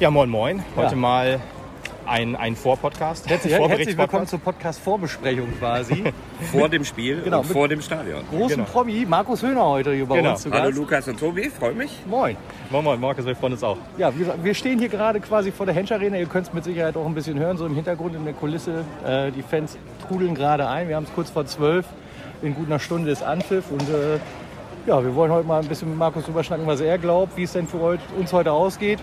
Ja, moin moin. Heute mal ein, ein Vorpodcast. Herzlich, herzlich willkommen zur Podcast-Vorbesprechung quasi. Vor dem Spiel Genau, und vor dem Stadion. Großen Genau. Promi, Markus Höhner heute hier bei Genau. uns zu Hallo Gast. Lukas und Tobi, freue mich. Moin. Moin moin, Markus, wir freuen uns auch. Ja, wir, wir stehen hier gerade quasi vor der Hensch Arena. Ihr könnt es mit Sicherheit auch ein bisschen hören, so im Hintergrund in der Kulisse. Äh, die Fans trudeln gerade ein. Wir haben es kurz vor zwölf. In gut einer Stunde ist Anpfiff. Und äh, ja, wir wollen heute mal ein bisschen mit Markus drüber schnacken, was er glaubt, wie es denn für uns heute ausgeht.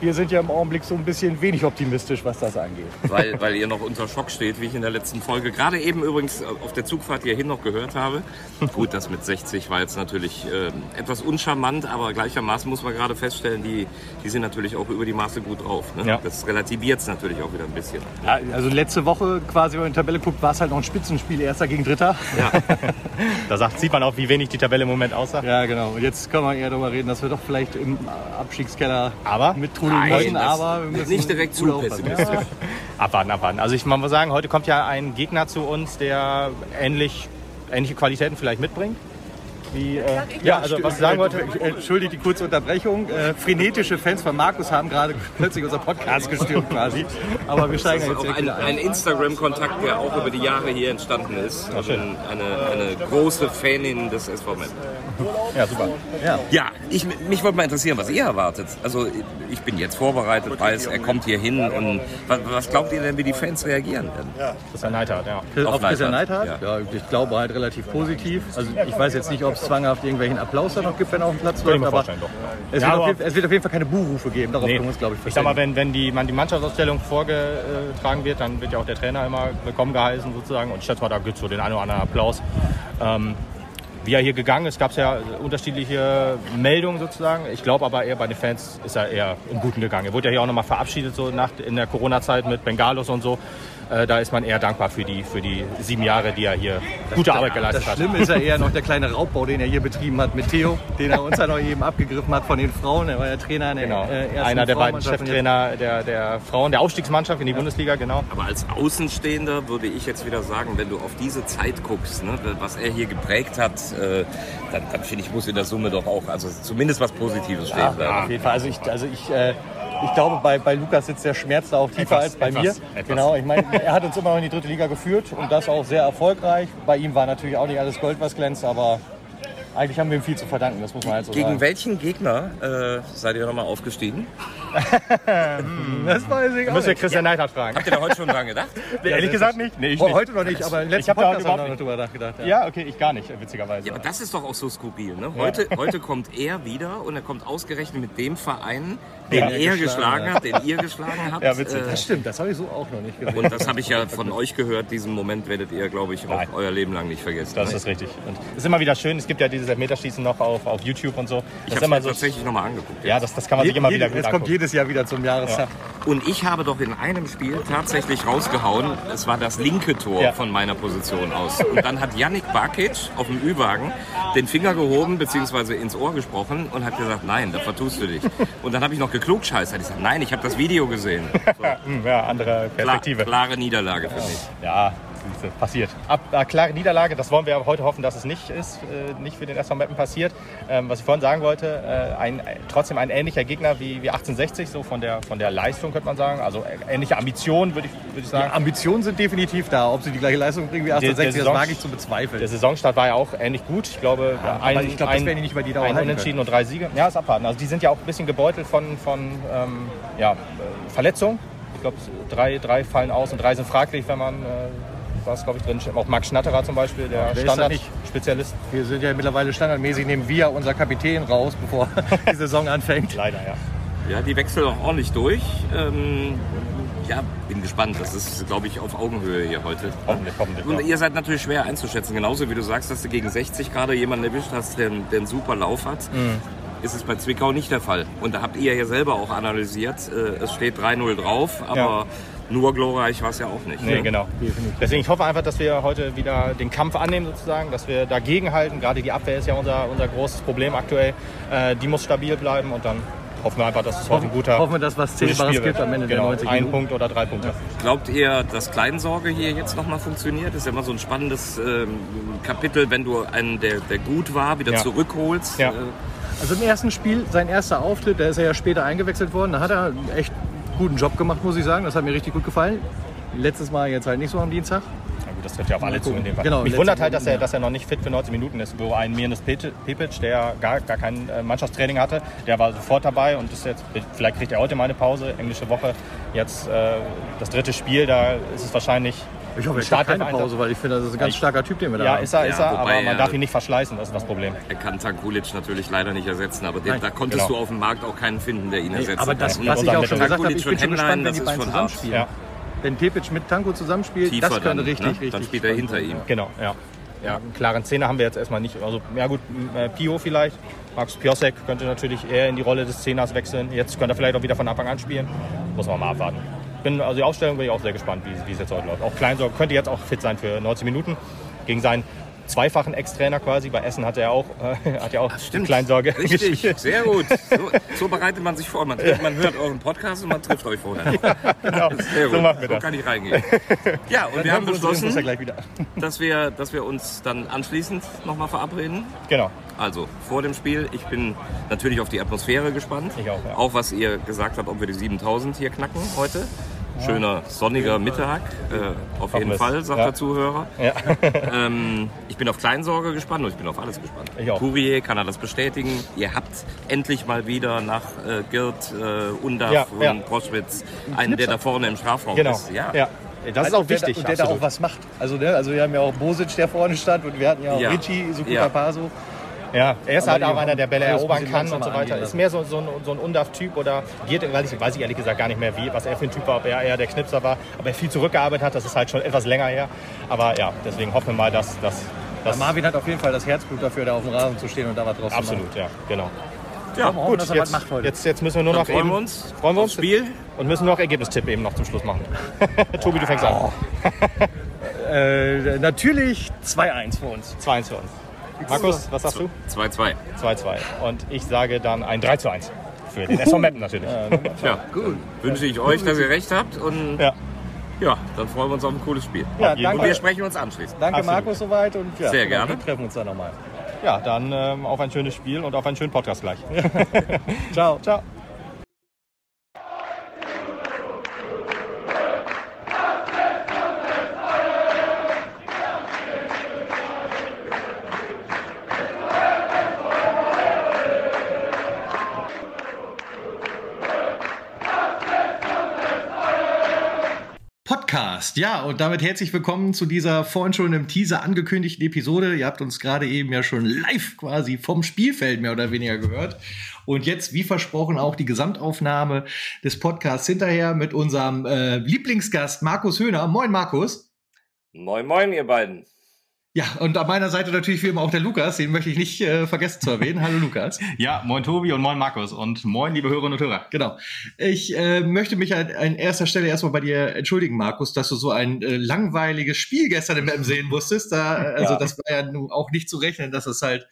Wir sind ja im Augenblick so ein bisschen wenig optimistisch, was das angeht. Weil, weil ihr noch unter Schock steht, wie ich in der letzten Folge gerade eben übrigens auf der Zugfahrt hierhin noch gehört habe. Gut, das mit 60 war jetzt natürlich äh, etwas uncharmant, aber gleichermaßen muss man gerade feststellen, die, die sind natürlich auch über die Maße gut drauf. Ne? Ja. Das relativiert es natürlich auch wieder ein bisschen. Ja, also letzte Woche quasi, wenn man in die Tabelle guckt, war es halt noch ein Spitzenspiel, Erster gegen Dritter. Da sagt, sieht man auch, wie wenig die Tabelle im Moment aussah. Ja, genau. Und jetzt können wir eher darüber reden, dass wir doch vielleicht im Abstiegskeller Aber mittrudeln Nein, müssen. das- Aber nicht direkt zu pessimistisch. Ja. abwarten, abwarten. Also ich muss sagen, heute kommt ja ein Gegner zu uns, der ähnlich, ähnliche Qualitäten vielleicht mitbringt. Wie, äh, ja, also was ich sagen wollte, Ich Entschuldige die kurze Unterbrechung. Äh, frenetische Fans von Markus haben gerade plötzlich unser Podcast gestürmt quasi. Aber wir steigen jetzt ein, ein. Instagram-Kontakt, der auch über die Jahre hier entstanden ist. Also eine, eine große Fanin des SV Meppen. ja super. Ja. Ja, ich, mich würde mal interessieren, was ihr erwartet. Also ich bin jetzt vorbereitet, weiß, er kommt hier hin und was, was glaubt ihr denn, wie die Fans reagieren werden? Das ist ein Neidhart, ja. Auf Auf Christian Neidhardt, Neidhardt? Ja. ich glaube halt relativ positiv. Also ich weiß jetzt nicht, ob es zwanghaft irgendwelchen Applaus da noch gibt, wenn er auf dem Platz läuft, aber doch. es, Ja, wird auf aber- jeden, es wird auf jeden Fall keine Buhrufe geben. Darauf Nee. können wir uns, glaube ich, Ich sag mal, wenn, wenn die, man die Mannschaftsausstellung vorgetragen wird, dann wird ja auch der Trainer immer willkommen geheißen sozusagen. Und ich schätze mal, da gibt es so den einen oder anderen Applaus. Ähm, wie er hier gegangen ist, gab es ja unterschiedliche Meldungen sozusagen. Ich glaube aber eher bei den Fans ist er eher im Guten gegangen. Er wurde ja hier auch nochmal verabschiedet so nach, in der Corona-Zeit mit Bengalos und so. Äh, da ist man eher dankbar für die, für die sieben Jahre, die er hier gute Arbeit geleistet Das hat. Schlimme ist ja eher noch der kleine Raubbau, den er hier betrieben hat mit Theo, den er uns ja noch eben abgegriffen hat von den Frauen. Er war ja Trainer in der Genau. äh, ersten Einer der beiden Cheftrainer der, der Frauen, der Aufstiegsmannschaft in die Bundesliga, genau. Aber als Außenstehender würde ich jetzt wieder sagen, wenn du auf diese Zeit guckst, ne, was er hier geprägt hat, äh, dann, dann finde ich, muss in der Summe doch auch, also zumindest was Positives stehen Ja, bleiben. auf jeden Fall. Also ich, also ich, äh, ich glaube, bei, bei Lukas sitzt der Schmerz da auch tiefer Etwas, als bei etwas, mir. etwas. Genau, ich meine, er hat uns immer noch in die dritte Liga geführt und das auch sehr erfolgreich. Bei ihm war natürlich auch nicht alles Gold, was glänzt, aber eigentlich haben wir ihm viel zu verdanken, das muss man halt so Gegen sagen. welchen Gegner äh, seid ihr nochmal aufgestiegen? Das weiß ich auch Müsst ihr nicht. Christian Neidhardt fragen. Habt ihr da heute schon dran gedacht? Ehrlich gesagt nicht? Nee, ich Oh, heute noch nicht, aber im letzten hab da Podcast überhaupt wir noch nicht. drüber nachgedacht. Ja. Ja, okay, ich gar nicht, witzigerweise. Ja, aber das ist doch auch so skurril. Ne? Heute, heute kommt er wieder und er kommt ausgerechnet mit dem Verein, den Ja, er geschlagen geschlagen hat, den ihr geschlagen habt. Ja, witzig. Äh, Das stimmt, das habe ich so auch noch nicht gesehen. und das habe ich ja von euch gehört. Diesen Moment werdet ihr, glaube ich, auch Nein. euer Leben lang nicht vergessen. Das ne? ist richtig. Und es ist immer wieder schön, es gibt ja dieses Elfmeterschießen noch auf, auf YouTube und so. ich Das ist habe mir so. tatsächlich nochmal angeguckt. Ja, das, das kann man sich immer Jede- wieder gut es kommt jedes Jahr wieder zum Jahrestag. Und ich habe doch in einem Spiel tatsächlich rausgehauen, es war das linke Tor Ja. von meiner Position aus. Und dann hat Yannick Barkic auf dem Ü-Wagen den Finger gehoben bzw. ins Ohr gesprochen und hat gesagt, nein, da vertust du dich. Und dann habe ich noch geklugscheißt. Hat ich gesagt, nein, ich habe das Video gesehen. So, Hm, Ja, andere klar, Perspektive. klare Niederlage für mich. Ja, siehste, passiert. Ab, äh, klare Niederlage, das wollen wir aber heute hoffen, dass es nicht ist, äh, nicht für den SV Meppen passiert. Ähm, was ich vorhin sagen wollte, äh, ein, äh, trotzdem ein ähnlicher Gegner wie, wie 1860, so von der, von der Leistung könnte man sagen. Also äh, ähnliche Ambitionen, würde ich, würde ich Die sagen. Ambitionen sind definitiv da. Ob sie die gleiche Leistung bringen wie Der- der 1860, das wage ich zu bezweifeln. Der Saisonstart war ja auch ähnlich gut. Ich glaube, ein, aber ich glaube, das ein, die nicht über die Dauer ein Unentschieden und drei Siege. Ja, ist abwarten. Also die sind ja auch ein bisschen gebeutelt von, von ähm, ja, äh, Verletzungen. Ich glaube, drei, drei fallen aus und drei sind fraglich, wenn man, was glaube ich drin steht. Auch Max Schnatterer zum Beispiel, der? Standardspezialist. Wir sind ja mittlerweile standardmäßig, nehmen wir unser Kapitän raus, bevor die Saison anfängt. Leider, ja. Ja, die wechseln auch ordentlich durch. Ähm, ja, bin gespannt. Das ist, glaube ich, auf Augenhöhe hier heute. Hoffentlich, hoffentlich. Und ihr seid natürlich schwer einzuschätzen. Genauso wie du sagst, dass du gegen 60 gerade jemanden erwischt hast, der, der einen super Lauf hat. Mhm. Ist es bei Zwickau nicht der Fall. Und da habt ihr ja selber auch analysiert. Äh, es steht 3-0 drauf, aber Ja. Nur glorreich war es ja auch nicht. Nee, ne? genau. Deswegen, ich hoffe einfach, dass wir heute wieder den Kampf annehmen sozusagen, dass wir dagegenhalten. Gerade die Abwehr ist ja unser, unser großes Problem aktuell. Äh, die muss stabil bleiben und dann hoffen wir einfach, dass es heute ein guter Hoffen wir, dass was Zählbares gibt wird. am Ende genau, der 90 Ein Minuten. Punkt oder drei Punkte. Glaubt ihr, dass Kleinsorge hier jetzt nochmal funktioniert? Das ist ja immer so ein spannendes ähm, Kapitel, wenn du einen, der, der gut war, wieder Ja. zurückholst. Ja. Äh, Also im ersten Spiel, sein erster Auftritt, da ist er ja später eingewechselt worden. Da hat er echt guten Job gemacht, muss ich sagen. Das hat mir richtig gut gefallen. Letztes Mal jetzt halt nicht so am Dienstag. Na gut, das trifft ja auf alle zu in dem Fall. Genau, Mich wundert halt, dass er, dass er noch nicht fit für 90 Minuten ist. Wo ein Mirnes Pipic, der gar, gar kein äh, Mannschaftstraining hatte, der war sofort dabei und ist jetzt, vielleicht kriegt er heute mal eine Pause, englische Woche. Jetzt äh, das dritte Spiel, da ist es wahrscheinlich. Ich hoffe, er kriegt keine Pause, weil ich finde, das ist ein ganz starker Typ, den wir da Ja, haben. ist er, Ja, ist er, aber man darf ihn nicht verschleißen, das ist das Problem. Er kann Tankulic natürlich leider nicht ersetzen, aber den, da konntest genau. du auf dem Markt auch keinen finden, der ihn ersetzen aber das, was ich auch schon gesagt habe, ich bin schon gespannt, wenn die beiden zusammenspielen. Ja. Wenn Tepic mit Tanko zusammenspielt, Tiefer das könnte dann, richtig, ne? richtig Dann spielt er hinter ihm. Genau, ja. Ja, einen klaren Zehner haben wir jetzt erstmal nicht. Also, ja gut, äh, Pio vielleicht. Max Piosek könnte natürlich eher in die Rolle des Zehners wechseln. Jetzt könnte er vielleicht auch wieder von Anfang an spielen. Muss man mal abwarten. Bin, also die Aufstellung bin ich auch sehr gespannt, wie, wie es jetzt heute läuft. Auch Kleinsorg könnte jetzt auch fit sein für 90 Minuten. Gegen seinen zweifachen Ex-Trainer quasi. Bei Essen hat er auch, äh, hat er auch Stimmt. Kleinsorge Richtig, gespielt. sehr gut. So, so bereitet man sich vor. Man, trifft, man hört euren Podcast und man trifft euch vorher. Genau. Sehr So gut. machen wir so das. kann ich reingehen. Ja, und wir haben beschlossen, ja wieder. dass wir, dass wir uns dann anschließend nochmal verabreden. Genau. Also vor dem Spiel. Ich bin natürlich auf die Atmosphäre gespannt. Ich auch, ja. Auch was ihr gesagt habt, ob wir die 7000 hier knacken heute. Schöner sonniger Mittag. Äh, auf jeden. Fall, sagt Ja. der Zuhörer. Ja. Ähm, ich bin auf Kleinsorge gespannt und ich bin auf alles gespannt. Ich auch. Courier kann er das bestätigen. Ihr habt endlich mal wieder nach äh, Girt, äh, Undaf Ja, und ja. Proschwitz einen, der da vorne im Strafraum Genau. ist. Ja. ja. Das ist auch der, wichtig. Und der da absolut. auch was macht. Also, ne, also wir haben ja auch Bosic, der vorne stand und wir hatten ja auch Ja. Richie, Sukuta Ja. Paso. Ja, er ist Aber halt auch einer, der Bälle erobern kann und so weiter. angehen Ist mehr so, so ein, so ein Undaf-Typ oder Giert, weiß ich, weiß ich ehrlich gesagt gar nicht mehr, wie, was er für ein Typ war, ob er eher der Knipser war, ob er viel zurückgearbeitet hat, das ist halt schon etwas länger her. Aber ja, deswegen hoffen wir mal, dass das. Marvin hat auf jeden Fall das Herzblut dafür, da auf dem Rasen zu stehen und da was draus zu machen. Absolut, ja, genau. Ja, hoffen, Gut, dass er was jetzt, macht heute. jetzt, jetzt müssen wir nur noch freuen eben, wir uns freuen wir uns Spiel. und müssen noch Ergebnistipp eben noch zum Schluss machen. Tobi, du fängst an. Äh, natürlich 2-1 für uns. 2-1 für uns. Markus, was sagst du? 2-2. 2-2. Und ich sage dann ein 3 zu 1. Für den SV Meppen natürlich. Ja, gut. Wünsche ich euch, dass ihr recht habt und Ja. ja, dann freuen wir uns auf ein cooles Spiel. Ja, jeden Und wir danke, sprechen uns anschließend. danke Absolut. Markus soweit und ja, Sehr gerne. Wir treffen uns dann nochmal. Ja, dann ähm, auf ein schönes Spiel und auf einen schönen Podcast gleich. Ciao. Ciao. Podcast. Ja, und damit herzlich willkommen zu dieser vorhin schon im Teaser angekündigten Episode. Ihr habt uns gerade eben ja schon live quasi vom Spielfeld mehr oder weniger gehört. Und jetzt, wie versprochen, auch die Gesamtaufnahme des Podcasts hinterher mit unserem äh, Lieblingsgast Markus Höhner. Moin, Markus. Moin, moin, ihr beiden. Ja, und an meiner Seite natürlich wie immer auch der Lukas, den möchte ich nicht äh, vergessen zu erwähnen. Hallo Lukas. Ja, moin Tobi und moin Markus und moin liebe Hörerinnen und Hörer. Genau. Ich äh, möchte mich an, an erster Stelle erstmal bei dir entschuldigen, Markus, dass du so ein äh, langweiliges Spiel gestern im M sehen musstest. Da, äh, also Ja. das war ja nun auch nicht zu rechnen, dass es halt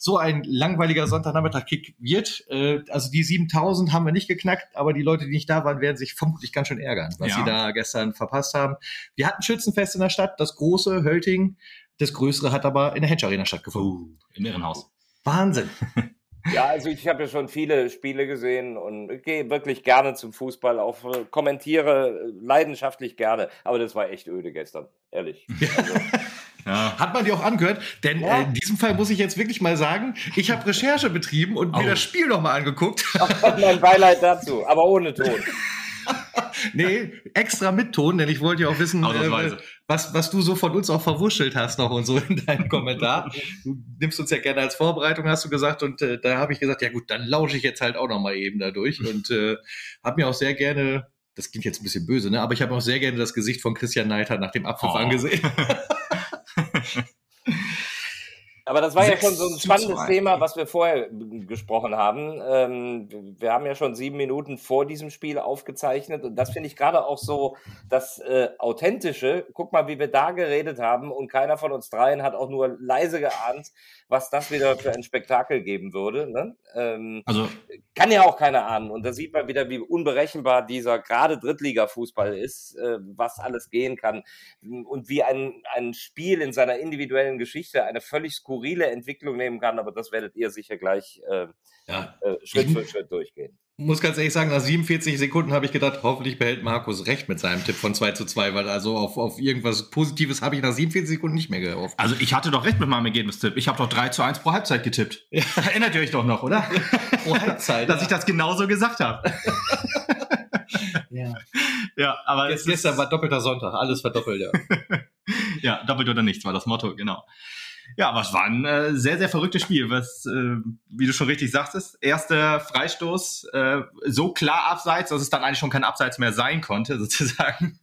so ein langweiliger Sonntagnachmittag-Kick wird. Äh, also die 7000 haben wir nicht geknackt, aber die Leute, die nicht da waren, werden sich vermutlich ganz schön ärgern, was Ja. sie da gestern verpasst haben. Wir hatten Schützenfest in der Stadt, das große Hölting. Das größere hat aber in der Hedge Arena stattgefunden. Im Irrenhaus. Wahnsinn. Ja, also ich habe ja schon viele Spiele gesehen und gehe wirklich gerne zum Fußball, auch äh, kommentiere äh, leidenschaftlich gerne. Aber das war echt öde gestern, ehrlich. Also, Ja. Hat man dir auch angehört? Denn äh, in diesem Fall muss ich jetzt wirklich mal sagen, ich habe Recherche betrieben und mir Oh. das Spiel nochmal angeguckt. mein Beileid dazu, aber ohne Ton. nee, extra mit Ton, denn ich wollte ja auch wissen, äh, was, was du so von uns auch verwuschelt hast noch und so in deinem Kommentar. Du nimmst uns ja gerne als Vorbereitung, hast du gesagt. Und äh, da habe ich gesagt, ja gut, dann lausche ich jetzt halt auch nochmal eben dadurch. Und äh, habe mir auch sehr gerne, das klingt jetzt ein bisschen böse, ne? aber ich habe auch sehr gerne das Gesicht von Christian Neiter nach dem Abpfiff Oh. angesehen. Aber das war ja schon so ein spannendes. Thema, was wir vorher gesprochen haben. Ähm, wir haben ja schon sieben Minuten vor diesem Spiel aufgezeichnet und das finde ich gerade auch so das äh, Authentische. Guck mal, wie wir da geredet haben und keiner von uns dreien hat auch nur leise geahnt, was das wieder für ein Spektakel geben würde. Ne? Ähm, Also kann ja auch keiner ahnen. Und da sieht man wieder, wie unberechenbar dieser gerade Drittliga-Fußball ist, äh, was alles gehen kann. Und wie ein, ein Spiel in seiner individuellen Geschichte eine völlig skurrile Entwicklung nehmen kann, aber das werdet ihr sicher gleich äh, ja. äh, Schritt für Schritt durchgehen muss ganz ehrlich sagen, nach 47 Sekunden habe ich gedacht, hoffentlich behält Markus recht mit seinem Tipp von 2 zu 2, weil also auf, auf irgendwas Positives habe ich nach 47 Sekunden nicht mehr gehofft. Also ich hatte doch recht mit meinem Ergebnistipp. Ich habe doch 3 zu 1 pro Halbzeit getippt. Ja. Erinnert ihr euch doch noch, oder? pro Halbzeit. Dass ja. ich das genauso gesagt habe. ja. ja, aber Jetzt, gestern war doppelter Sonntag, alles verdoppelt, ja. ja, doppelt oder nichts war das Motto, genau. Ja, aber es war ein äh, sehr, sehr verrücktes Spiel, was, äh, wie du schon richtig sagtest, erster Freistoß äh, so klar abseits, dass es dann eigentlich schon kein Abseits mehr sein konnte, sozusagen.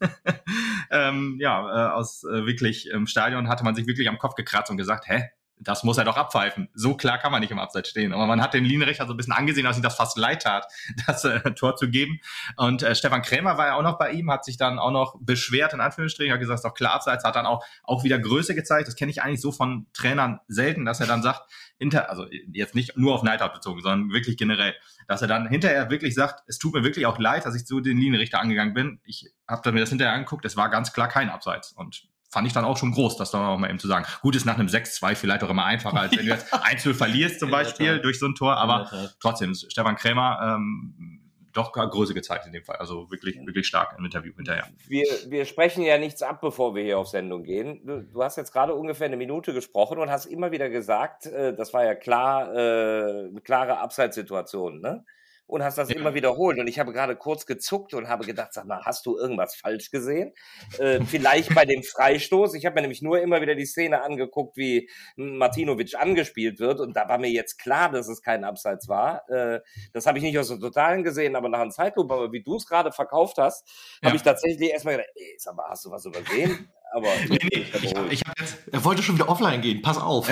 ähm, ja, äh, aus äh, wirklich im Stadion hatte man sich wirklich am Kopf gekratzt und gesagt, hä, das muss er doch abpfeifen. So klar kann man nicht im Abseits stehen. Aber man hat den Linienrichter so ein bisschen angesehen, dass ihm das fast leid tat, das äh, Tor zu geben. Und äh, Stefan Krämer war ja auch noch bei ihm, hat sich dann auch noch beschwert, in Anführungsstrichen, hat gesagt, doch klar Abseits, hat dann auch, auch wieder Größe gezeigt. Das kenne ich eigentlich so von Trainern selten, dass er dann sagt, hinter, also jetzt nicht nur auf Neidhardt bezogen, sondern wirklich generell, dass er dann hinterher wirklich sagt, es tut mir wirklich auch leid, dass ich so den Linienrichter angegangen bin. Ich habe mir das hinterher angeguckt, es war ganz klar kein Abseits. Und fand ich dann auch schon groß, das dann auch mal eben zu sagen. Gut, ist nach einem 6-2 vielleicht auch immer einfacher, als wenn du jetzt 1-0 verlierst zum Beispiel durch so ein Tor, aber trotzdem, Stefan Krämer ähm, doch Größe gezeigt in dem Fall. Also wirklich, wirklich stark im Interview hinterher. Wir, wir sprechen ja nichts ab, bevor wir hier auf Sendung gehen. Du, du hast jetzt gerade ungefähr eine Minute gesprochen und hast immer wieder gesagt, äh, das war ja klar, äh, eine klare Abseitssituation, ne? Und hast das ja. immer wiederholt. Und ich habe gerade kurz gezuckt und habe gedacht, sag mal, hast du irgendwas falsch gesehen? Äh, vielleicht bei dem Freistoß. Ich habe mir nämlich nur immer wieder die Szene angeguckt, wie Martinovic angespielt wird. Und da war mir jetzt klar, dass es kein Abseits war. Äh, das habe ich nicht aus der Totalen gesehen, aber nach einem Zeitlupe, aber wie du es gerade verkauft hast, ja. habe ich tatsächlich erstmal gedacht, ey, sag mal, hast du was übersehen? Aber nee, nee, ich, ich jetzt, er wollte schon wieder offline gehen. Pass auf.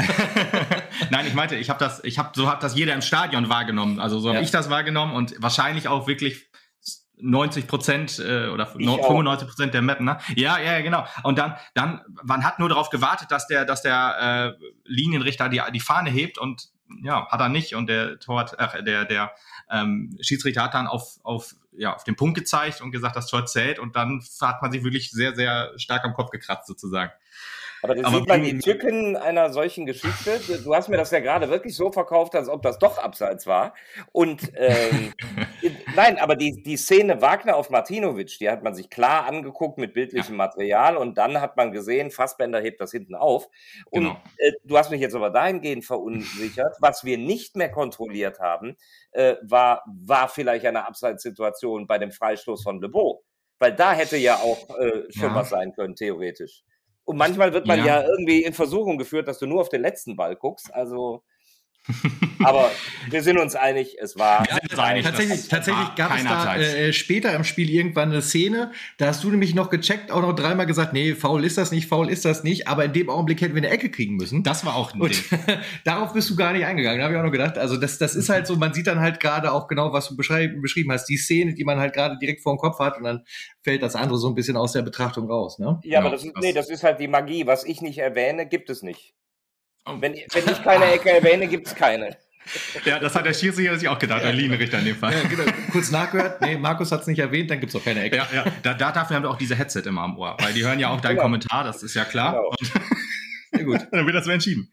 Nein, ich meinte, ich habe das, ich habe so hat das jeder im Stadion wahrgenommen. Also so habe ja. ich das wahrgenommen und wahrscheinlich auch wirklich 90 Prozent äh, oder 95 Prozent der Mappen, ne? Ja, ja, genau. Und dann, dann, man hat nur darauf gewartet, dass der, dass der äh, Linienrichter die, die Fahne hebt und ja, hat er nicht. Und der Tor, ach, der, der ähm, Schiedsrichter hat dann auf, auf, ja, auf den Punkt gezeigt und gesagt, das Tor zählt. Und dann hat man sich wirklich sehr, sehr stark am Kopf gekratzt, sozusagen. Aber da sieht man die Tücken einer solchen Geschichte. Du hast mir das ja gerade wirklich so verkauft, als ob das doch abseits war. Und ähm, nein, aber die, die Szene Wagner auf Martinovic, die hat man sich klar angeguckt mit bildlichem ja. Material und dann hat man gesehen, Fassbender hebt das hinten auf. Und genau. äh, du hast mich jetzt aber dahingehend verunsichert. Was wir nicht mehr kontrolliert haben, äh, war, war vielleicht eine Abseitssituation bei dem Freistoß von Le Beau. Weil da hätte ja auch äh, schon ja. was sein können, theoretisch. Und manchmal wird man ja. ja. irgendwie in Versuchung geführt, dass du nur auf den letzten Ball guckst. Also, aber wir sind uns einig, es war. Ja, einig, tatsächlich tatsächlich gab es da äh, später im Spiel irgendwann eine Szene, da hast du nämlich noch gecheckt, auch noch dreimal gesagt, nee, faul ist das nicht, faul ist das nicht, aber in dem Augenblick hätten wir eine Ecke kriegen müssen. Das war auch ein Und darauf bist du gar nicht eingegangen, da habe ich auch noch gedacht. Also das, das ist halt so, man sieht dann halt gerade auch genau, was du beschrieben hast, die Szene, die man halt gerade direkt vor dem Kopf hat und dann fällt das andere so ein bisschen aus der Betrachtung raus. Ne? Ja, aber das ist, nee, das ist halt die Magie. Was ich nicht erwähne, gibt es nicht. Oh. Wenn, wenn ich keine Ecke erwähne, gibt es keine. Ja, das hat der Schiedsrichter sich auch gedacht, ja, der Linienrichter in dem Fall. Ja, genau. Kurz nachgehört, nee, Markus hat es nicht erwähnt, dann gibt es auch keine Ecke. Ja, ja. Da, da, dafür haben wir auch diese Headset immer am Ohr, weil die hören ja auch deinen genau. Kommentar, das ist ja klar. Genau. Und ja, gut. dann wird das so entschieden.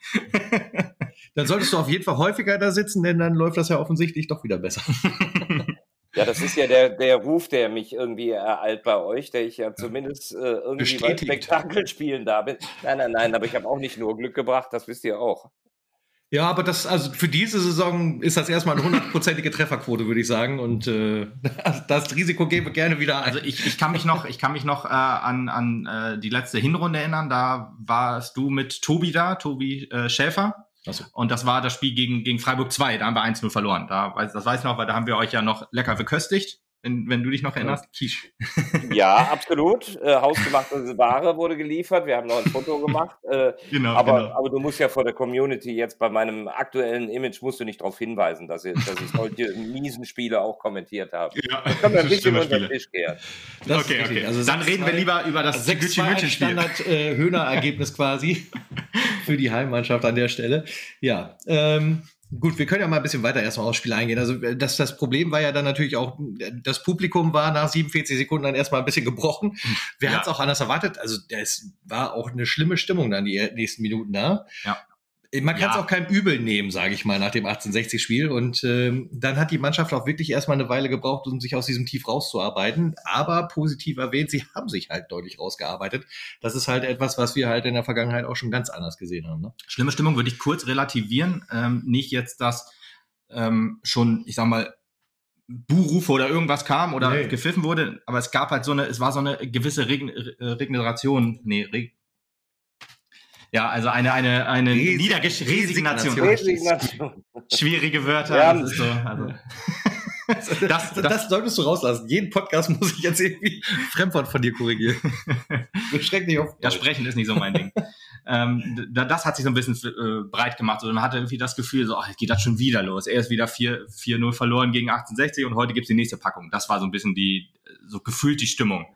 Dann solltest du auf jeden Fall häufiger da sitzen, denn dann läuft das ja offensichtlich doch wieder besser. Ja, das ist ja der, der Ruf, der mich irgendwie ereilt bei euch, der ich ja zumindest äh, irgendwie bei Spektakel spielen da bin. Nein, nein, nein, aber ich habe auch nicht nur Glück gebracht, das wisst ihr auch. Ja, aber das, also für diese Saison ist das erstmal eine hundertprozentige Trefferquote, würde ich sagen. Und äh, das Risiko geben wir gerne wieder ein. Also ich, ich kann mich noch, ich kann mich noch äh, an, an äh, die letzte Hinrunde erinnern. Da warst du mit Tobi da, Tobi äh, Schäfer. So. Und das war das Spiel gegen, gegen Freiburg 2, da haben wir 1-0 verloren. Da, das weiß ich noch, weil da haben wir euch ja noch lecker verköstigt wenn, wenn du dich noch erinnerst, Quiche. Ja, absolut. Äh, hausgemachte Ware wurde geliefert. Wir haben noch ein Foto gemacht. Äh, genau, aber, genau. aber du musst ja vor der Community jetzt bei meinem aktuellen Image musst du nicht darauf hinweisen, dass ich, dass ich solche miesen Spiele auch kommentiert habe. Ja, das können wir ein bisschen unter den Tisch kehren. okay, okay. Also Dann reden wir lieber über das 6 München Standard äh, Höhner-Ergebnis quasi für die Heimmannschaft an der Stelle. Ja. Ähm, Gut, wir können ja mal ein bisschen weiter erstmal aufs Spiel eingehen. Also äh, das, das Problem war ja dann natürlich auch, das Publikum war nach 47 Sekunden dann erstmal ein bisschen gebrochen. Wer ja. hat es auch anders erwartet? Also es war auch eine schlimme Stimmung dann die nächsten Minuten da. Ja. Man kann es ja. auch keinem übel nehmen, sage ich mal, nach dem 1860-Spiel. Und ähm, dann hat die Mannschaft auch wirklich erstmal eine Weile gebraucht, um sich aus diesem Tief rauszuarbeiten. Aber positiv erwähnt, sie haben sich halt deutlich rausgearbeitet. Das ist halt etwas, was wir halt in der Vergangenheit auch schon ganz anders gesehen haben. Ne? Schlimme Stimmung würde ich kurz relativieren. Ähm, nicht jetzt, dass ähm, schon, ich sag mal, Buhrufe oder irgendwas kam oder nee. gepfiffen wurde, aber es gab halt so eine, es war so eine gewisse Regen, Regeneration, nee, Reg ja, also eine, eine, eine Niedergesch Resignation. Resignation. Schwierige Wörter. Ja. Das, so, also. das, das, das, solltest du rauslassen. Jeden Podcast muss ich jetzt irgendwie Fremdwort von dir korrigieren. Beschränk dich auf. Ja, sprechen ist nicht so mein Ding. ähm, das hat sich so ein bisschen äh, breit gemacht. Und man hatte irgendwie das Gefühl, so, ach, geht das schon wieder los. Er ist wieder 4-0 verloren gegen 1860 und heute gibt's die nächste Packung. Das war so ein bisschen die, so gefühlt die Stimmung.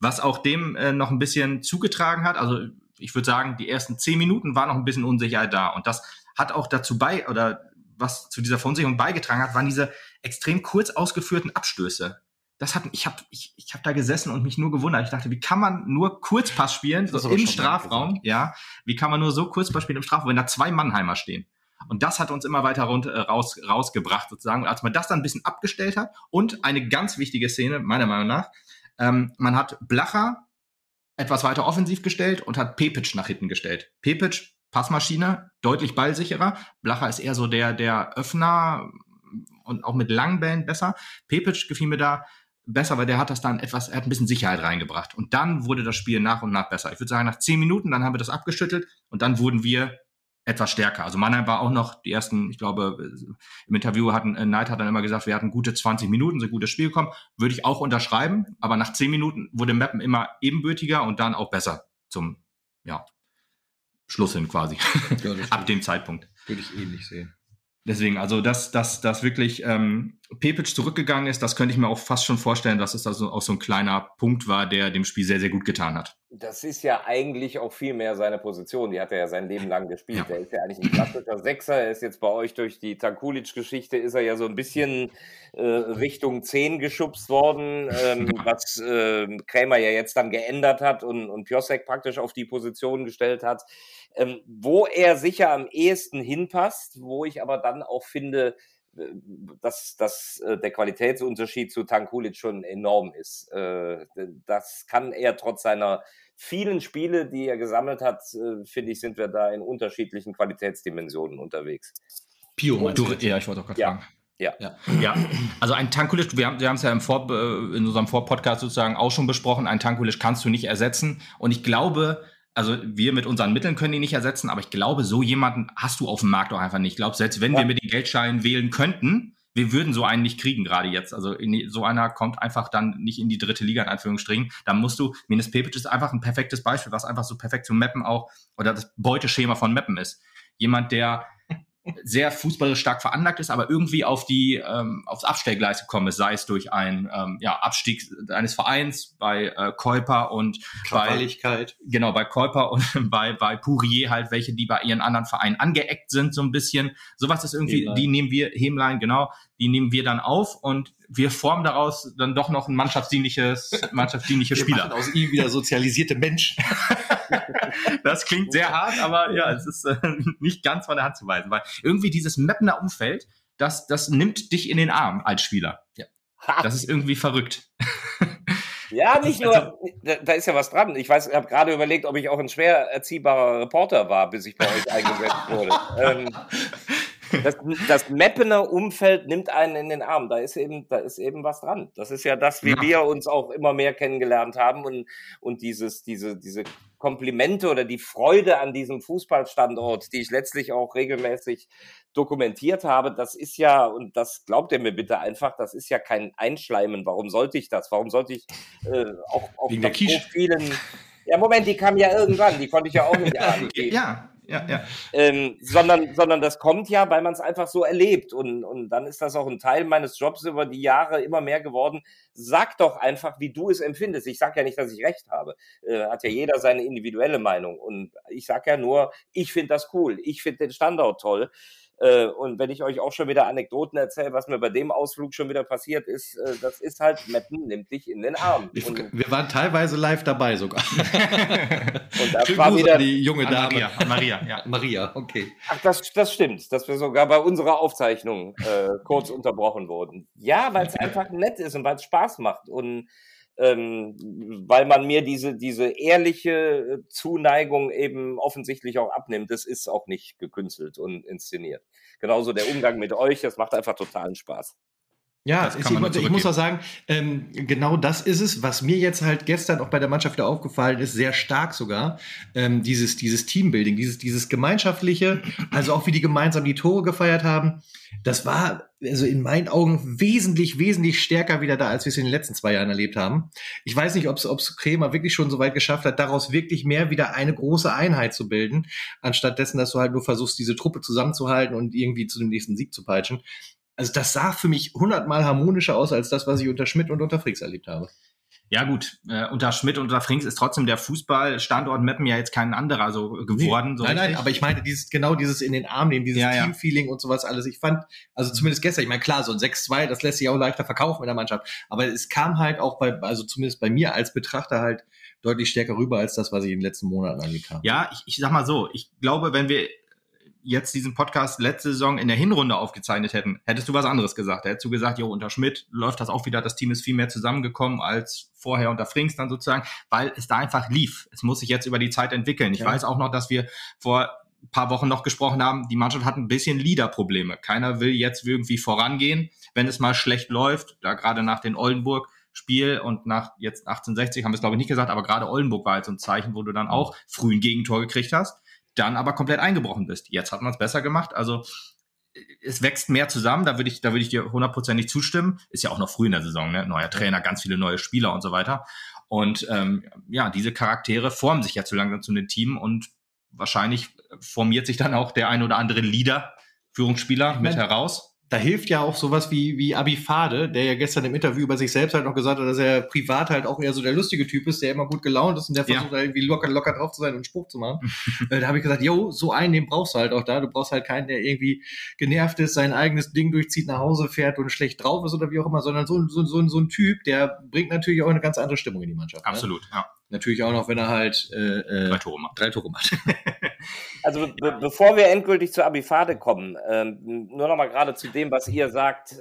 Was auch dem äh, noch ein bisschen zugetragen hat, also ich würde sagen, die ersten zehn Minuten war noch ein bisschen Unsicherheit da. Und das hat auch dazu bei, oder was zu dieser Verunsicherung beigetragen hat, waren diese extrem kurz ausgeführten Abstöße. Das hat, ich habe ich, ich hab da gesessen und mich nur gewundert. Ich dachte, wie kann man nur Kurzpass spielen, so im Strafraum, ja? Wie kann man nur so Kurzpass spielen im Strafraum, wenn da zwei Mannheimer stehen? Und das hat uns immer weiter äh, raus, rausgebracht sozusagen. Und als man das dann ein bisschen abgestellt hat und eine ganz wichtige Szene, meiner Meinung nach, ähm, man hat Blacher etwas weiter offensiv gestellt und hat Pepic nach hinten gestellt. Pepic, Passmaschine, deutlich ballsicherer. Blacher ist eher so der, der Öffner und auch mit langen Bällen besser. Pepic gefiel mir da besser, weil der hat das dann etwas, er hat ein bisschen Sicherheit reingebracht. Und dann wurde das Spiel nach und nach besser. Ich würde sagen, nach zehn Minuten, dann haben wir das abgeschüttelt und dann wurden wir etwas stärker. Also Mannheim war auch noch die ersten, ich glaube, im Interview hatten, äh, Knight hat dann immer gesagt, wir hatten gute 20 Minuten, so ein gutes Spiel gekommen. Würde ich auch unterschreiben, aber nach 10 Minuten wurde Mappen immer ebenbürtiger und dann auch besser zum, ja, Schluss hin quasi. Ja, Ab dem Zeitpunkt. Würde ich ähnlich sehen. Deswegen, also dass, dass, dass wirklich ähm, Pepic zurückgegangen ist, das könnte ich mir auch fast schon vorstellen, dass es also auch so ein kleiner Punkt war, der dem Spiel sehr, sehr gut getan hat. Das ist ja eigentlich auch viel mehr seine Position. Die hat er ja sein Leben lang gespielt. Ja. Er ist ja eigentlich ein klassischer Sechser. Er ist jetzt bei euch durch die Tankulic-Geschichte, ist er ja so ein bisschen äh, Richtung 10 geschubst worden, ähm, was äh, Krämer ja jetzt dann geändert hat und, und Piosek praktisch auf die Position gestellt hat. Ähm, wo er sicher am ehesten hinpasst, wo ich aber dann auch finde, dass, dass äh, der Qualitätsunterschied zu Tankulic schon enorm ist. Äh, das kann er trotz seiner vielen Spiele, die er gesammelt hat, finde ich, sind wir da in unterschiedlichen Qualitätsdimensionen unterwegs. Pio, du, ja, ich wollte auch gerade ja. fragen. Ja. ja. ja. Also ein Tankulic, wir haben wir es ja im Vor, in unserem Vorpodcast sozusagen auch schon besprochen, ein Tankulic kannst du nicht ersetzen. Und ich glaube, also wir mit unseren Mitteln können die nicht ersetzen, aber ich glaube, so jemanden hast du auf dem Markt auch einfach nicht. Ich glaube, selbst wenn ja. wir mit den Geldscheinen wählen könnten, wir würden so einen nicht kriegen, gerade jetzt. Also in, so einer kommt einfach dann nicht in die dritte Liga, in Anführungsstrichen. Da musst du, Minis Pepic ist einfach ein perfektes Beispiel, was einfach so perfekt zu Mappen auch, oder das Beuteschema von Mappen ist. Jemand, der sehr fußballisch stark veranlagt ist, aber irgendwie auf die ähm, aufs Abstellgleis gekommen ist, sei es durch einen ähm, ja, Abstieg eines Vereins bei äh, Käuper und bei genau bei Käuper und bei bei Pourier halt welche, die bei ihren anderen Vereinen angeeckt sind so ein bisschen. Sowas ist irgendwie, Hemlein. die nehmen wir Hemlein genau, die nehmen wir dann auf und wir formen daraus dann doch noch ein mannschaftsdienliches, mannschaftsdienliche Spieler. aus ihm wieder sozialisierte Menschen. das klingt sehr hart, aber ja, es ist äh, nicht ganz von der Hand zu weisen, weil irgendwie dieses Mappener Umfeld, das, das nimmt dich in den Arm als Spieler. Ja. Das ist irgendwie verrückt. Ja, nicht nur, also da, da, ist ja was dran. Ich weiß, ich habe gerade überlegt, ob ich auch ein schwer erziehbarer Reporter war, bis ich bei euch eingesetzt wurde. ähm, das, das Mappener Umfeld nimmt einen in den Arm. Da ist eben, da ist eben was dran. Das ist ja das, wie ja. wir uns auch immer mehr kennengelernt haben und, und dieses, diese, diese Komplimente oder die Freude an diesem Fußballstandort, die ich letztlich auch regelmäßig dokumentiert habe, das ist ja, und das glaubt ihr mir bitte einfach, das ist ja kein Einschleimen. Warum sollte ich das? Warum sollte ich äh, auch, der so vielen ja, Moment, die kam ja irgendwann, die konnte ich ja auch nicht ahnen. Ja, ja, ja. Ähm, sondern, sondern das kommt ja, weil man es einfach so erlebt. Und, und dann ist das auch ein Teil meines Jobs über die Jahre immer mehr geworden. Sag doch einfach, wie du es empfindest. Ich sage ja nicht, dass ich recht habe. Äh, hat ja jeder seine individuelle Meinung. Und ich sage ja nur, ich finde das cool. Ich finde den Standort toll. Äh, und wenn ich euch auch schon wieder Anekdoten erzähle, was mir bei dem Ausflug schon wieder passiert ist, äh, das ist halt, Meppen nimmt dich in den Arm. Ich, wir waren teilweise live dabei sogar. und das war wieder die junge Dame. Maria, Maria, ja. Maria, okay. Ach, das, das stimmt, dass wir sogar bei unserer Aufzeichnung äh, kurz unterbrochen wurden. Ja, weil es einfach nett ist und weil es Spaß macht und ähm, weil man mir diese, diese ehrliche äh, Zuneigung eben offensichtlich auch abnimmt. Das ist auch nicht gekünstelt und inszeniert. Genauso der Umgang mit euch, das macht einfach totalen Spaß. Ja, ich, ich, muss auch sagen, ähm, genau das ist es, was mir jetzt halt gestern auch bei der Mannschaft wieder aufgefallen ist, sehr stark sogar, ähm, dieses, dieses Teambuilding, dieses, dieses gemeinschaftliche, also auch wie die gemeinsam die Tore gefeiert haben, das war also in meinen Augen wesentlich, wesentlich stärker wieder da, als wir es in den letzten zwei Jahren erlebt haben. Ich weiß nicht, ob es Kremer wirklich schon so weit geschafft hat, daraus wirklich mehr wieder eine große Einheit zu bilden, anstatt dessen, dass du halt nur versuchst, diese Truppe zusammenzuhalten und irgendwie zu dem nächsten Sieg zu peitschen. Also das sah für mich hundertmal harmonischer aus als das, was ich unter Schmidt und unter Fricks erlebt habe. Ja gut, äh, unter Schmidt und unter Frings ist trotzdem der Fußballstandort Meppen ja jetzt kein anderer so geworden. Nee, so nein, richtig. nein, aber ich meine dieses genau dieses in den Arm nehmen, dieses ja, Teamfeeling ja. und sowas alles. Ich fand, also zumindest gestern, ich meine klar, so ein 6-2, das lässt sich auch leichter verkaufen in der Mannschaft, aber es kam halt auch bei, also zumindest bei mir als Betrachter halt deutlich stärker rüber als das, was ich in den letzten Monaten erlebt habe. Ja, ich, ich sag mal so, ich glaube, wenn wir jetzt diesen Podcast letzte Saison in der Hinrunde aufgezeichnet hätten, hättest du was anderes gesagt. Hättest du gesagt, jo, unter Schmidt läuft das auch wieder, das Team ist viel mehr zusammengekommen als vorher unter Frings dann sozusagen, weil es da einfach lief. Es muss sich jetzt über die Zeit entwickeln. Ich ja. weiß auch noch, dass wir vor ein paar Wochen noch gesprochen haben, die Mannschaft hat ein bisschen Leaderprobleme. Keiner will jetzt irgendwie vorangehen, wenn es mal schlecht läuft, da gerade nach den Oldenburg Spiel und nach jetzt 1860 haben wir es glaube ich nicht gesagt, aber gerade Oldenburg war jetzt so ein Zeichen, wo du dann auch früh ein Gegentor gekriegt hast dann aber komplett eingebrochen bist. Jetzt hat man es besser gemacht. Also es wächst mehr zusammen, da würde ich, da würde ich dir hundertprozentig zustimmen. Ist ja auch noch früh in der Saison, ne? Neuer Trainer, ganz viele neue Spieler und so weiter. Und ähm, ja, diese Charaktere formen sich jetzt so langsam zu einem Team und wahrscheinlich formiert sich dann auch der ein oder andere Leader, Führungsspieler ich mein, mit heraus da hilft ja auch sowas wie, wie Abifade, der ja gestern im Interview über sich selbst halt noch gesagt hat, dass er privat halt auch eher so der lustige Typ ist, der immer gut gelaunt ist und der versucht ja. irgendwie locker, locker drauf zu sein und Spruch zu machen. äh, da habe ich gesagt, yo, so einen, den brauchst du halt auch da. Du brauchst halt keinen, der irgendwie genervt ist, sein eigenes Ding durchzieht, nach Hause fährt und schlecht drauf ist oder wie auch immer, sondern so, so, so, so ein Typ, der bringt natürlich auch eine ganz andere Stimmung in die Mannschaft. Ne? Absolut, ne? ja. Natürlich auch noch, wenn er halt äh, äh, drei Tore macht. Drei Tore macht. also be bevor wir endgültig zur Abifade kommen, ähm, nur noch mal gerade zu dem, was ihr sagt, äh,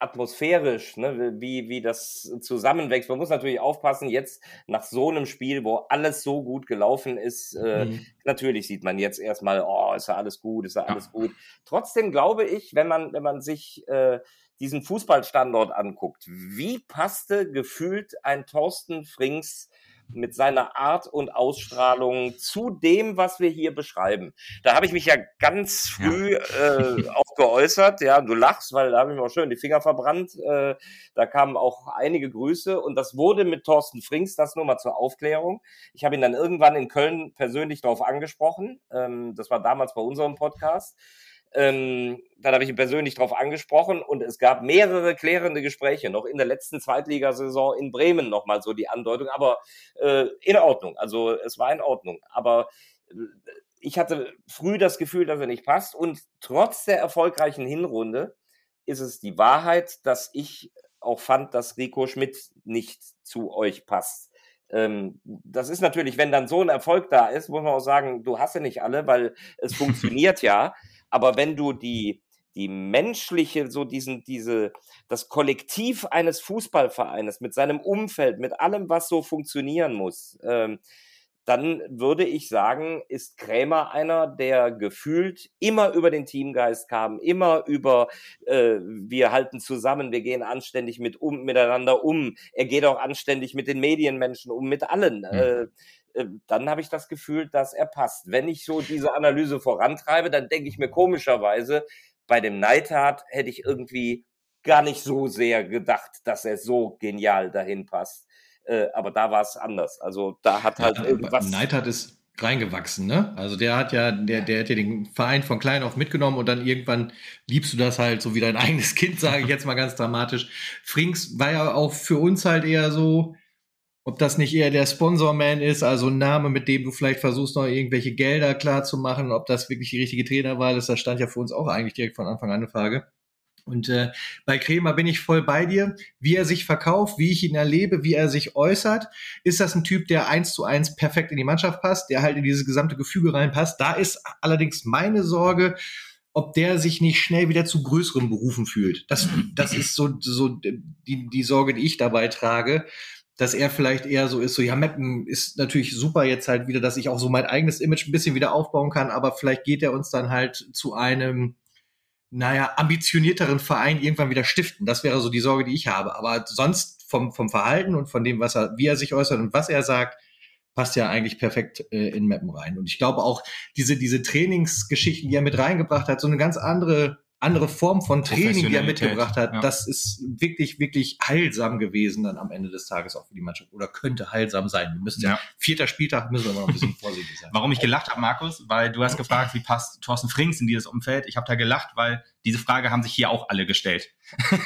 atmosphärisch, ne, wie, wie das zusammenwächst. Man muss natürlich aufpassen, jetzt nach so einem Spiel, wo alles so gut gelaufen ist, äh, mhm. natürlich sieht man jetzt erstmal, oh, ist ja alles gut, ist ja alles ja. gut. Trotzdem glaube ich, wenn man, wenn man sich äh, diesen Fußballstandort anguckt, wie passte gefühlt ein Thorsten Frings mit seiner Art und Ausstrahlung zu dem, was wir hier beschreiben. Da habe ich mich ja ganz früh ja. äh, auch geäußert. Ja, du lachst, weil da habe ich mir auch schön die Finger verbrannt. Äh, da kamen auch einige Grüße und das wurde mit Thorsten Frings, das nur mal zur Aufklärung. Ich habe ihn dann irgendwann in Köln persönlich darauf angesprochen. Ähm, das war damals bei unserem Podcast. Ähm, dann habe ich ihn persönlich darauf angesprochen und es gab mehrere klärende Gespräche, noch in der letzten Zweitligasaison in Bremen nochmal so die Andeutung, aber äh, in Ordnung. Also es war in Ordnung. Aber äh, ich hatte früh das Gefühl, dass er nicht passt und trotz der erfolgreichen Hinrunde ist es die Wahrheit, dass ich auch fand, dass Rico Schmidt nicht zu euch passt. Ähm, das ist natürlich, wenn dann so ein Erfolg da ist, muss man auch sagen, du hast ja nicht alle, weil es funktioniert ja. Aber wenn du die, die menschliche, so diesen, diese, das Kollektiv eines Fußballvereines mit seinem Umfeld, mit allem, was so funktionieren muss, ähm, dann würde ich sagen, ist Krämer einer, der gefühlt immer über den Teamgeist kam, immer über äh, wir halten zusammen, wir gehen anständig mit um, miteinander um. Er geht auch anständig mit den Medienmenschen um, mit allen. Mhm. Äh, dann habe ich das Gefühl, dass er passt. Wenn ich so diese Analyse vorantreibe, dann denke ich mir komischerweise, bei dem Neidhardt hätte ich irgendwie gar nicht so sehr gedacht, dass er so genial dahin passt. Äh, aber da war es anders. Also da hat halt ja, irgendwas. Neidhardt ist reingewachsen, ne? Also der hat ja, der, der hat ja den Verein von klein auf mitgenommen und dann irgendwann liebst du das halt so wie dein eigenes Kind, sage ich jetzt mal ganz dramatisch. Frings war ja auch für uns halt eher so, ob das nicht eher der Sponsorman ist, also ein Name, mit dem du vielleicht versuchst, noch irgendwelche Gelder klar zu machen, ob das wirklich die richtige Trainerwahl ist, das stand ja für uns auch eigentlich direkt von Anfang an eine Frage. Und äh, bei Kremer bin ich voll bei dir. Wie er sich verkauft, wie ich ihn erlebe, wie er sich äußert. Ist das ein Typ, der eins zu eins perfekt in die Mannschaft passt, der halt in dieses gesamte Gefüge reinpasst? Da ist allerdings meine Sorge, ob der sich nicht schnell wieder zu größeren Berufen fühlt. Das, das ist so, so die, die Sorge, die ich dabei trage dass er vielleicht eher so ist, so ja, Mappen ist natürlich super jetzt halt wieder, dass ich auch so mein eigenes Image ein bisschen wieder aufbauen kann, aber vielleicht geht er uns dann halt zu einem, naja, ambitionierteren Verein irgendwann wieder stiften. Das wäre so die Sorge, die ich habe. Aber sonst vom, vom Verhalten und von dem, was er, wie er sich äußert und was er sagt, passt ja eigentlich perfekt äh, in Mappen rein. Und ich glaube auch, diese, diese Trainingsgeschichten, die er mit reingebracht hat, so eine ganz andere andere Form von Training, die er mitgebracht hat, ja. das ist wirklich, wirklich heilsam gewesen dann am Ende des Tages auch für die Mannschaft oder könnte heilsam sein. Wir müssen ja. vierter Spieltag müssen wir noch ein bisschen vorsichtig sein. Warum ich gelacht habe, Markus, weil du hast gefragt, wie passt Thorsten Frings in dieses Umfeld. Ich habe da gelacht, weil diese Frage haben sich hier auch alle gestellt.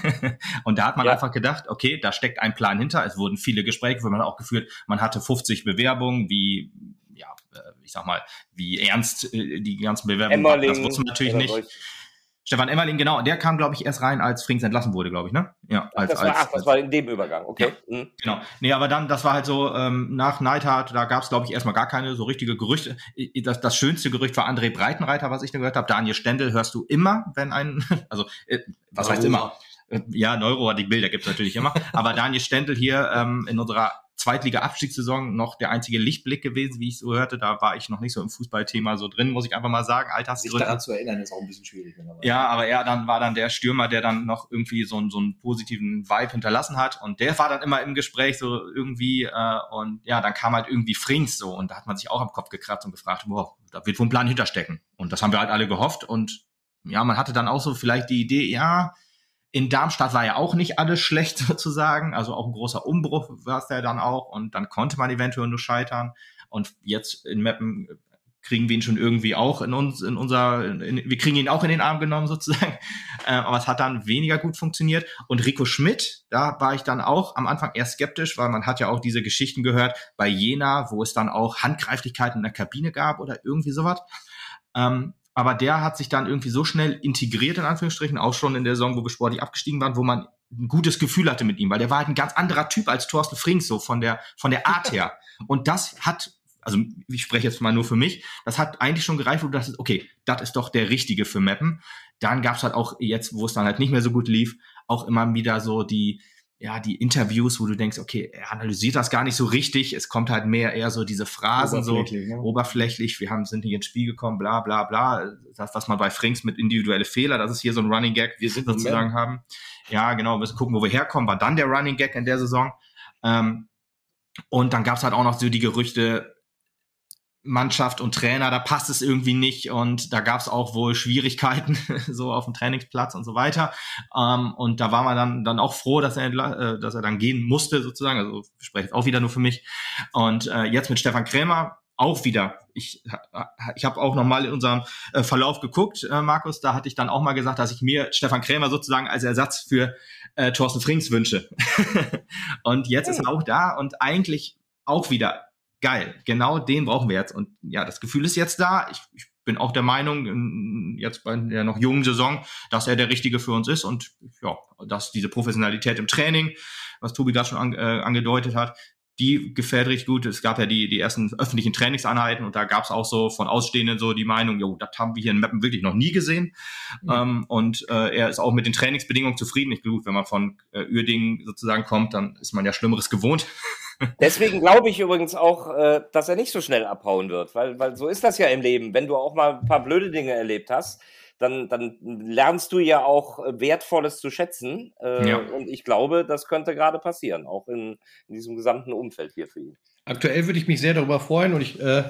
und da hat man ja. einfach gedacht, okay, da steckt ein Plan hinter. Es wurden viele Gespräche, wo man auch geführt, man hatte 50 Bewerbungen, wie ja, äh, ich sag mal, wie ernst äh, die ganzen Bewerbungen waren. Das wusste man natürlich nicht. Stefan Emmerling, genau, der kam, glaube ich, erst rein, als Frings entlassen wurde, glaube ich, ne? Ja, als, das war, als, ach, das war in dem Übergang, okay. Ja, mhm. Genau. Nee, aber dann, das war halt so, ähm, nach Neidhardt, da gab es, glaube ich, erstmal gar keine so richtige Gerüchte. Das, das schönste Gerücht war André Breitenreiter, was ich da gehört habe. Daniel Stendel hörst du immer, wenn ein, also, äh, was Neuro. heißt immer? Äh, ja, Neuro hat die Bilder gibt's natürlich immer. aber Daniel Stendel hier ähm, in unserer Zweitliga-Abstiegssaison noch der einzige Lichtblick gewesen, wie ich so hörte. Da war ich noch nicht so im Fußballthema so drin, muss ich einfach mal sagen. Altersgründe. Sich daran zu erinnern, ist auch ein bisschen schwierig. Ja, aber er dann war dann der Stürmer, der dann noch irgendwie so, einen so einen positiven Vibe hinterlassen hat. Und der war dann immer im Gespräch so irgendwie. Äh, und ja, dann kam halt irgendwie Frings so. Und da hat man sich auch am Kopf gekratzt und gefragt, boah, da wird wohl ein Plan hinterstecken. Und das haben wir halt alle gehofft. Und ja, man hatte dann auch so vielleicht die Idee, ja, in Darmstadt war ja auch nicht alles schlecht sozusagen, also auch ein großer Umbruch war es ja dann auch. Und dann konnte man eventuell nur scheitern. Und jetzt in Meppen kriegen wir ihn schon irgendwie auch in uns, in unser, in, wir kriegen ihn auch in den Arm genommen sozusagen, äh, aber es hat dann weniger gut funktioniert. Und Rico Schmidt, da war ich dann auch am Anfang eher skeptisch, weil man hat ja auch diese Geschichten gehört bei Jena, wo es dann auch Handgreiflichkeiten in der Kabine gab oder irgendwie sowas. Ähm, aber der hat sich dann irgendwie so schnell integriert, in Anführungsstrichen, auch schon in der Saison, wo wir sportlich abgestiegen waren, wo man ein gutes Gefühl hatte mit ihm, weil der war halt ein ganz anderer Typ als Thorsten Frings, so von der, von der Art her. Und das hat, also ich spreche jetzt mal nur für mich, das hat eigentlich schon gereicht, wo du dachtest, okay, das ist doch der Richtige für Mappen. Dann gab's halt auch jetzt, wo es dann halt nicht mehr so gut lief, auch immer wieder so die, ja, die Interviews, wo du denkst, okay, er analysiert das gar nicht so richtig. Es kommt halt mehr eher so diese Phrasen, so ne? oberflächlich. Wir haben, sind nicht ins Spiel gekommen, bla, bla, bla. Das, was man bei Frings mit individuelle Fehler, das ist hier so ein Running Gag, wir sind sozusagen haben. Ja, genau, wir müssen gucken, wo wir herkommen, war dann der Running Gag in der Saison. Ähm, und dann gab's halt auch noch so die Gerüchte, Mannschaft und Trainer, da passt es irgendwie nicht und da gab es auch wohl Schwierigkeiten so auf dem Trainingsplatz und so weiter. Ähm, und da war man dann dann auch froh, dass er äh, dass er dann gehen musste sozusagen. Also ich spreche auch wieder nur für mich. Und äh, jetzt mit Stefan Krämer auch wieder. Ich ich habe auch noch mal in unserem äh, Verlauf geguckt, äh, Markus. Da hatte ich dann auch mal gesagt, dass ich mir Stefan Krämer sozusagen als Ersatz für äh, Thorsten Frings wünsche. und jetzt ist er auch da und eigentlich auch wieder geil, genau den brauchen wir jetzt. Und ja, das Gefühl ist jetzt da. Ich, ich bin auch der Meinung, jetzt bei der noch jungen Saison, dass er der Richtige für uns ist und ja, dass diese Professionalität im Training, was Tobi gerade schon an, äh, angedeutet hat, die gefällt richtig gut. Es gab ja die, die ersten öffentlichen Trainingseinheiten und da gab es auch so von Ausstehenden so die Meinung, jo, das haben wir hier in Mappen wirklich noch nie gesehen. Mhm. Ähm, und äh, er ist auch mit den Trainingsbedingungen zufrieden. Ich glaube, wenn man von äh, Uerdingen sozusagen kommt, dann ist man ja Schlimmeres gewohnt. Deswegen glaube ich übrigens auch, äh, dass er nicht so schnell abhauen wird, weil, weil so ist das ja im Leben. Wenn du auch mal ein paar blöde Dinge erlebt hast, dann, dann lernst du ja auch Wertvolles zu schätzen. Äh, ja. Und ich glaube, das könnte gerade passieren, auch in, in, diesem gesamten Umfeld hier für ihn. Aktuell würde ich mich sehr darüber freuen und ich äh,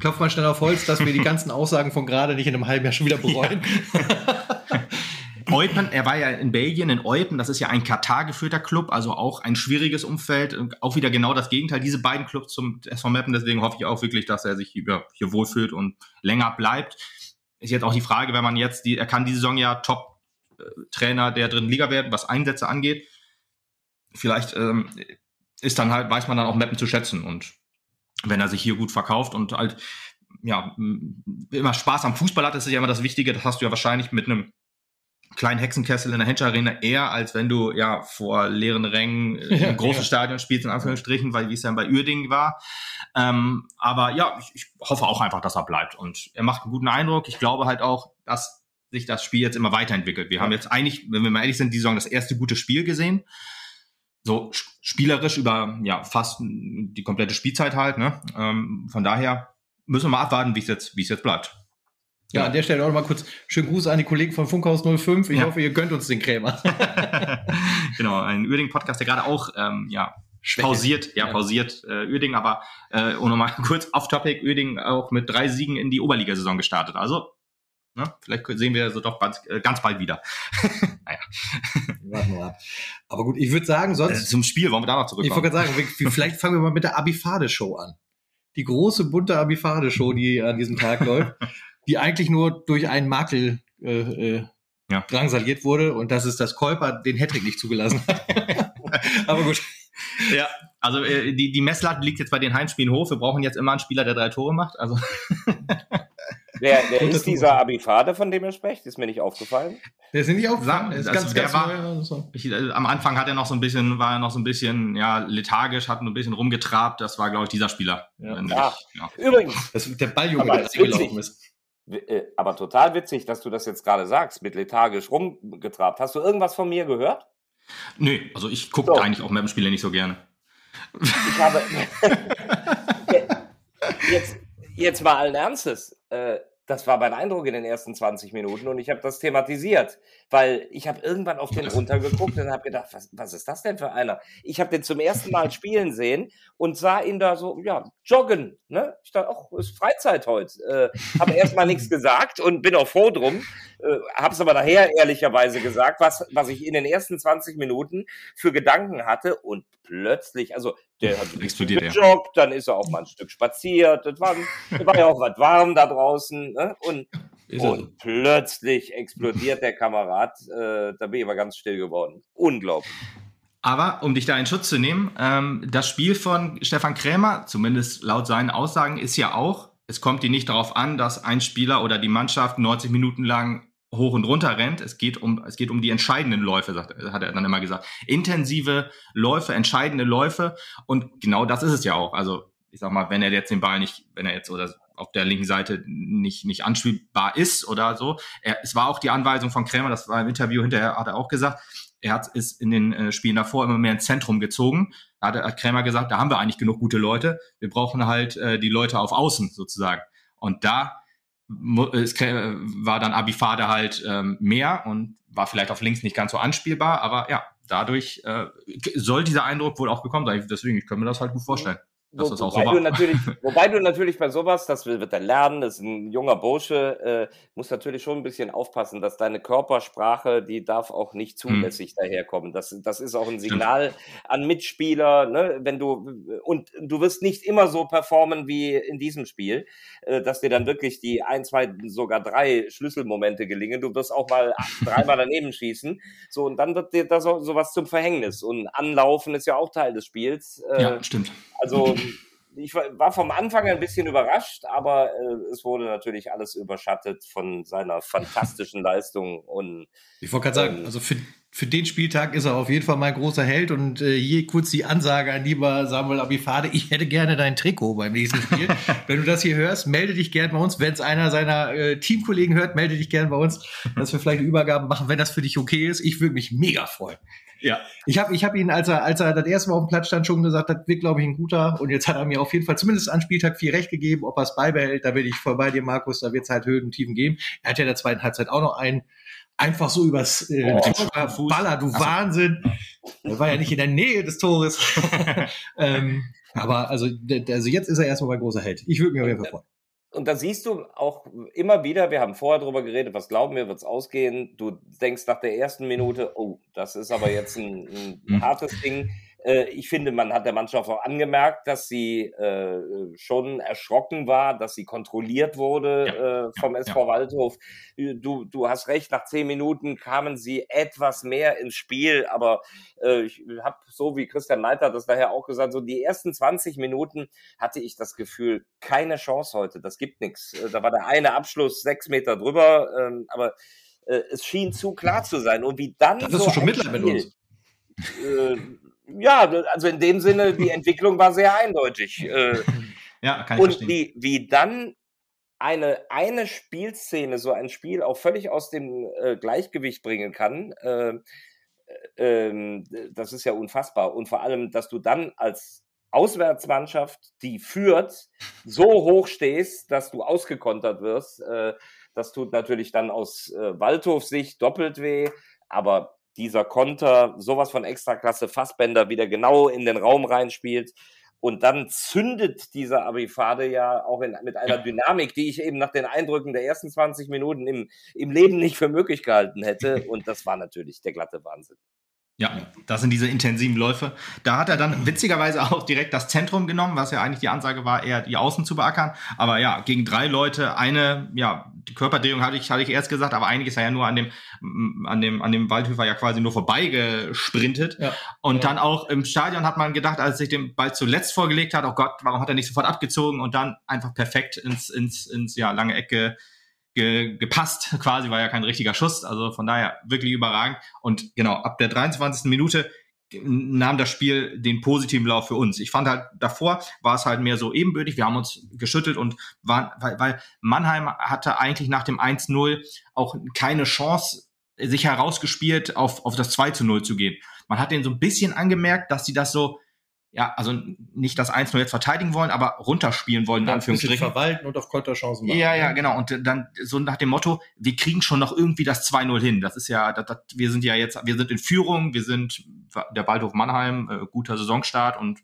klopfe mal schnell auf Holz, dass wir die ganzen Aussagen von gerade nicht in einem halben Jahr schon wieder bereuen. Ja. Eupen, er war ja in Belgien, in Eupen, das ist ja ein Katar geführter Club, also auch ein schwieriges Umfeld, auch wieder genau das Gegenteil, diese beiden Clubs zum SV Meppen, deswegen hoffe ich auch wirklich, dass er sich hier, hier wohlfühlt und länger bleibt. Ist jetzt auch die Frage, wenn man jetzt, die, er kann diese Saison ja Top-Trainer der dritten Liga werden, was Einsätze angeht. Vielleicht ähm, ist dann halt, weiß man dann auch Mappen zu schätzen. Und wenn er sich hier gut verkauft und halt, ja, immer Spaß am Fußball hat, das ist ja immer das Wichtige. Das hast du ja wahrscheinlich mit einem kleinen Hexenkessel in der Henscher Arena eher, als wenn du ja vor leeren Rängen ja, im großen ja. Stadion spielst, in Anführungsstrichen, weil wie es dann bei Uerdingen war. Ähm, aber ja, ich, ich hoffe auch einfach, dass er bleibt. Und er macht einen guten Eindruck. Ich glaube halt auch, dass sich das Spiel jetzt immer weiterentwickelt. Wir ja. haben jetzt eigentlich, wenn wir mal ehrlich sind, die Saison das erste gute Spiel gesehen. So spielerisch über ja fast die komplette Spielzeit halt. Ne? Ähm, von daher müssen wir mal abwarten, wie es jetzt, wie es jetzt bleibt. Ja, an der Stelle auch noch mal kurz schönen Gruß an die Kollegen von Funkhaus 05. Ich ja. hoffe, ihr gönnt uns den Krämer. genau, ein Uerding-Podcast, der gerade auch ähm, ja, pausiert, ja, ja. pausiert äh, Uerding, aber äh, um nochmal kurz off-topic, Uerding auch mit drei Siegen in die Oberligasaison gestartet. Also, ne, vielleicht sehen wir so doch ganz, äh, ganz bald wieder. naja. Warten wir ab. Aber gut, ich würde sagen, sonst. Äh, zum Spiel wollen wir da noch zurückkommen. Ich wollte gerade sagen, vielleicht fangen wir mal mit der Abifade-Show an. Die große bunte Abifade-Show, die an diesem Tag läuft die eigentlich nur durch einen Makel äh, äh, ja. drangsaliert wurde und das ist das Kolper den Hattrick nicht zugelassen hat. Aber gut. Ja, also äh, die, die Messlatte liegt jetzt bei den Heimspielen hoch. Wir brauchen jetzt immer einen Spieler, der drei Tore macht. Also Wer, wer ist dieser Abifade, von dem ihr sprecht? Ist mir nicht aufgefallen. Der ist nicht aufgefallen. Ist also ganz, der ganz war, so. ich, äh, am Anfang hat er noch so ein bisschen, war er noch so ein bisschen ja, lethargisch, hat ein bisschen rumgetrabt. Das war, glaube ich, dieser Spieler. Ja. Ah, ja. Übrigens. Das, der Balljunge, der eingelaufen ist. Äh, aber total witzig, dass du das jetzt gerade sagst, mit lethargisch rumgetrabt. Hast du irgendwas von mir gehört? Nö, also ich gucke so. eigentlich auch Mappenspiele nicht so gerne. Ich habe. jetzt, jetzt mal allen Ernstes. Äh, das war mein Eindruck in den ersten 20 Minuten und ich habe das thematisiert, weil ich habe irgendwann auf den runtergeguckt und habe gedacht, was, was ist das denn für einer? Ich habe den zum ersten Mal spielen sehen und sah ihn da so, ja, joggen. Ne? Ich dachte, ach, ist Freizeit heute. Äh, habe erstmal nichts gesagt und bin auch froh drum. Äh, habe es aber nachher ehrlicherweise gesagt, was, was ich in den ersten 20 Minuten für Gedanken hatte und plötzlich, also der hat explodiert, gejoggt, ja. dann ist er auch mal ein Stück spaziert, das war, das war ja auch was warm da draußen ne? und, und plötzlich explodiert der Kamerad, äh, da bin ich aber ganz still geworden. Unglaublich. Aber um dich da in Schutz zu nehmen, ähm, das Spiel von Stefan Krämer, zumindest laut seinen Aussagen, ist ja auch, es kommt dir nicht darauf an, dass ein Spieler oder die Mannschaft 90 Minuten lang hoch und runter rennt. Es geht um, es geht um die entscheidenden Läufe, sagt, hat er dann immer gesagt. Intensive Läufe, entscheidende Läufe. Und genau das ist es ja auch. Also, ich sag mal, wenn er jetzt den Ball nicht, wenn er jetzt oder auf der linken Seite nicht, nicht anspielbar ist oder so. Er, es war auch die Anweisung von Krämer, das war im Interview hinterher, hat er auch gesagt, er hat ist in den äh, Spielen davor immer mehr ins Zentrum gezogen. Da hat, hat Krämer gesagt, da haben wir eigentlich genug gute Leute. Wir brauchen halt äh, die Leute auf Außen sozusagen. Und da es war dann Abifade halt ähm, mehr und war vielleicht auf links nicht ganz so anspielbar, aber ja, dadurch äh, soll dieser Eindruck wohl auch gekommen sein. Deswegen, ich kann mir das halt gut vorstellen. Das auch wobei, so du natürlich, wobei du natürlich bei sowas, das wird er lernen, das ist ein junger Bursche, äh, muss natürlich schon ein bisschen aufpassen, dass deine Körpersprache, die darf auch nicht hm. zulässig hm. daherkommen. Das, das ist auch ein Signal an Mitspieler, ne? wenn du, und du wirst nicht immer so performen wie in diesem Spiel, äh, dass dir dann wirklich die ein, zwei, sogar drei Schlüsselmomente gelingen. Du wirst auch mal dreimal daneben schießen. So, und dann wird dir das so, sowas zum Verhängnis. Und Anlaufen ist ja auch Teil des Spiels. Äh, ja, stimmt. Also, ich war vom Anfang ein bisschen überrascht, aber äh, es wurde natürlich alles überschattet von seiner fantastischen Leistung. Und, ich wollte gerade sagen, ähm, also für, für den Spieltag ist er auf jeden Fall mein großer Held und äh, hier kurz die Ansage an lieber Samuel Abifade, ich hätte gerne dein Trikot beim nächsten Spiel. Wenn du das hier hörst, melde dich gerne bei uns. Wenn es einer seiner äh, Teamkollegen hört, melde dich gerne bei uns, dass wir vielleicht eine Übergabe machen, wenn das für dich okay ist. Ich würde mich mega freuen. Ja. Ich habe ich hab ihn, als er, als er das erste Mal auf dem Platz stand, schon gesagt, das wird, glaube ich, ein guter. Und jetzt hat er mir auf jeden Fall zumindest an Spieltag viel recht gegeben. Ob er es beibehält, da bin ich voll bei dir, Markus. Da wird es halt Höhen und Tiefen geben. Er hat ja in der zweiten Halbzeit auch noch einen einfach so übers äh, oh, Baller, du also. Wahnsinn. Er war ja nicht in der Nähe des Tores. ähm, aber also, also jetzt ist er erstmal mein großer Held. Ich würde mich auf jeden Fall freuen und da siehst du auch immer wieder, wir haben vorher drüber geredet, was glauben wir, wird's ausgehen. Du denkst nach der ersten Minute, oh, das ist aber jetzt ein, ein mhm. hartes Ding. Äh, ich finde, man hat der Mannschaft auch angemerkt, dass sie äh, schon erschrocken war, dass sie kontrolliert wurde ja, äh, vom ja, SV ja. Waldhof. Du, du hast recht, nach zehn Minuten kamen sie etwas mehr ins Spiel, aber äh, ich habe so wie Christian Neiter das daher auch gesagt, so die ersten 20 Minuten hatte ich das Gefühl, keine Chance heute, das gibt nichts. Äh, da war der eine Abschluss sechs Meter drüber, ähm, aber äh, es schien zu klar zu sein. Und wie dann. Da bist so schon Mitleid mit uns. Äh, ja, also in dem Sinne, die Entwicklung war sehr eindeutig. Äh, ja, kann ich Und verstehen. wie, wie dann eine, eine Spielszene, so ein Spiel auch völlig aus dem äh, Gleichgewicht bringen kann, äh, äh, das ist ja unfassbar. Und vor allem, dass du dann als Auswärtsmannschaft, die führt, so hoch stehst, dass du ausgekontert wirst. Äh, das tut natürlich dann aus äh, Waldhofs Sicht doppelt weh, aber dieser Konter, sowas von Extraklasse Fassbänder wieder genau in den Raum reinspielt. Und dann zündet dieser Abifade ja auch in, mit einer Dynamik, die ich eben nach den Eindrücken der ersten 20 Minuten im, im Leben nicht für möglich gehalten hätte. Und das war natürlich der glatte Wahnsinn. Ja, das sind diese intensiven Läufe. Da hat er dann witzigerweise auch direkt das Zentrum genommen, was ja eigentlich die Ansage war, eher die Außen zu beackern. Aber ja, gegen drei Leute eine, ja, die Körperdrehung hatte ich, hatte ich erst gesagt, aber eigentlich ist er ja nur an dem, an dem, an dem Waldhöfer ja quasi nur vorbeigesprintet. Ja. Und ja. dann auch im Stadion hat man gedacht, als sich den Ball zuletzt vorgelegt hat, oh Gott, warum hat er nicht sofort abgezogen und dann einfach perfekt ins, ins, ins, ja, lange Ecke ge, gepasst, quasi war ja kein richtiger Schuss, also von daher wirklich überragend. Und genau, ab der 23. Minute nahm das Spiel den positiven Lauf für uns. Ich fand halt, davor war es halt mehr so ebenbürtig, wir haben uns geschüttelt und waren, weil, weil Mannheim hatte eigentlich nach dem 1-0 auch keine Chance, sich herausgespielt, auf, auf das 2 0 zu gehen. Man hat denen so ein bisschen angemerkt, dass sie das so ja, also nicht das 1-0 jetzt verteidigen wollen, aber runterspielen wollen, in ja, Anführungsstrichen. verwalten und auf Konterchancen machen. Ja, ja, genau. Und dann so nach dem Motto, wir kriegen schon noch irgendwie das 2-0 hin. Das ist ja, das, das, wir sind ja jetzt, wir sind in Führung, wir sind der Waldhof Mannheim, äh, guter Saisonstart und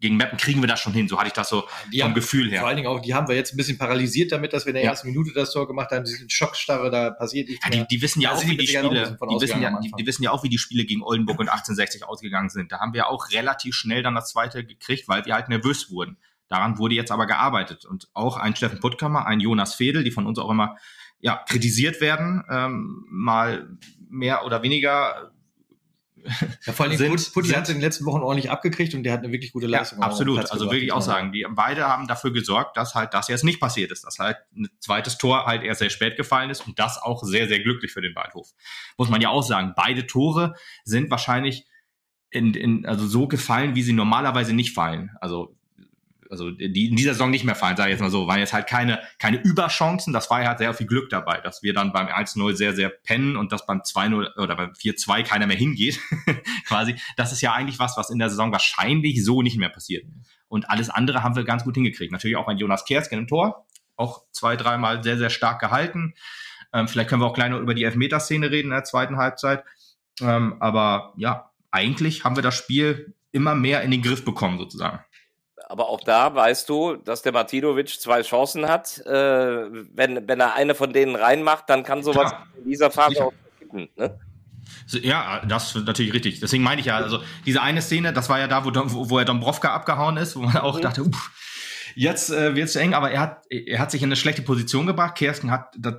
gegen Meppen kriegen wir das schon hin. So hatte ich das so die vom haben, Gefühl her. Vor allen Dingen auch, die haben wir jetzt ein bisschen paralysiert damit, dass wir in der ja. ersten Minute das Tor gemacht haben. Diese Schockstarre, da passiert nichts ja, die, die, wissen ja auch, wie die Spiele, die wissen ja, die, die, wissen ja auch, wie die Spiele gegen Oldenburg und 1860 ausgegangen sind. Da haben wir auch relativ schnell dann das zweite gekriegt, weil die halt nervös wurden. Daran wurde jetzt aber gearbeitet. Und auch ein Steffen Puttkammer, ein Jonas Fedel, die von uns auch immer ja, kritisiert werden, ähm, mal mehr oder weniger ja, vor allem sind, Putti hat in den letzten Wochen ordentlich abgekriegt und der hat eine wirklich gute Leistung. Ja, absolut, also wirklich auch sagen, die beide haben dafür gesorgt, dass halt das jetzt nicht passiert ist, dass halt ein zweites Tor halt erst sehr spät gefallen ist und das auch sehr, sehr glücklich für den Waldhof. Muss man ja auch sagen, beide Tore sind wahrscheinlich in, in, also so gefallen, wie sie normalerweise nicht fallen. Also also die in dieser Saison nicht mehr fallen, sage ich jetzt mal so, waren jetzt halt keine, keine Überchancen, das war ja halt sehr viel Glück dabei, dass wir dann beim 1-0 sehr, sehr pennen und dass beim 2-0 oder beim 4-2 keiner mehr hingeht, quasi. Das ist ja eigentlich was, was in der Saison wahrscheinlich so nicht mehr passiert. Und alles andere haben wir ganz gut hingekriegt. Natürlich auch ein Jonas Kersken im Tor, auch zwei, dreimal sehr, sehr stark gehalten. Ähm, vielleicht können wir auch gleich noch über die Elfmeterszene reden in der zweiten Halbzeit. Ähm, aber ja, eigentlich haben wir das Spiel immer mehr in den Griff bekommen, sozusagen aber auch da weißt du, dass der Martinovic zwei Chancen hat. Äh, wenn, wenn er eine von denen reinmacht, dann kann sowas Klar. in dieser Phase auch kippen. Ne? Ja, das ist natürlich richtig. Deswegen meine ich ja, also diese eine Szene, das war ja da, wo, wo er Dombrovka abgehauen ist, wo man auch mhm. dachte, uff, jetzt äh, wird es eng, aber er hat, er hat sich in eine schlechte Position gebracht. Kersken hat das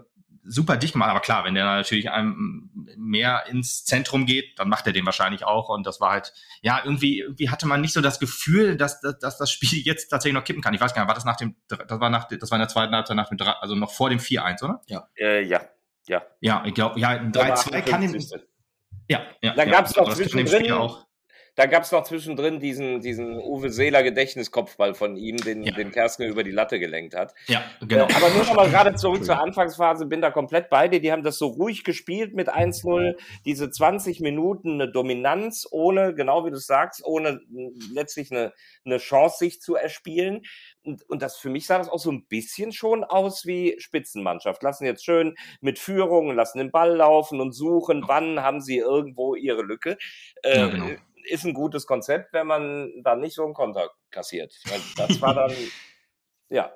super dicht gemacht. Aber klar, wenn der natürlich einem mehr ins Zentrum geht, dann macht er den wahrscheinlich auch. Und das war halt, ja, irgendwie, irgendwie hatte man nicht so das Gefühl, dass, dass, dass das Spiel jetzt tatsächlich noch kippen kann. Ich weiß gar nicht, war das nach dem, das war nach, das war in der zweiten Halbzeit nach dem, also noch vor dem 4-1, oder? Ja. Äh, ja. Ja. Ja, ich glaube, ja, 3-2 kann ihn. Ja, ja. Da gab es noch zwischendrin, auch da gab es noch zwischendrin diesen, diesen Uwe Seeler Gedächtniskopfball von ihm, den, ja. den Kersken über die Latte gelenkt hat. Ja, genau. Äh, aber nur noch mal gerade zurück zur Anfangsphase, bin da komplett bei dir. Die haben das so ruhig gespielt mit 1-0, diese 20 Minuten eine Dominanz, ohne, genau wie du sagst, ohne letztlich eine, eine Chance sich zu erspielen. Und, und das für mich sah das auch so ein bisschen schon aus wie Spitzenmannschaft. Lassen jetzt schön mit Führung, lassen den Ball laufen und suchen, wann haben sie irgendwo ihre Lücke. Äh, ja, genau ist ein gutes Konzept, wenn man dann nicht so einen Konter kassiert. Das war dann, ja.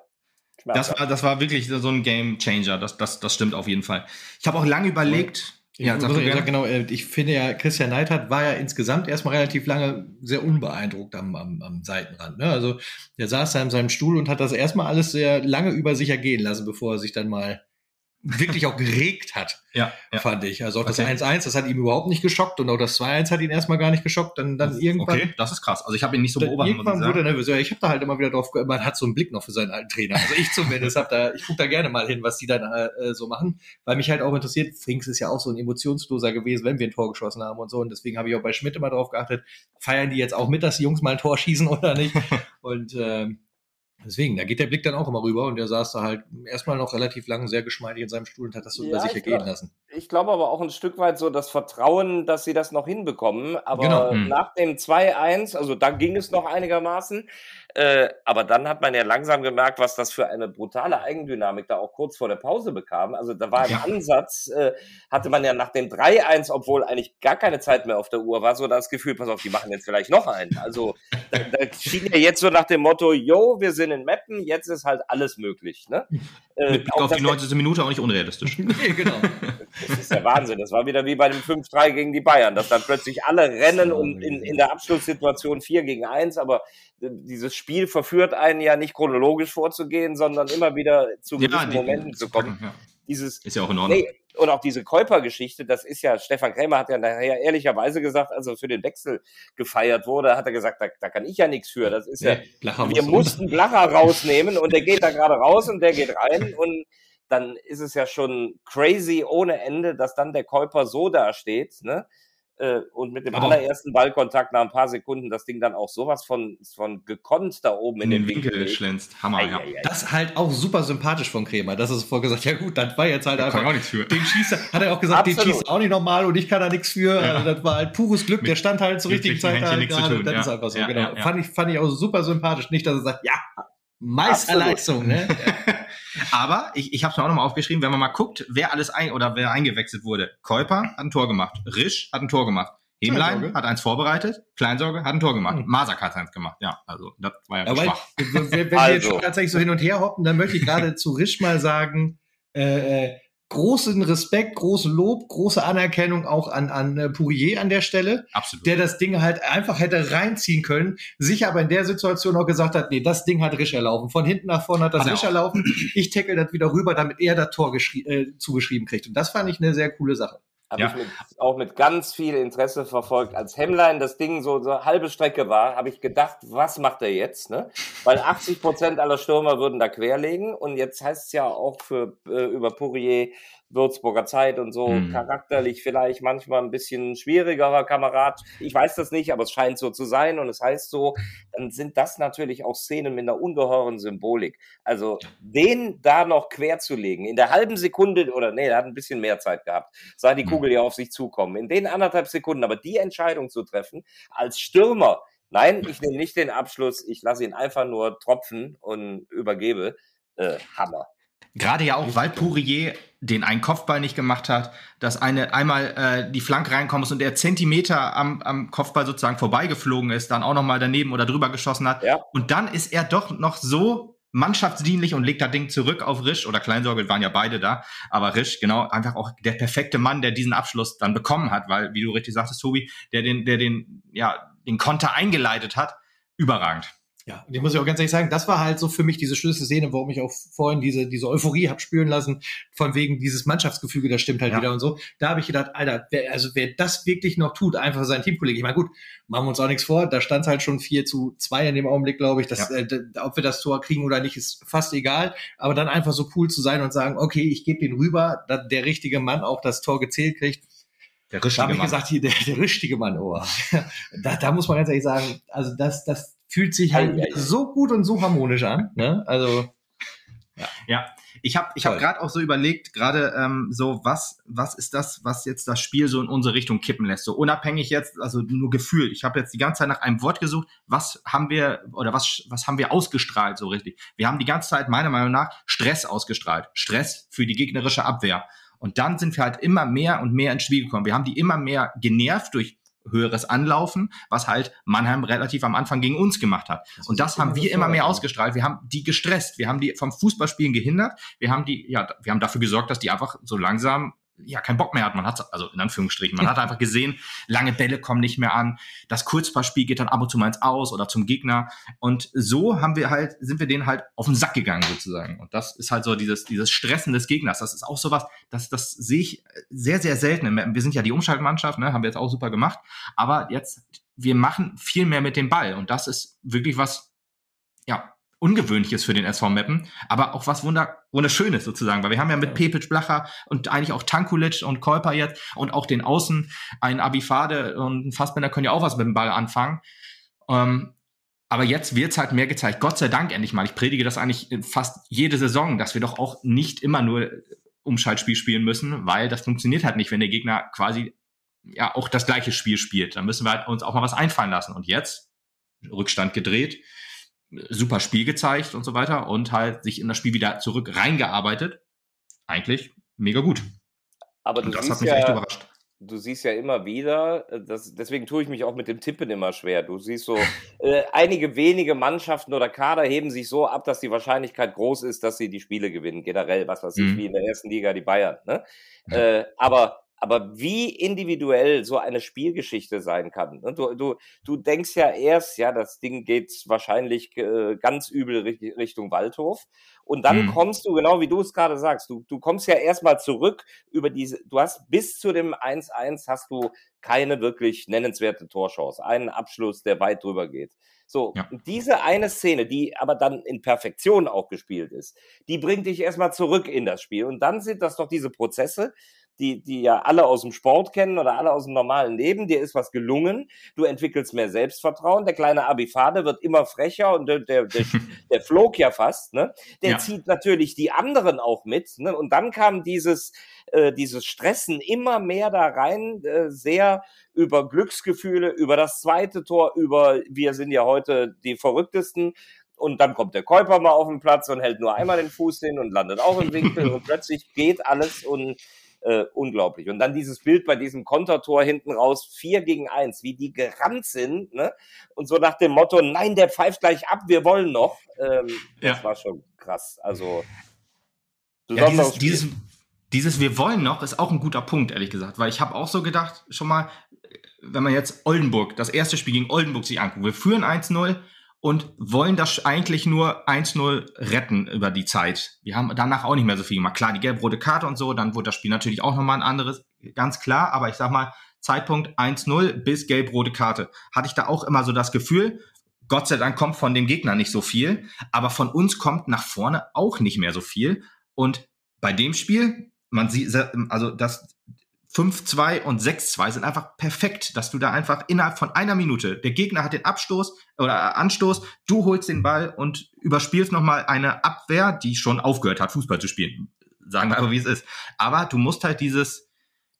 Das war, das war wirklich so ein Game Changer. Das, das, das stimmt auf jeden Fall. Ich habe auch lange überlegt, Ja, sag ja, genau. Äh, ich finde ja, Christian Neidhardt war ja insgesamt erstmal relativ lange sehr unbeeindruckt am, am, am Seitenrand. Ne? Also der saß da in seinem Stuhl und hat das erstmal alles sehr lange über sich ergehen lassen, bevor er sich dann mal wirklich auch geregt hat, ja, ja. fand ich. Also auch das 1-1, das hat ihm überhaupt nicht geschockt und auch das 2-1 hat ihn erstmal gar nicht geschockt. Dann, dann irgendwann. Okay, das ist krass. Also ich habe ihn nicht so beobachtet. Irgendwann wurde er nervös. Ich habe da halt immer wieder drauf, man hat so einen Blick noch für seinen alten Trainer. Also ich zumindest habe da, ich gucke da gerne mal hin, was die dann äh, so machen, weil mich halt auch interessiert. Frings ist ja auch so ein emotionsloser gewesen, wenn wir ein Tor geschossen haben und so. Und deswegen habe ich auch bei Schmidt immer drauf geachtet, feiern die jetzt auch mit, dass die Jungs mal ein Tor schießen oder nicht. und ähm, Deswegen, da geht der Blick dann auch immer rüber und der saß da halt erstmal noch relativ lang sehr geschmeidig in seinem Stuhl und hat das so ja, über sich ergehen glaub, lassen. Ich glaube aber auch ein Stück weit so das Vertrauen, dass sie das noch hinbekommen. Aber genau. Hm. nach dem 2-1, also da ging es noch einigermaßen, äh, aber dann hat man ja langsam gemerkt, was das für eine brutale Eigendynamik da auch kurz vor der Pause bekam. Also da war im ja. Ansatz, äh, hatte man ja nach dem 3-1, obwohl eigentlich gar keine Zeit mehr auf der Uhr war, so das Gefühl, pass auf, die machen jetzt vielleicht noch einen. Also da, da schien ja jetzt so nach dem Motto, yo, wir sind in Mappen, jetzt ist halt alles möglich. Ne? Äh, Mit Blick auf die 90. Minute auch nicht unrealistisch. nee, genau. Das ist der Wahnsinn. Das war wieder wie bei dem 5-3 gegen die Bayern, dass dann plötzlich alle rennen und in, in der Abschlusssituation 4 gegen 1, aber dieses Spiel verführt einen ja nicht chronologisch vorzugehen, sondern immer wieder zu gewissen ja, die, Momenten zu kommen. Ja. Dieses, ist ja auch in Ordnung. Nee, und auch diese Käuper-Geschichte, das ist ja, Stefan Krämer hat ja nachher ehrlicherweise gesagt, als er für den Wechsel gefeiert wurde, hat er gesagt, da, da kann ich ja nichts für. Das ist ja, Blacher wir mussten Blacher rausnehmen und der geht da gerade raus und der geht rein und dann ist es ja schon crazy ohne Ende, dass dann der Käuper so dasteht, ne? Äh, und mit dem oh. allerersten Ballkontakt nach ein paar Sekunden das Ding dann auch sowas von, von gekonnt da oben in, in den Winkel, Winkel schlänzt. Hammer, ja. Das halt auch super sympathisch von Krämer. Das ist vorher gesagt, ja gut, das war jetzt halt da einfach. Kann auch nichts für. Den schießt hat er auch gesagt, Absolut. den schießt auch nicht normal und ich kann da nichts für. Ja. Also das war halt pures Glück. Mit, der stand halt zur richtigen Zeit da gerade. Das ja. ist einfach so, ja, genau. Fand, ich, fand ich auch super sympathisch. Nicht, dass er sagt, ja, Meisterleistung, ne? Aber ich, ich habe es mir auch nochmal aufgeschrieben, wenn man mal guckt, wer alles ein oder wer eingewechselt wurde. Käuper hat ein Tor gemacht, Risch hat ein Tor gemacht, Hemlein hat eins vorbereitet, Kleinsorge hat ein Tor gemacht, mhm. Masak hat eins gemacht. Ja, also das war ja, ja schwach. Wenn, wenn wir jetzt schon tatsächlich so hin und her hoppen, dann möchte ich gerade zu Risch mal sagen, äh, äh großen Respekt, großen Lob, große Anerkennung auch an, an äh, Pourier an der Stelle, Absolut. der das Ding halt einfach hätte reinziehen können, sich aber in der Situation auch gesagt hat, nee, das Ding hat Risch erlaufen. Von hinten nach vorne hat das Risch erlaufen. Ich tackle das wieder rüber, damit er das Tor äh, zugeschrieben kriegt. Und das fand ich eine sehr coole Sache. Habe ja. ich mit, auch mit ganz viel Interesse verfolgt. Als Hemmlein das Ding so, so halbe Strecke war, habe ich gedacht, was macht er jetzt? Ne? Weil 80 Prozent aller Stürmer würden da querlegen und jetzt heißt es ja auch für äh, über Pourier, Würzburger Zeit und so, mhm. charakterlich vielleicht manchmal ein bisschen schwierigerer Kamerad. Ich weiß das nicht, aber es scheint so zu sein und es heißt so, dann sind das natürlich auch Szenen mit einer ungeheuren Symbolik. Also den da noch quer zu legen, in der halben Sekunde, oder nee, er hat ein bisschen mehr Zeit gehabt, sah die mhm. Kugel ja auf sich zukommen, in den anderthalb Sekunden, aber die Entscheidung zu treffen, als Stürmer, nein, ich nehme nicht den Abschluss, ich lasse ihn einfach nur tropfen und übergebe, äh, Hammer. Gerade ja auch, weil Pourier den einen Kopfball nicht gemacht hat, dass eine einmal äh, die Flanke reinkommt und der Zentimeter am, am Kopfball sozusagen vorbeigeflogen ist, dann auch nochmal daneben oder drüber geschossen hat. Ja. Und dann ist er doch noch so mannschaftsdienlich und legt das Ding zurück auf Risch oder Kleinsorge waren ja beide da, aber Risch, genau, einfach auch der perfekte Mann, der diesen Abschluss dann bekommen hat, weil, wie du richtig sagtest, Tobi, der den, der den, ja, den Konter eingeleitet hat, überragend. Ja, und ich muss ja auch ganz ehrlich sagen, das war halt so für mich diese Schlüsselszene, warum ich auch vorhin diese, diese Euphorie hab spüren lassen, von wegen dieses Mannschaftsgefüge, das stimmt halt ja. wieder und so. Da habe ich gedacht, Alter, wer, also wer das wirklich noch tut, einfach sein Teamkollege. Ich meine, gut, machen wir uns auch nichts vor, da stand halt schon 4 zu 2 in dem Augenblick, glaube ich. Dass, ja. äh, ob wir das Tor kriegen oder nicht, ist fast egal. Aber dann einfach so cool zu sein und sagen, okay, ich gebe den rüber, dass der richtige Mann auch das Tor gezählt kriegt. Der richtige da habe ich Mann. gesagt, hier, der, der richtige Mann, oh. da, da muss man ganz ehrlich sagen, also das, das, fühlt sich halt ja, ja, so gut und so harmonisch an. Ne? Also ja. ja. Ich habe ich hab gerade auch so überlegt, gerade ähm, so, was, was ist das, was jetzt das Spiel so in unsere Richtung kippen lässt? So unabhängig jetzt, also nur Gefühl. Ich habe jetzt die ganze Zeit nach einem Wort gesucht, was haben wir oder was, was haben wir ausgestrahlt so richtig? Wir haben die ganze Zeit meiner Meinung nach Stress ausgestrahlt. Stress für die gegnerische Abwehr. Und dann sind wir halt immer mehr und mehr ins Spiel gekommen. Wir haben die immer mehr genervt durch höheres Anlaufen, was halt Mannheim relativ am Anfang gegen uns gemacht hat. Das und das haben wir immer mehr ausgestrahlt. Wir haben die gestresst. Wir haben die vom Fußballspielen gehindert. Wir haben die, ja, wir haben dafür gesorgt, dass die einfach so langsam ja keinen Bock mehr hat. Man hat also in Anführungsstrichen, man hat einfach gesehen, lange Bälle kommen nicht mehr an. Das Kurzpassspiel geht dann ab und zu mal ins Aus oder zum Gegner. Und so haben wir halt, sind wir denen halt auf den Sack gegangen sozusagen. Und das ist halt so dieses, dieses Stressen des Gegners. Das ist auch sowas, das, das sehe ich sehr, sehr selten. Wir sind ja die Umschaltmannschaft, ne, haben wir jetzt auch super gemacht. Aber jetzt, wir machen viel mehr mit dem Ball. Und das ist wirklich was, ja, Ungewöhnliches für den SV Meppen, aber auch was Wunder Wunderschönes sozusagen, weil wir haben ja mit Pepic, Blacher und eigentlich auch Tankulic und Kolper jetzt und auch den Außen, ein Abifade und ein Fassbender können ja auch was mit dem Ball anfangen. Ähm, aber jetzt wird's halt mehr gezeigt. Gott sei Dank endlich mal. Ich predige das eigentlich fast jede Saison, dass wir doch auch nicht immer nur Umschaltspiel spielen müssen, weil das funktioniert halt nicht, wenn der Gegner quasi ja auch das gleiche Spiel spielt. Dann müssen wir halt uns auch mal was einfallen lassen. Und jetzt Rückstand gedreht super Spiel gezeigt und so weiter und halt sich in das Spiel wieder zurück reingearbeitet. Eigentlich mega gut. Aber du und das hat mich ja, echt überrascht. Du siehst ja immer wieder, äh, das, deswegen tue ich mich auch mit dem Tippen immer schwer. Du siehst so, äh, einige wenige Mannschaften oder Kader heben sich so ab, dass die Wahrscheinlichkeit groß ist, dass sie die Spiele gewinnen. Generell, was weiß ich, mhm. wie in der ersten Liga die Bayern. Ne? Äh, aber aber wie individuell so eine Spielgeschichte sein kann. Ne? Du, du, du denkst ja erst, ja, das Ding geht wahrscheinlich äh, ganz übel Richtung Waldhof. Und dann mhm. kommst du, genau wie du es gerade sagst, du, du kommst ja erstmal zurück über diese, du hast bis zu dem 1-1 hast du keine wirklich nennenswerte Torchance. Einen Abschluss, der weit drüber geht. So, ja. diese eine Szene, die aber dann in Perfektion auch gespielt ist, die bringt dich erstmal zurück in das Spiel. Und dann sind das doch diese Prozesse, die, die ja alle aus dem Sport kennen oder alle aus dem normalen Leben. Dir ist was gelungen, du entwickelst mehr Selbstvertrauen. Der kleine Abifade wird immer frecher und der, der, der, der flog ja fast. Ne? Der ja. zieht natürlich die anderen auch mit. Ne? Und dann kam dieses, äh, dieses Stressen immer mehr da rein, äh, sehr über Glücksgefühle, über das zweite Tor, über wir sind ja heute die Verrücktesten. Und dann kommt der Käuper mal auf den Platz und hält nur einmal den Fuß hin und landet auch im Winkel und plötzlich geht alles und äh, unglaublich. Und dann dieses Bild bei diesem Kontertor hinten raus, vier gegen eins, wie die gerannt sind, ne? Und so nach dem Motto, nein, der pfeift gleich ab, wir wollen noch. Ähm, ja. Das war schon krass. Also ja, dieses, dieses, dieses Wir wollen noch ist auch ein guter Punkt, ehrlich gesagt, weil ich habe auch so gedacht, schon mal, wenn man jetzt Oldenburg, das erste Spiel gegen Oldenburg sich anguckt, wir führen 1-0, und wollen das eigentlich nur 1-0 retten über die Zeit. Wir haben danach auch nicht mehr so viel gemacht. Klar, die gelb-rote Karte und so, dann wurde das Spiel natürlich auch nochmal ein anderes, ganz klar, aber ich sag mal, Zeitpunkt 1-0 bis gelb-rote Karte. Hatte ich da auch immer so das Gefühl, Gott sei Dank kommt von dem Gegner nicht so viel, aber von uns kommt nach vorne auch nicht mehr so viel. Und bei dem Spiel, man sieht, also das, 5-2 und 6-2 sind einfach perfekt, dass du da einfach innerhalb von einer Minute, der Gegner hat den Abstoß oder Anstoß, du holst den Ball und überspielst nochmal eine Abwehr, die schon aufgehört hat, Fußball zu spielen. Sagen wir aber, wie es ist. Aber du musst halt dieses,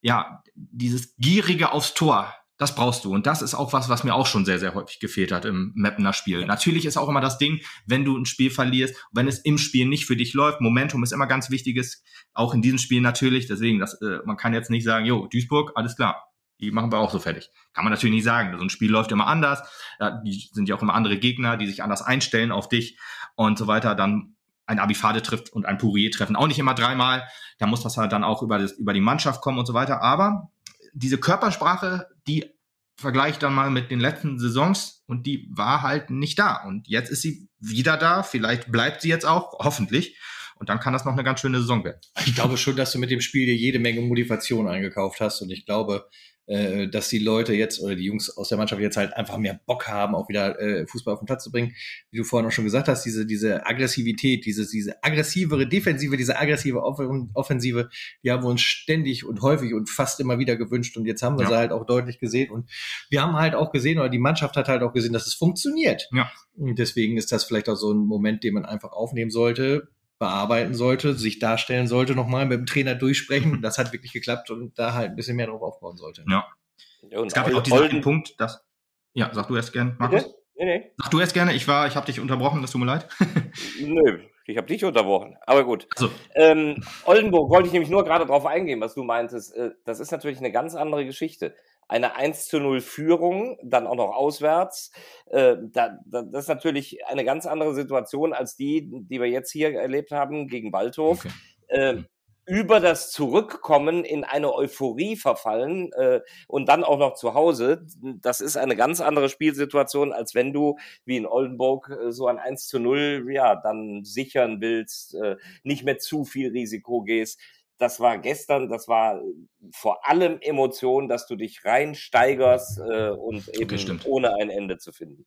ja, dieses gierige aufs Tor das brauchst du. Und das ist auch was, was mir auch schon sehr, sehr häufig gefehlt hat im Mappener Spiel. Natürlich ist auch immer das Ding, wenn du ein Spiel verlierst, wenn es im Spiel nicht für dich läuft, Momentum ist immer ganz wichtiges, auch in diesem Spiel natürlich. Deswegen, das, äh, man kann jetzt nicht sagen, jo, Duisburg, alles klar. Die machen wir auch so fertig. Kann man natürlich nicht sagen. So ein Spiel läuft immer anders. Ja, die sind ja auch immer andere Gegner, die sich anders einstellen auf dich und so weiter. Dann ein Abifade trifft und ein Pourier treffen auch nicht immer dreimal. Da muss das halt dann auch über, das, über die Mannschaft kommen und so weiter. Aber diese Körpersprache, die vergleicht dann mal mit den letzten Saisons und die war halt nicht da. Und jetzt ist sie wieder da. Vielleicht bleibt sie jetzt auch, hoffentlich. Und dann kann das noch eine ganz schöne Saison werden. Ich glaube schon, dass du mit dem Spiel dir jede Menge Motivation eingekauft hast. Und ich glaube, äh, dass die Leute jetzt oder die Jungs aus der Mannschaft jetzt halt einfach mehr Bock haben, auch wieder äh, Fußball auf den Platz zu bringen. Wie du vorhin auch schon gesagt hast, diese, diese Aggressivität, diese, diese aggressivere Defensive, diese aggressive Offensive, die haben wir uns ständig und häufig und fast immer wieder gewünscht. Und jetzt haben wir ja. sie halt auch deutlich gesehen. Und wir haben halt auch gesehen, oder die Mannschaft hat halt auch gesehen, dass es funktioniert. Ja. Und deswegen ist das vielleicht auch so ein Moment, den man einfach aufnehmen sollte bearbeiten sollte, sich darstellen sollte, nochmal mit dem Trainer durchsprechen. Das hat wirklich geklappt und da halt ein bisschen mehr drauf aufbauen sollte. Ja. Und es gab ja auch diesen Punkt, dass. Ja, sag du erst gern, Markus. Nee, nee. Sag du erst gerne, ich war, ich habe dich unterbrochen, das tut mir leid. Nö, ich habe dich unterbrochen. Aber gut. Also. Ähm, Oldenburg wollte ich nämlich nur gerade drauf eingehen, was du meintest. Äh, das ist natürlich eine ganz andere Geschichte eine 1 zu 0 Führung, dann auch noch auswärts. Äh, da, da, das ist natürlich eine ganz andere Situation als die, die wir jetzt hier erlebt haben gegen Waldhof. Okay. Äh, über das Zurückkommen in eine Euphorie verfallen äh, und dann auch noch zu Hause. Das ist eine ganz andere Spielsituation, als wenn du wie in Oldenburg äh, so ein 1 zu 0 ja, dann sichern willst, äh, nicht mehr zu viel Risiko gehst. Das war gestern, das war vor allem Emotion, dass du dich reinsteigerst äh, und eben okay, ohne ein Ende zu finden.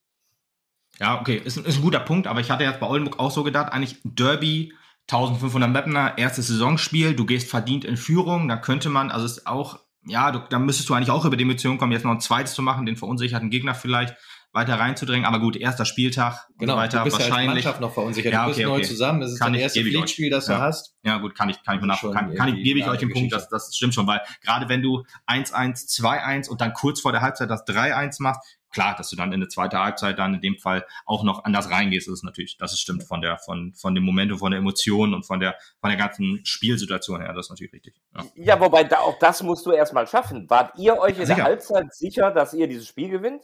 Ja, okay, ist, ist ein guter Punkt, aber ich hatte jetzt bei Oldenburg auch so gedacht, eigentlich Derby 1500 Mapner, erstes Saisonspiel, du gehst verdient in Führung, da könnte man, also ist auch, ja, du, da müsstest du eigentlich auch über die Emotionen kommen, jetzt noch ein zweites zu machen, den verunsicherten Gegner vielleicht weiter reinzudrängen, aber gut, erster Spieltag genau, und so weiter, du bist wahrscheinlich. Ja als Mannschaft noch verunsichert, ja, okay, du bist okay. neu zusammen, das ist kann dein erstes Pflichtspiel, das du ja. hast. Ja gut, kann ich, kann ich mir nach, kann, kann ich, gebe ich euch den Punkt, das, das stimmt schon, weil gerade wenn du 1-1, 2-1 und dann kurz vor der Halbzeit das 3-1 machst, klar, dass du dann in der zweiten Halbzeit dann in dem Fall auch noch anders reingehst, ist natürlich, das ist stimmt von der, von, von dem Momentum, von der Emotion und von der, von der ganzen Spielsituation her, das ist natürlich richtig. Ja, ja wobei da, auch das musst du erstmal schaffen. Wart ihr euch in sicher. der Halbzeit sicher, dass ihr dieses Spiel gewinnt?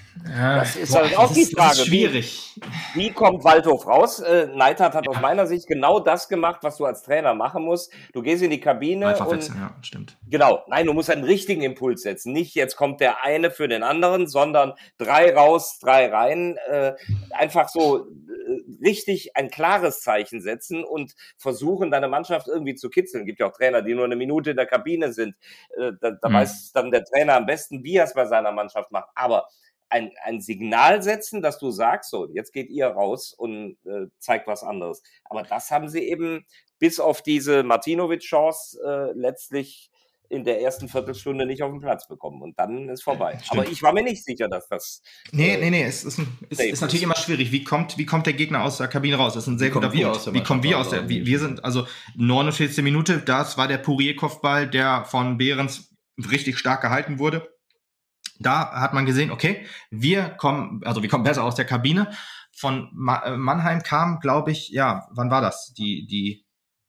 das ist boah, halt auch die Frage. Ist schwierig. Wie, wie, kommt Waldhof raus? Äh, Neidhardt hat ja. aus meiner Sicht genau das gemacht, was du als Trainer machen musst. Du gehst in die Kabine Einfach und wechseln, ja, stimmt. Genau, nein, du musst einen richtigen Impuls setzen. Nicht jetzt kommt der eine für den anderen, sondern drei raus, drei rein. Äh, einfach so äh, richtig ein klares Zeichen setzen und versuchen, deine Mannschaft irgendwie zu kitzeln. Gibt ja auch Trainer, die nur eine Minute in der Kabine sind. Äh, da da mhm. weiß dann der Trainer am besten, wie er es bei seiner Mannschaft macht. Aber ein, ein Signal setzen, dass du sagst, so, jetzt geht ihr raus und äh, zeigt was anderes. Aber das haben sie eben bis auf diese Martinovic-Chance äh, letztlich in der ersten Viertelstunde nicht auf den Platz bekommen und dann ist vorbei. Stimmt. Aber ich war mir nicht sicher, dass das. Nee, äh, nee, nee, es ist, ein, ist, ist natürlich immer schwierig. Wie kommt, wie kommt der Gegner aus der Kabine raus? Das ist ein sehr wie guter Punkt. Aus wie kommen wir aus der, wie, wir sind, also 49. Minute, das war der Pourier-Kopfball, der von Behrens richtig stark gehalten wurde da hat man gesehen, okay, wir kommen, also wir kommen besser aus der Kabine. Von äh, Mannheim kam, glaube ich, ja, wann war das? Die, die,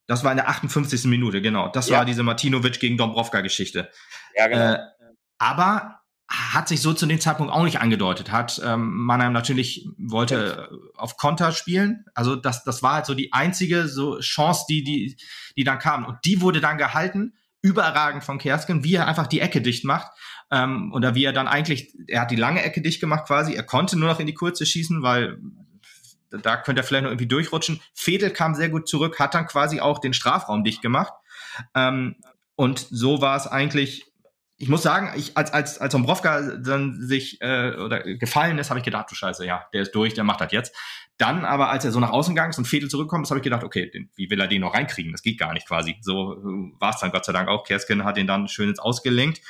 das war in der 58. Minute, genau. Das ja. war diese Martinovic gegen Dombrovka-Geschichte. Ja, genau. Äh, aber hat sich so zu dem Zeitpunkt auch nicht angedeutet. Hat ähm, Mannheim natürlich wollte auf Konter spielen. Also das, das war halt so die einzige so Chance, die, die, die dann kam. Und die wurde dann gehalten, überragend von Kersken, wie er einfach die Ecke dicht macht. Ähm, oder wie er dann eigentlich, er hat die lange Ecke dicht gemacht quasi, er konnte nur noch in die kurze schießen, weil da könnte er vielleicht noch irgendwie durchrutschen. Fedel kam sehr gut zurück, hat dann quasi auch den Strafraum dicht gemacht. Ähm, und so war es eigentlich, ich muss sagen, ich, als, als, als Ombrovka dann sich äh, oder gefallen ist, habe ich gedacht, du Scheiße, ja, der ist durch, der macht das jetzt. Dann aber, als er so nach außen gegangen ist und Fedel zurückkommt, habe ich gedacht, okay, den, wie will er den noch reinkriegen? Das geht gar nicht quasi. So äh, war es dann Gott sei Dank auch. Kerskin hat ihn dann schön ins Ausgelenkt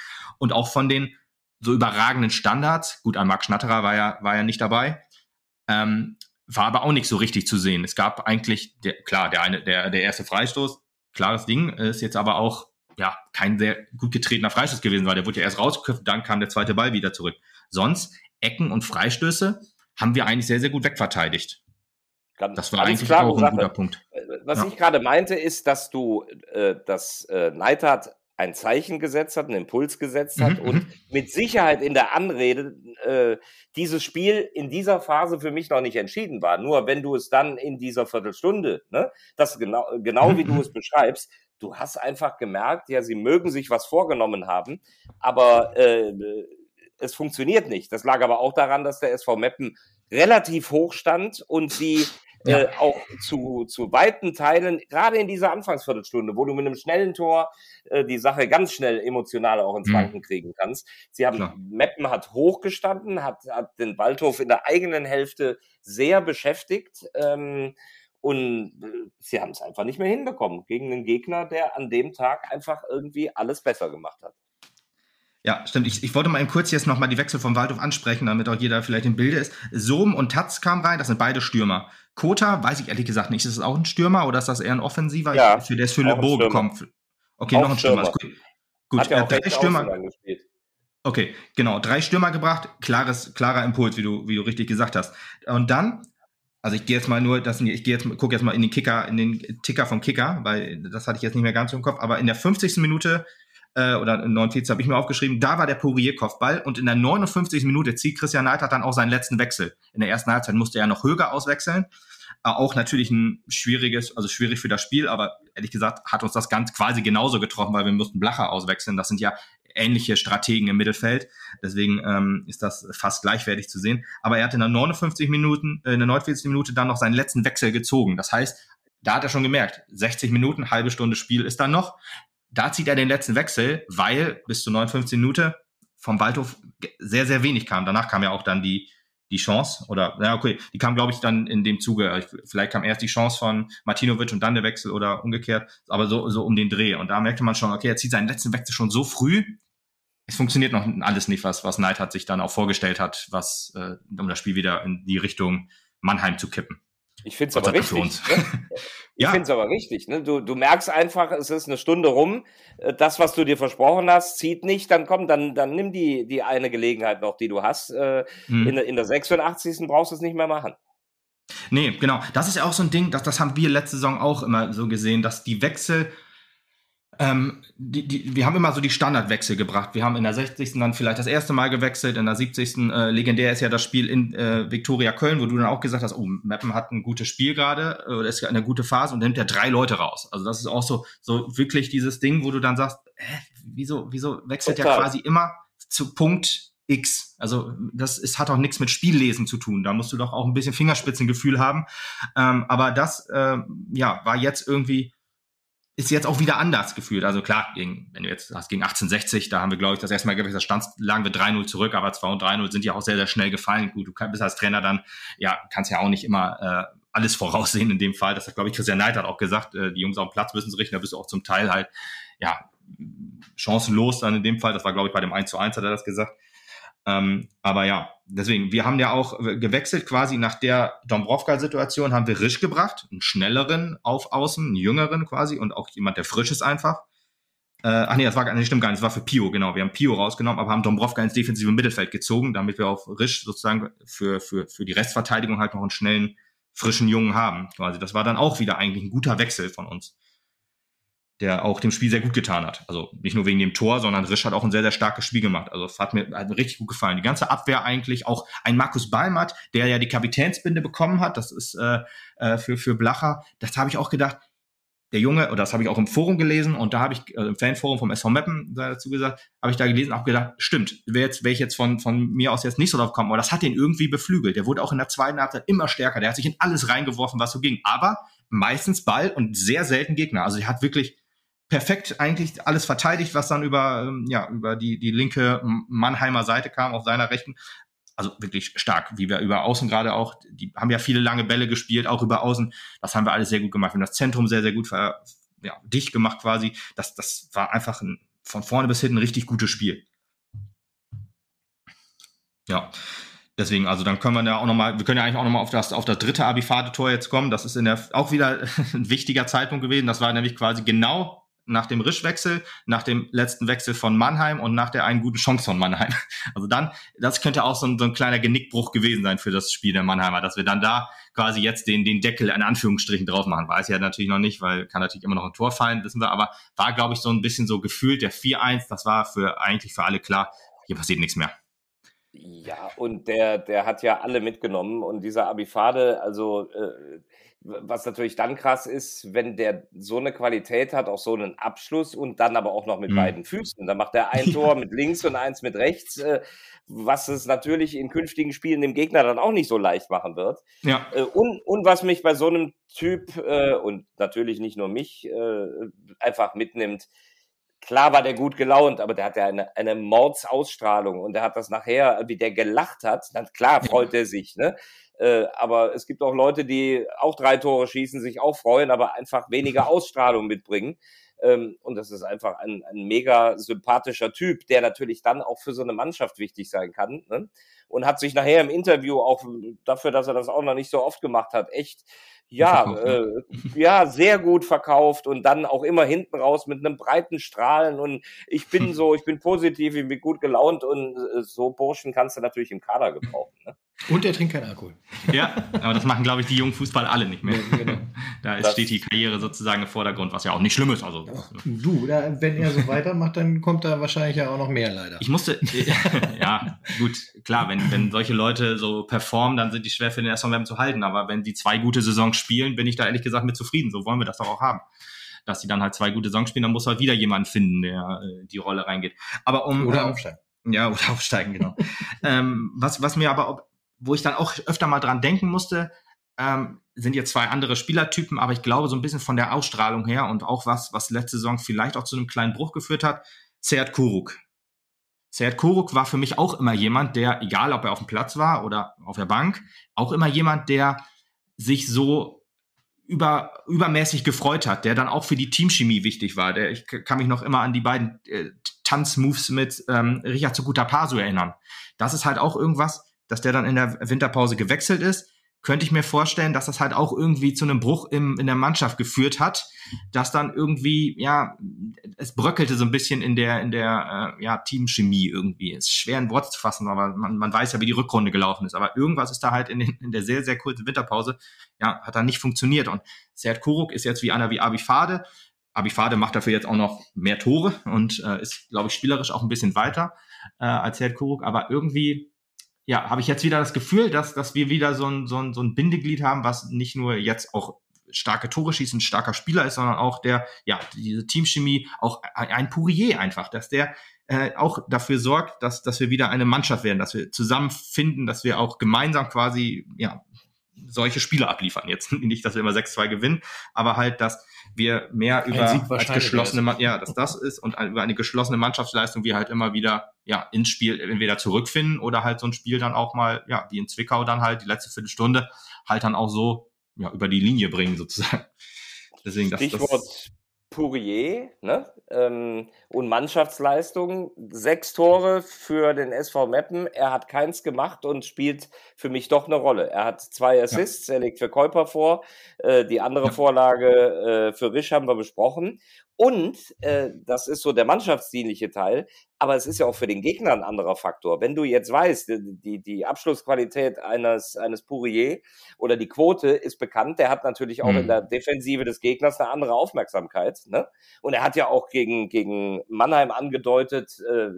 und auch von den so überragenden Standards, gut, an Marc Schnatterer war ja, war ja nicht dabei, ähm, war aber auch nicht so richtig zu sehen. Es gab eigentlich, der, klar, der eine, der, der erste Freistoß, klares Ding, ist jetzt aber auch ja kein sehr gut getretener Freistoß gewesen, weil der wurde ja erst rausgeköpft, dann kam der zweite Ball wieder zurück. Sonst Ecken und Freistöße haben wir eigentlich sehr, sehr gut wegverteidigt. Ganz, das war eigentlich auch ein Sache. guter Punkt. Was ja. ich gerade meinte, ist, dass du äh, das äh, Neidhardt ein Zeichen gesetzt hat, einen Impuls gesetzt hat mhm, und mit Sicherheit in der Anrede äh, dieses Spiel in dieser Phase für mich noch nicht entschieden war. Nur wenn du es dann in dieser Viertelstunde, ne, das genau, genau wie du es beschreibst, du hast einfach gemerkt, ja, sie mögen sich was vorgenommen haben, aber äh, es funktioniert nicht. Das lag aber auch daran, dass der SV Meppen relativ hoch stand und sie ja. äh, auch zu, zu weiten Teilen, gerade in dieser Anfangsviertelstunde, wo du mit einem schnellen Tor äh, die Sache ganz schnell emotional auch ins mhm. Wanken mhm. kriegen kannst. Sie haben, Klar. Meppen hat hochgestanden, hat, hat den Waldhof in der eigenen Hälfte sehr beschäftigt. Ähm, und äh, sie haben es einfach nicht mehr hinbekommen gegen einen Gegner, der an dem Tag einfach irgendwie alles besser gemacht hat. Ja, stimmt. Ich, ich wollte mal eben kurz jetzt nochmal die Wechsel vom Waldhof ansprechen, damit auch jeder vielleicht im Bilde ist. Sohm und Tatz kamen rein, das sind beide Stürmer. Kota, weiß ich ehrlich gesagt nicht, ist das auch ein Stürmer oder ist das eher ein Offensiver? Ja, ich, für, der ist für Le Beau gekommen. Okay, auch noch ein Stürmer. Stürmer. Gut, gut. Ja äh, drei Stürmer. Okay, genau. Drei Stürmer gebracht, klares, klarer Impuls, wie du, wie du richtig gesagt hast. Und dann, also ich gehe jetzt mal nur, das, ich gehe jetzt, gucke jetzt mal in den Kicker, in den Ticker vom Kicker, weil das hatte ich jetzt nicht mehr ganz im Kopf, aber in der 50. Minute äh, oder 49 habe ich mir aufgeschrieben, da war der Pourier-Kopfball und in der 59. Minute zieht Christian Neidhardt dann auch seinen letzten Wechsel. In der ersten Halbzeit musste er noch höher auswechseln. auch natürlich ein schwieriges, also schwierig für das Spiel, aber ehrlich gesagt hat uns das ganz quasi genauso getroffen, weil wir mussten Blacher auswechseln. Das sind ja ähnliche Strategen im Mittelfeld. Deswegen ähm, ist das fast gleichwertig zu sehen. Aber er hat in der 59 Minuten, äh, in der 49. Minute dann noch seinen letzten Wechsel gezogen. Das heißt, da hat er schon gemerkt, 60 Minuten, halbe Stunde Spiel ist dann noch. Da zieht er den letzten Wechsel, weil bis zur 59 Minute vom Waldhof sehr, sehr wenig kam. Danach kam ja auch dann die, die Chance oder ja okay, die kam glaube ich dann in dem Zuge. Vielleicht kam erst die Chance von Martinovic und dann der Wechsel oder umgekehrt, aber so so um den Dreh und da merkte man schon, okay, er zieht seinen letzten Wechsel schon so früh. Es funktioniert noch alles nicht, was was Neidhardt sich dann auch vorgestellt hat, was äh, um das Spiel wieder in die Richtung Mannheim zu kippen. Ich finde es aber richtig. Ne? Ich ja. finde es aber richtig. Ne? Du, du merkst einfach, es ist eine Stunde rum. Äh, das, was du dir versprochen hast, zieht nicht. Dann komm, dann, dann nimm die, die eine Gelegenheit noch, die du hast. Äh, hm. in, in der 86. brauchst du es nicht mehr machen. Nee, genau. Das ist ja auch so ein Ding, das, das haben wir letzte Saison auch immer so gesehen, dass die Wechsel ähm, die, die, wir haben immer so die Standardwechsel gebracht. Wir haben in der 60. dann vielleicht das erste Mal gewechselt, in der 70. Äh, legendär ist ja das Spiel in äh, Viktoria Köln, wo du dann auch gesagt hast, oh, Meppen hat ein gutes Spiel gerade, äh, ist eine gute Phase und nimmt ja drei Leute raus. Also das ist auch so, so wirklich dieses Ding, wo du dann sagst, hä, wieso, wieso wechselt er quasi immer zu Punkt X. Also das ist, hat auch nichts mit Spiellesen zu tun. Da musst du doch auch ein bisschen Fingerspitzengefühl haben. Ähm, aber das äh, ja, war jetzt irgendwie ist jetzt auch wieder anders gefühlt. Also klar, gegen, wenn du jetzt hast gegen 1860, da haben wir, glaube ich, das erste Mal gewechselt, stand, lagen wir 3-0 zurück, aber 2 und 3-0 sind ja auch sehr, sehr schnell gefallen. Gut, du bist als Trainer dann, ja, kannst ja auch nicht immer äh, alles voraussehen in dem Fall. Das hat, glaube ich, Christian Neid hat auch gesagt, äh, die Jungs auf dem Platz müssen sich richten, da bist du auch zum Teil halt, ja, chancenlos dann in dem Fall. Das war, glaube ich, bei dem 1 zu 1 hat er das gesagt. Ähm, aber ja, deswegen, wir haben ja auch gewechselt quasi nach der Dombrovka-Situation, haben wir Risch gebracht, einen schnelleren auf Außen, einen jüngeren quasi und auch jemand, der frisch ist einfach. Äh, ach nee, das war nicht, stimmt gar nicht, das war für Pio, genau. Wir haben Pio rausgenommen, aber haben Dombrovka ins defensive Mittelfeld gezogen, damit wir auf Risch sozusagen für, für, für die Restverteidigung halt noch einen schnellen, frischen Jungen haben. Quasi. Das war dann auch wieder eigentlich ein guter Wechsel von uns der auch dem Spiel sehr gut getan hat. Also nicht nur wegen dem Tor, sondern Risch hat auch ein sehr, sehr starkes Spiel gemacht. Also es hat mir, hat richtig gut gefallen. Die ganze Abwehr eigentlich, auch ein Markus Balmert, der ja die Kapitänsbinde bekommen hat, das ist äh, äh, für, für Blacher, das habe ich auch gedacht, der Junge, oder das habe ich auch im Forum gelesen und da habe ich, äh, im Fanforum vom SV Meppen dazu gesagt, habe ich da gelesen, auch gedacht, stimmt, wäre jetzt, wäre ich jetzt von, von mir aus jetzt nicht so drauf gekommen, aber das hat ihn irgendwie beflügelt. Der wurde auch in der zweiten Halbzeit immer stärker, der hat sich in alles reingeworfen, was so ging, aber meistens Ball und sehr selten Gegner. Also er hat wirklich perfekt eigentlich alles verteidigt, was dann über, ähm, ja, über die, die linke Mannheimer Seite kam, auf seiner rechten. Also wirklich stark, wie wir über Außen gerade auch, die haben ja viele lange Bälle gespielt, auch über Außen. Das haben wir alles sehr gut gemacht. Wir haben das Zentrum sehr, sehr gut ver, ja, dicht gemacht quasi. Das, das war einfach ein, von vorne bis hinten ein richtig gutes Spiel. Ja. Deswegen, also dann können wir ja auch nochmal, wir können ja eigentlich auch nochmal auf das, auf das dritte Abifade-Tor jetzt kommen. Das ist in der, auch wieder ein wichtiger Zeitpunkt gewesen. Das war nämlich quasi genau nach dem Rischwechsel, nach dem letzten Wechsel von Mannheim und nach der einen guten Chance von Mannheim. Also dann, das könnte auch so ein, so ein kleiner Genickbruch gewesen sein für das Spiel der Mannheimer, dass wir dann da quasi jetzt den, den Deckel in Anführungsstrichen drauf machen. Weiß ja natürlich noch nicht, weil kann natürlich immer noch ein Tor fallen, wissen wir, aber war, glaube ich, so ein bisschen so gefühlt der 4-1, das war für eigentlich für alle klar, hier passiert nichts mehr. Ja, und der, der hat ja alle mitgenommen und dieser Abifade, also äh, was natürlich dann krass ist, wenn der so eine Qualität hat, auch so einen Abschluss und dann aber auch noch mit mhm. beiden Füßen. Dann macht er ein Tor mit links und eins mit rechts, äh, was es natürlich in künftigen Spielen dem Gegner dann auch nicht so leicht machen wird. Ja. Äh, und, und was mich bei so einem Typ äh, und natürlich nicht nur mich einfach mitnimmt, klar war der gut gelaunt, aber der hat ja eine, eine Mordsausstrahlung und der hat das nachher, wie der gelacht hat, dann klar freut er sich, ne? Äh, aber es gibt auch Leute, die auch drei Tore schießen, sich auch freuen, aber einfach weniger Ausstrahlung mitbringen. Ähm, und das ist einfach ein, ein mega sympathischer Typ, der natürlich dann auch für so eine Mannschaft wichtig sein kann. Ne? Und hat sich nachher im Interview auch dafür, dass er das auch noch nicht so oft gemacht hat, echt ja, ne? äh, ja, sehr gut verkauft und dann auch immer hinten raus mit einem breiten Strahlen und ich bin so, ich bin positiv, ich bin gut gelaunt und äh, so Burschen kannst du natürlich im Kader gebrauchen. Ne? Und er trinkt keinen Alkohol. Ja, aber das machen, glaube ich, die jungen Fußball alle nicht mehr. Ja, genau. Da ist, steht die Karriere sozusagen im Vordergrund, was ja auch nicht schlimm ist. Also, du, da, wenn er so weitermacht, dann kommt da wahrscheinlich ja auch noch mehr leider. Ich musste, ja, gut, klar, wenn, wenn solche Leute so performen, dann sind die schwer für den SVM zu halten. Aber wenn die zwei gute Saisons spielen, bin ich da ehrlich gesagt mit zufrieden. So wollen wir das doch auch haben. Dass sie dann halt zwei gute Saisons spielen, dann muss halt wieder jemand finden, der äh, die Rolle reingeht. Aber um. Oder ähm, aufsteigen. Ja, oder aufsteigen, genau. ähm, was, was mir aber, wo ich dann auch öfter mal dran denken musste, ähm, sind jetzt zwei andere Spielertypen, aber ich glaube so ein bisschen von der Ausstrahlung her und auch was, was letzte Saison vielleicht auch zu einem kleinen Bruch geführt hat, Seat Kuruk. Seat Kuruk war für mich auch immer jemand, der, egal ob er auf dem Platz war oder auf der Bank, auch immer jemand, der sich so über, übermäßig gefreut hat, der dann auch für die Teamchemie wichtig war. Der, ich kann mich noch immer an die beiden äh, Tanzmoves mit ähm, Richard Sukuta Pasu erinnern. Das ist halt auch irgendwas, dass der dann in der Winterpause gewechselt ist könnte ich mir vorstellen, dass das halt auch irgendwie zu einem Bruch im, in der Mannschaft geführt hat, dass dann irgendwie, ja, es bröckelte so ein bisschen in der, in der äh, ja, Teamchemie irgendwie. Ist schwer in Wort zu fassen, aber man, man weiß ja, wie die Rückrunde gelaufen ist. Aber irgendwas ist da halt in, den, in der sehr, sehr kurzen Winterpause, ja, hat da nicht funktioniert. Und Serd Kuruk ist jetzt wie einer wie Abifade. Abifade macht dafür jetzt auch noch mehr Tore und äh, ist, glaube ich, spielerisch auch ein bisschen weiter äh, als Serd Kuruk. Aber irgendwie ja, habe ich jetzt wieder das Gefühl, dass, dass wir wieder so ein, so, ein, so ein Bindeglied haben, was nicht nur jetzt auch starke Tore schießt, ein starker Spieler ist, sondern auch der, ja, diese Teamchemie, auch ein Pourier einfach, dass der äh, auch dafür sorgt, dass, dass wir wieder eine Mannschaft werden, dass wir zusammenfinden, dass wir auch gemeinsam quasi, ja, solche Spiele abliefern. Jetzt nicht, dass wir immer 6-2 gewinnen, aber halt, dass wir mehr über als geschlossene, ja, dass das ist und über eine geschlossene Mannschaftsleistung wir halt immer wieder ja ins Spiel entweder zurückfinden oder halt so ein Spiel dann auch mal ja wie in Zwickau dann halt die letzte Viertelstunde halt dann auch so ja über die Linie bringen sozusagen. Deswegen das, Stichwort das, Pourier ne? Ähm, und Mannschaftsleistung. Sechs Tore für den SV Meppen. Er hat keins gemacht und spielt für mich doch eine Rolle. Er hat zwei Assists, ja. er legt für Käuper vor. Äh, die andere ja. Vorlage äh, für Risch haben wir besprochen. Und äh, das ist so der mannschaftsdienliche Teil, aber es ist ja auch für den Gegner ein anderer Faktor. Wenn du jetzt weißt, die, die Abschlussqualität eines, eines Pourier oder die Quote ist bekannt, der hat natürlich auch mhm. in der Defensive des Gegners eine andere Aufmerksamkeit. Ne? Und er hat ja auch gegen, gegen Mannheim angedeutet, äh,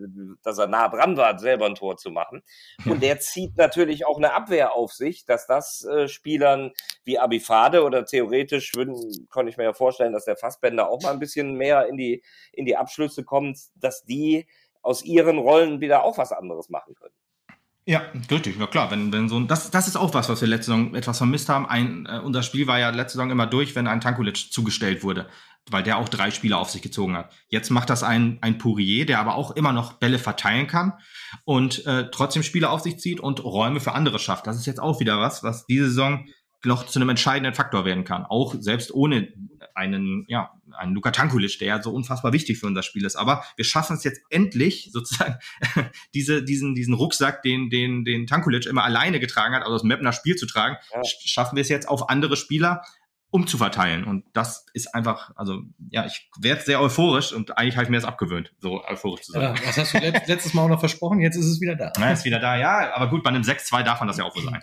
dass er nah dran war, selber ein Tor zu machen. Und der zieht natürlich auch eine Abwehr auf sich, dass das äh, Spielern wie Abifade oder theoretisch würden, konnte ich mir ja vorstellen, dass der Fassbender auch mal ein bisschen bisschen mehr in die, in die Abschlüsse kommt, dass die aus ihren Rollen wieder auch was anderes machen können. Ja, richtig, ja klar. Wenn, wenn so das, das ist auch was, was wir letzte Saison etwas vermisst haben. Ein, äh, unser Spiel war ja letzte Saison immer durch, wenn ein Tankulic zugestellt wurde, weil der auch drei Spieler auf sich gezogen hat. Jetzt macht das ein, ein Pourier, der aber auch immer noch Bälle verteilen kann und äh, trotzdem Spieler auf sich zieht und Räume für andere schafft. Das ist jetzt auch wieder was, was diese Saison noch zu einem entscheidenden Faktor werden kann. Auch selbst ohne einen, ja, einen Luka Tankulic, der ja so unfassbar wichtig für unser Spiel ist. Aber wir schaffen es jetzt endlich, sozusagen, diese, diesen, diesen Rucksack, den, den, den Tankulic immer alleine getragen hat, also das Mapner Spiel zu tragen, ja. schaffen wir es jetzt auf andere Spieler umzuverteilen. Und das ist einfach, also ja, ich werde sehr euphorisch und eigentlich habe ich mir das abgewöhnt, so euphorisch zu sein. Ja, was hast du letztes Mal auch noch versprochen? Jetzt ist es wieder da. Ja, ist wieder da, ja. Aber gut, bei einem 6-2 darf man das ja auch wohl sein.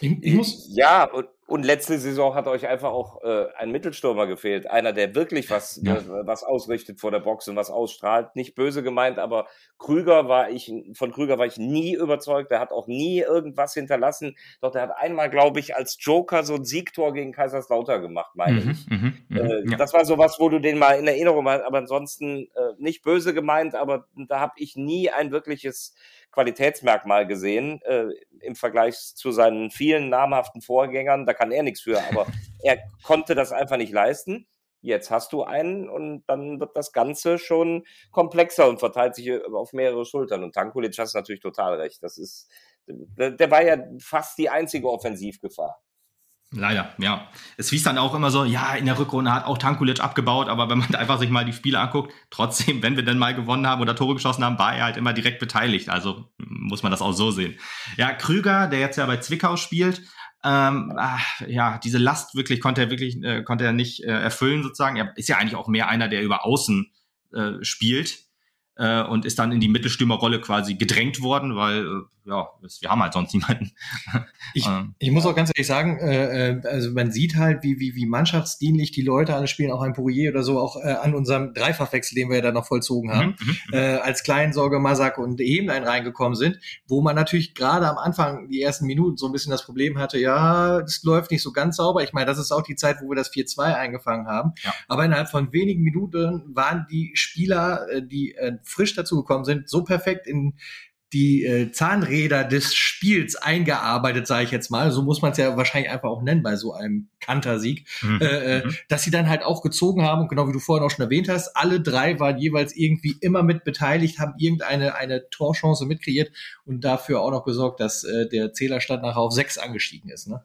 Ich, ich muss ja, und, und letzte Saison hat euch einfach auch äh, ein Mittelstürmer gefehlt. Einer, der wirklich was, ja. äh, was ausrichtet vor der Box und was ausstrahlt. Nicht böse gemeint, aber Krüger war ich, von Krüger war ich nie überzeugt. Der hat auch nie irgendwas hinterlassen. Doch der hat einmal, glaube ich, als Joker so ein Siegtor gegen Kaiserslautern gemacht, meine mhm, ich. Mhm, mhm, äh, ja. Das war sowas, wo du den mal in Erinnerung hast. Aber ansonsten äh, nicht böse gemeint, aber da habe ich nie ein wirkliches Qualitätsmerkmal gesehen äh, im Vergleich zu seinen vielen namhaften Vorgängern. Da kann er nichts für, aber er konnte das einfach nicht leisten. Jetzt hast du einen und dann wird das Ganze schon komplexer und verteilt sich auf mehrere Schultern. Und Tankulic hast natürlich total recht. Das ist, der war ja fast die einzige Offensivgefahr. Leider, ja. Es hieß dann auch immer so, ja, in der Rückrunde hat auch Tankulic abgebaut, aber wenn man einfach sich mal die Spiele anguckt, trotzdem, wenn wir dann mal gewonnen haben oder Tore geschossen haben, war er halt immer direkt beteiligt. Also muss man das auch so sehen. Ja, Krüger, der jetzt ja bei Zwickau spielt, Ähm, ach, ja, diese Last wirklich konnte er wirklich äh, konnte er nicht äh, erfüllen sozusagen. Er ist ja eigentlich auch mehr einer, der über Außen äh, spielt äh, und ist dann in die Mittelstürmerrolle quasi gedrängt worden, weil äh, ja, wir haben halt sonst niemanden. Ich, ähm, ich muss auch ganz ehrlich sagen, äh, äh, also man sieht halt, wie, wie, wie mannschaftsdienlich die Leute alle spielen, auch ein Pourier oder so, auch äh, an unserem Dreifachwechsel, den wir ja dann noch vollzogen haben, mhm, mhm, mhm. äh, als Kleinsorge, Masak und Hemlein reingekommen sind, wo man natürlich gerade am Anfang, die ersten Minuten, so ein bisschen das Problem hatte, ja, das läuft nicht so ganz sauber. Ich meine, das ist auch die Zeit, wo wir das 4-2 eingefangen haben. Ja. Aber innerhalb von wenigen Minuten waren die Spieler, äh, die äh, frisch dazugekommen sind, so perfekt in die äh, Zahnräder des Spiels eingearbeitet, sage ich jetzt mal. So muss man es ja wahrscheinlich einfach auch nennen bei so einem Kantersieg, mhm. äh, äh, mhm. dass sie dann halt auch gezogen haben und genau wie du vorhin auch schon erwähnt hast, alle drei waren jeweils irgendwie immer mit beteiligt, haben irgendeine eine Torchance mitkreiert und dafür auch noch gesorgt, dass äh, der Zählerstand nachher auf sechs angestiegen ist. Ne?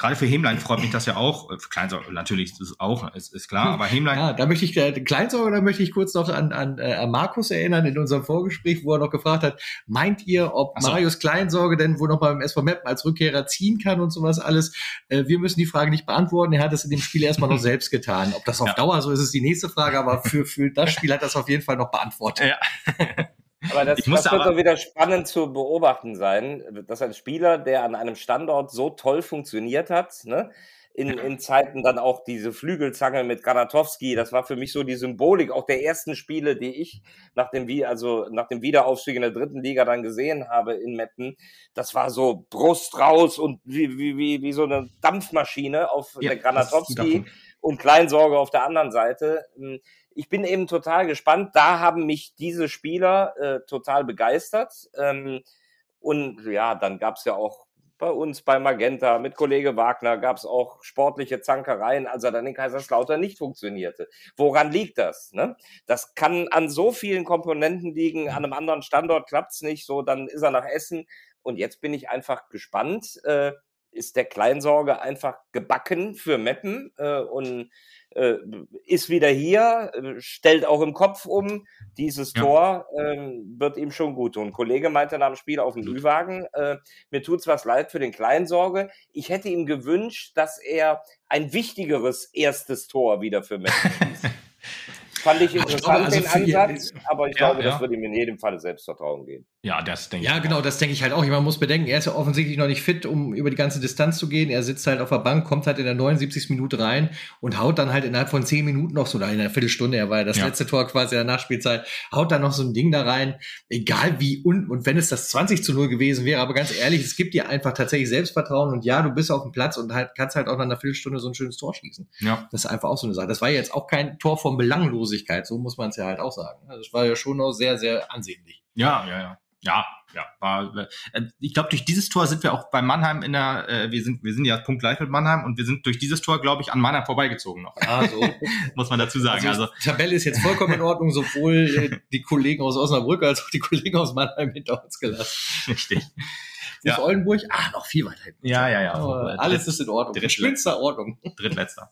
Gerade für Hemlein freut mich das ja auch. Äh, für Kleinsorge natürlich ist auch, ist, ist klar, aber Hemlein. Ja, da möchte ich, äh, Kleinsorge, da möchte ich kurz noch an, an, äh, an Markus erinnern in unserem Vorgespräch, wo er noch gefragt hat, meint ihr, ob so. Marius Kleinsorge denn wohl noch beim SV Meppen als Rückkehrer ziehen kann und sowas alles? Äh, wir müssen die Frage nicht beantworten. Er hat es in dem Spiel erstmal noch selbst getan. Ob das auf ja. Dauer so ist, ist die nächste Frage, aber für, für das Spiel hat das auf jeden Fall noch beantwortet. Ja. Aber das, das wird doch wieder spannend zu beobachten sein, dass ein Spieler, der an einem Standort so toll funktioniert hat, ne, in, in Zeiten dann auch diese Flügelzange mit Granatowski, das war für mich so die Symbolik auch der ersten Spiele, die ich nach dem, also nach dem Wiederaufstieg in der dritten Liga dann gesehen habe in Metten. Das war so Brust raus und wie, wie, wie, wie so eine Dampfmaschine auf ja, der Granatowski und Kleinsorge auf der anderen Seite. Ich bin eben total gespannt. Da haben mich diese Spieler äh, total begeistert. Ähm, und ja, dann gab es ja auch bei uns bei Magenta mit Kollege Wagner gab es auch sportliche Zankereien, als er dann in Kaiserslautern nicht funktionierte. Woran liegt das? Ne? Das kann an so vielen Komponenten liegen. An einem anderen Standort klappt's nicht. So, dann ist er nach Essen. Und jetzt bin ich einfach gespannt. Äh, ist der Kleinsorge einfach gebacken für Meppen äh, und äh, ist wieder hier, äh, stellt auch im Kopf um. Dieses ja. Tor äh, wird ihm schon gut tun. Ein Kollege meinte nach dem Spiel auf dem Ü-Wagen, äh, mir tut's was leid für den Kleinsorge. Ich hätte ihm gewünscht, dass er ein wichtigeres erstes Tor wieder für Meppen. Fand ich interessant, glaube, also den Ansatz, aber ich ja, glaube, ja. das würde ihm in jedem Fall Selbstvertrauen geben. Ja, das denke ich. Ja, genau, das denke ich halt auch. Man muss bedenken, er ist ja offensichtlich noch nicht fit, um über die ganze Distanz zu gehen. Er sitzt halt auf der Bank, kommt halt in der 79. Minute rein und haut dann halt innerhalb von 10 Minuten noch so, oder in einer Viertelstunde, er war ja das ja. letzte Tor quasi in der Nachspielzeit, haut dann noch so ein Ding da rein. Egal wie, und, und wenn es das 20 zu 0 gewesen wäre, aber ganz ehrlich, es gibt dir einfach tatsächlich Selbstvertrauen und ja, du bist auf dem Platz und halt, kannst halt auch nach einer Viertelstunde so ein schönes Tor schießen. Ja. Das ist einfach auch so eine Sache. Das war jetzt auch kein Tor von Belanglosigkeit, so muss man es ja halt auch sagen. Das also war ja schon noch sehr, sehr ansehnlich. Ja, ja, ja ja, ja, war, äh, ich glaube, durch dieses Tor sind wir auch bei Mannheim in der, äh, wir sind, wir sind ja punktgleich mit Mannheim und wir sind durch dieses Tor, glaube ich, an Mannheim vorbeigezogen noch. Ah, so. Muss man dazu sagen. Also, also, die Tabelle ist jetzt vollkommen in Ordnung, sowohl äh, die Kollegen aus Osnabrück als auch die Kollegen aus Mannheim hinter uns gelassen. Richtig. Ja. Ist Oldenburg? Ah, noch viel weiter hinten. Ja, ja, ja. Aber alles ist in Ordnung. Drittletzter Ordnung. Drittletzter.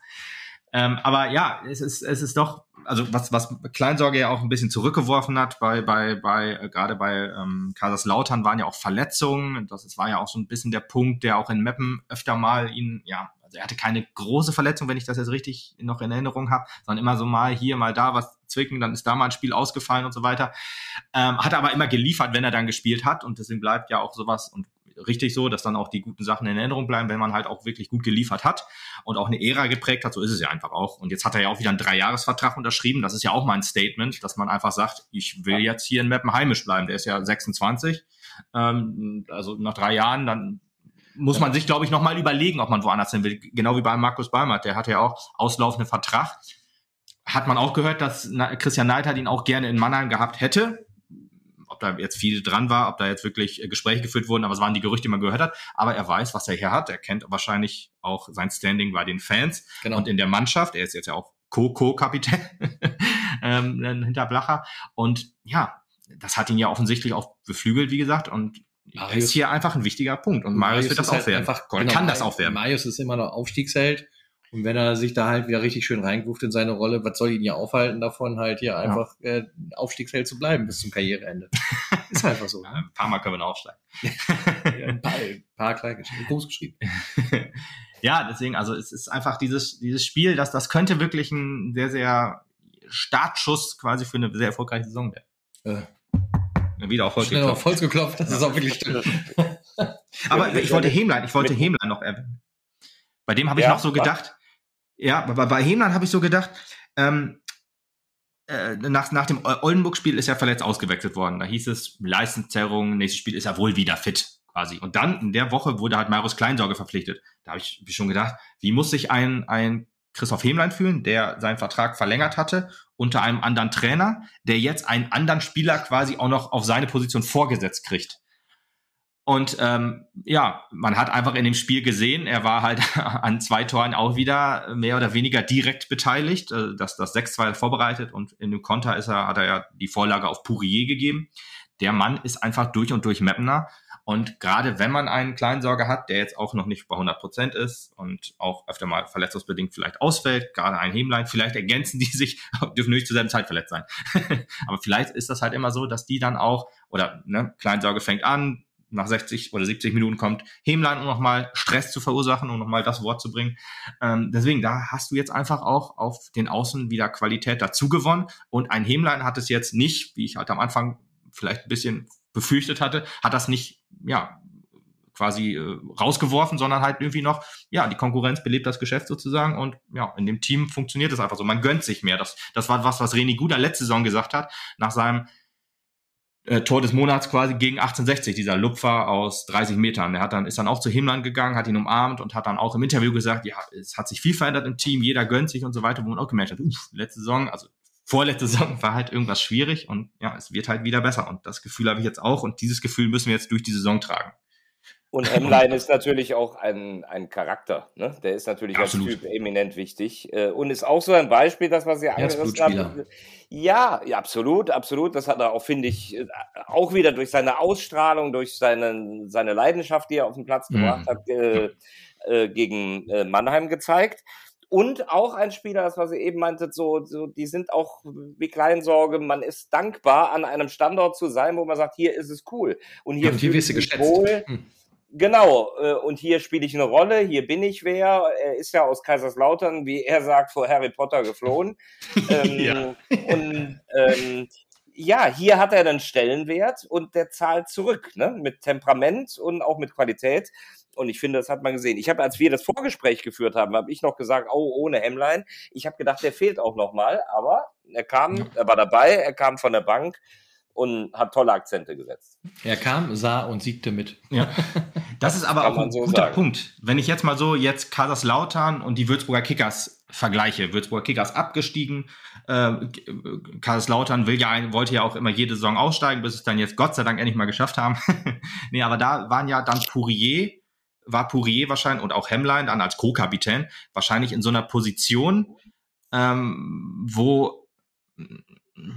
Ähm, aber ja, es ist, es ist doch, also was, was Kleinsorge ja auch ein bisschen zurückgeworfen hat, bei, bei, bei äh, gerade bei ähm, Kaiserslautern waren ja auch Verletzungen. Das, das war ja auch so ein bisschen der Punkt, der auch in Meppen öfter mal ihn, ja, also er hatte keine große Verletzung, wenn ich das jetzt richtig noch in Erinnerung habe, sondern immer so mal hier, mal da was zwicken, dann ist da mal ein Spiel ausgefallen und so weiter. Ähm, hat aber immer geliefert, wenn er dann gespielt hat und deswegen bleibt ja auch sowas und richtig so, dass dann auch die guten Sachen in Erinnerung bleiben, wenn man halt auch wirklich gut geliefert hat und auch eine Ära geprägt hat. So ist es ja einfach auch. Und jetzt hat er ja auch wieder einen Dreijahresvertrag unterschrieben. Das ist ja auch mal ein Statement, dass man einfach sagt, ich will jetzt hier in Meppen heimisch bleiben. Der ist ja 26. Ähm, also nach drei Jahren, dann muss man sich, glaube ich, nochmal überlegen, ob man woanders hin will. Genau wie bei Markus Balmert. Der hat ja auch auslaufenden Vertrag. Hat man auch gehört, dass Christian Neidhardt ihn auch gerne in Mannheim gehabt hätte ob da jetzt viel dran war, ob da jetzt wirklich äh, Gespräche geführt wurden, aber es waren die Gerüchte, die man gehört hat. Aber er weiß, was er hier hat. Er kennt wahrscheinlich auch sein Standing bei den Fans genau. und in der Mannschaft. Er ist jetzt ja auch Co-Co-Kapitän ähm, hinter Blacher. Und ja, das hat ihn ja offensichtlich auch beflügelt, wie gesagt. Und Marius, ist hier einfach ein wichtiger Punkt. Und Marius, Marius wird das auch halt werden. Einfach, genau, kann das auch werden. Marius ist immer noch Aufstiegsheld Und wenn er sich da halt wieder richtig schön reingruft in seine Rolle, was soll ihn ja aufhalten davon, halt hier einfach ja. äh, Aufstiegsheld zu bleiben bis zum Karriereende? Ist einfach so. Ja, ein paar Mal können wir noch aufsteigen. ja, ein paar, ein paar klein geschrieben, groß geschrieben. ja, deswegen, also es ist einfach dieses, dieses Spiel, dass das könnte wirklich ein sehr, sehr Startschuss quasi für eine sehr erfolgreiche Saison werden. Äh, wieder auf Holz geklopft. auf Holz geklopft, das ist auch wirklich stimmt. Aber ich wollte Hemlein, ich wollte Hemlein noch erwähnen. Bei dem habe ich ja, noch so gedacht, ja, aber bei Hemlein habe ich so gedacht, ähm, äh, nach, nach dem Oldenburg-Spiel ist er verletzt ausgewechselt worden. Da hieß es, Leistungszerrung, nächstes Spiel ist er wohl wieder fit quasi. Und dann in der Woche wurde halt Marius Kleinsorge verpflichtet. Da habe ich schon gedacht, wie muss sich ein, ein Christoph Hemlein fühlen, der seinen Vertrag verlängert hatte unter einem anderen Trainer, der jetzt einen anderen Spieler quasi auch noch auf seine Position vorgesetzt kriegt. Und ähm, ja, man hat einfach in dem Spiel gesehen, er war halt an zwei Toren auch wieder mehr oder weniger direkt beteiligt. Äh, das, das 6-2 vorbereitet und in dem Konter ist er, hat er ja die Vorlage auf Pourier gegeben. Der Mann ist einfach durch und durch Mapner. Und gerade wenn man einen Kleinsorger hat, der jetzt auch noch nicht bei 100 Prozent ist und auch öfter mal verletzungsbedingt vielleicht ausfällt, gerade ein Hemlein, vielleicht ergänzen die sich, dürfen nicht zur selben Zeit verletzt sein. Aber vielleicht ist das halt immer so, dass die dann auch, oder ne, Kleinsorge fängt an, nach 60 oder 70 Minuten kommt Hemlein, um nochmal Stress zu verursachen, um nochmal das Wort zu bringen. Ähm, deswegen, da hast du jetzt einfach auch auf den Außen wieder Qualität dazu gewonnen. Und ein Hemlein hat es jetzt nicht, wie ich halt am Anfang vielleicht ein bisschen befürchtet hatte, hat das nicht, ja, quasi äh, rausgeworfen, sondern halt irgendwie noch, ja, die Konkurrenz belebt das Geschäft sozusagen und ja, in dem Team funktioniert es einfach so. Man gönnt sich mehr. Das, das war was, was René Guder letzte Saison gesagt hat, nach seinem äh, Tor des Monats quasi gegen 1860, dieser Lupfer aus 30 Metern. Der hat dann, ist dann auch zu Himmlern gegangen, hat ihn umarmt und hat dann auch im Interview gesagt, ja, es hat sich viel verändert im Team, jeder gönnt sich und so weiter, wo man auch gemerkt hat, uff, letzte Saison, also vorletzte Saison war halt irgendwas schwierig und ja, es wird halt wieder besser. Und das Gefühl habe ich jetzt auch und dieses Gefühl müssen wir jetzt durch die Saison tragen. Und Hemlein ist natürlich auch ein, ein Charakter. Ne? Der ist natürlich Absolut. als Typ eminent wichtig. Äh, und ist auch so ein Beispiel, das, was Sie angerissen haben. Ja, ja, absolut, absolut. Das hat er auch, finde ich, äh, auch wieder durch seine Ausstrahlung, durch seine, seine Leidenschaft, die er auf den Platz gebracht mhm. hat, äh, äh, gegen äh, Mannheim gezeigt. Und auch ein Spieler, das was ihr eben meintet, so, so, die sind auch wie Kleinsorge, man ist dankbar, an einem Standort zu sein, wo man sagt, hier ist es cool. Und hier, ja, und hier wirst du geschätzt. Wohl. Hm. Genau, äh, und hier spiele ich eine Rolle, hier bin ich wer. Er ist ja aus Kaiserslautern, wie er sagt, vor Harry Potter geflohen. ähm, ja. Und ähm, ja, hier hat er einen Stellenwert und der zahlt zurück, ne? mit Temperament und auch mit Qualität. Und ich finde, das hat man gesehen. Ich habe, als wir das Vorgespräch geführt haben, habe ich noch gesagt, oh, ohne Hemmlein. Ich habe gedacht, der fehlt auch noch mal. Aber er kam, er war dabei, er kam von der Bank und hat tolle Akzente gesetzt. Er kam, sah und siegte mit. Ja. Das ist aber auch ein so guter sagen. Punkt. Wenn ich jetzt mal so jetzt Kaiserslautern und die Würzburger Kickers vergleiche, Würzburger Kickers abgestiegen, äh, Kaiserslautern will ja, wollte ja auch immer jede Saison aussteigen, bis es dann jetzt Gott sei Dank endlich mal geschafft haben. nee, aber da waren ja dann Pourier, war Pourier wahrscheinlich und auch Hemlein dann als Co-Kapitän wahrscheinlich in so einer Position, ähm, wo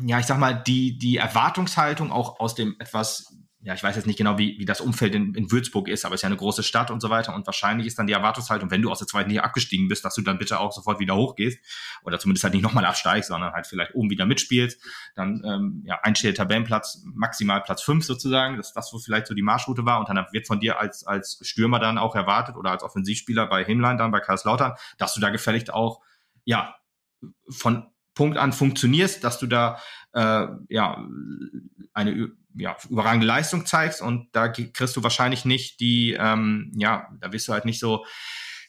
ja, ich sag mal, die, die Erwartungshaltung auch aus dem etwas, ja, ich weiß jetzt nicht genau, wie, wie das Umfeld in, in Würzburg ist, aber es ist ja eine große Stadt und so weiter. Und wahrscheinlich ist dann die Erwartungshaltung, wenn du aus der zweiten Liga abgestiegen bist, dass du dann bitte auch sofort wieder hochgehst oder zumindest halt nicht nochmal absteigst, sondern halt vielleicht oben wieder mitspielst. Dann ähm, ja, einstelliger Tabellenplatz, maximal Platz fünf sozusagen, dass das wo vielleicht so die Marschroute war. Und dann wird von dir als, als Stürmer dann auch erwartet oder als Offensivspieler bei Himlein dann bei Karlslautern, dass du da gefälligst auch ja von Punkt an funktionierst, dass du da äh, ja eine ja, überragende Leistung zeigst und da kriegst du wahrscheinlich nicht die, ähm, ja, da wirst du halt nicht so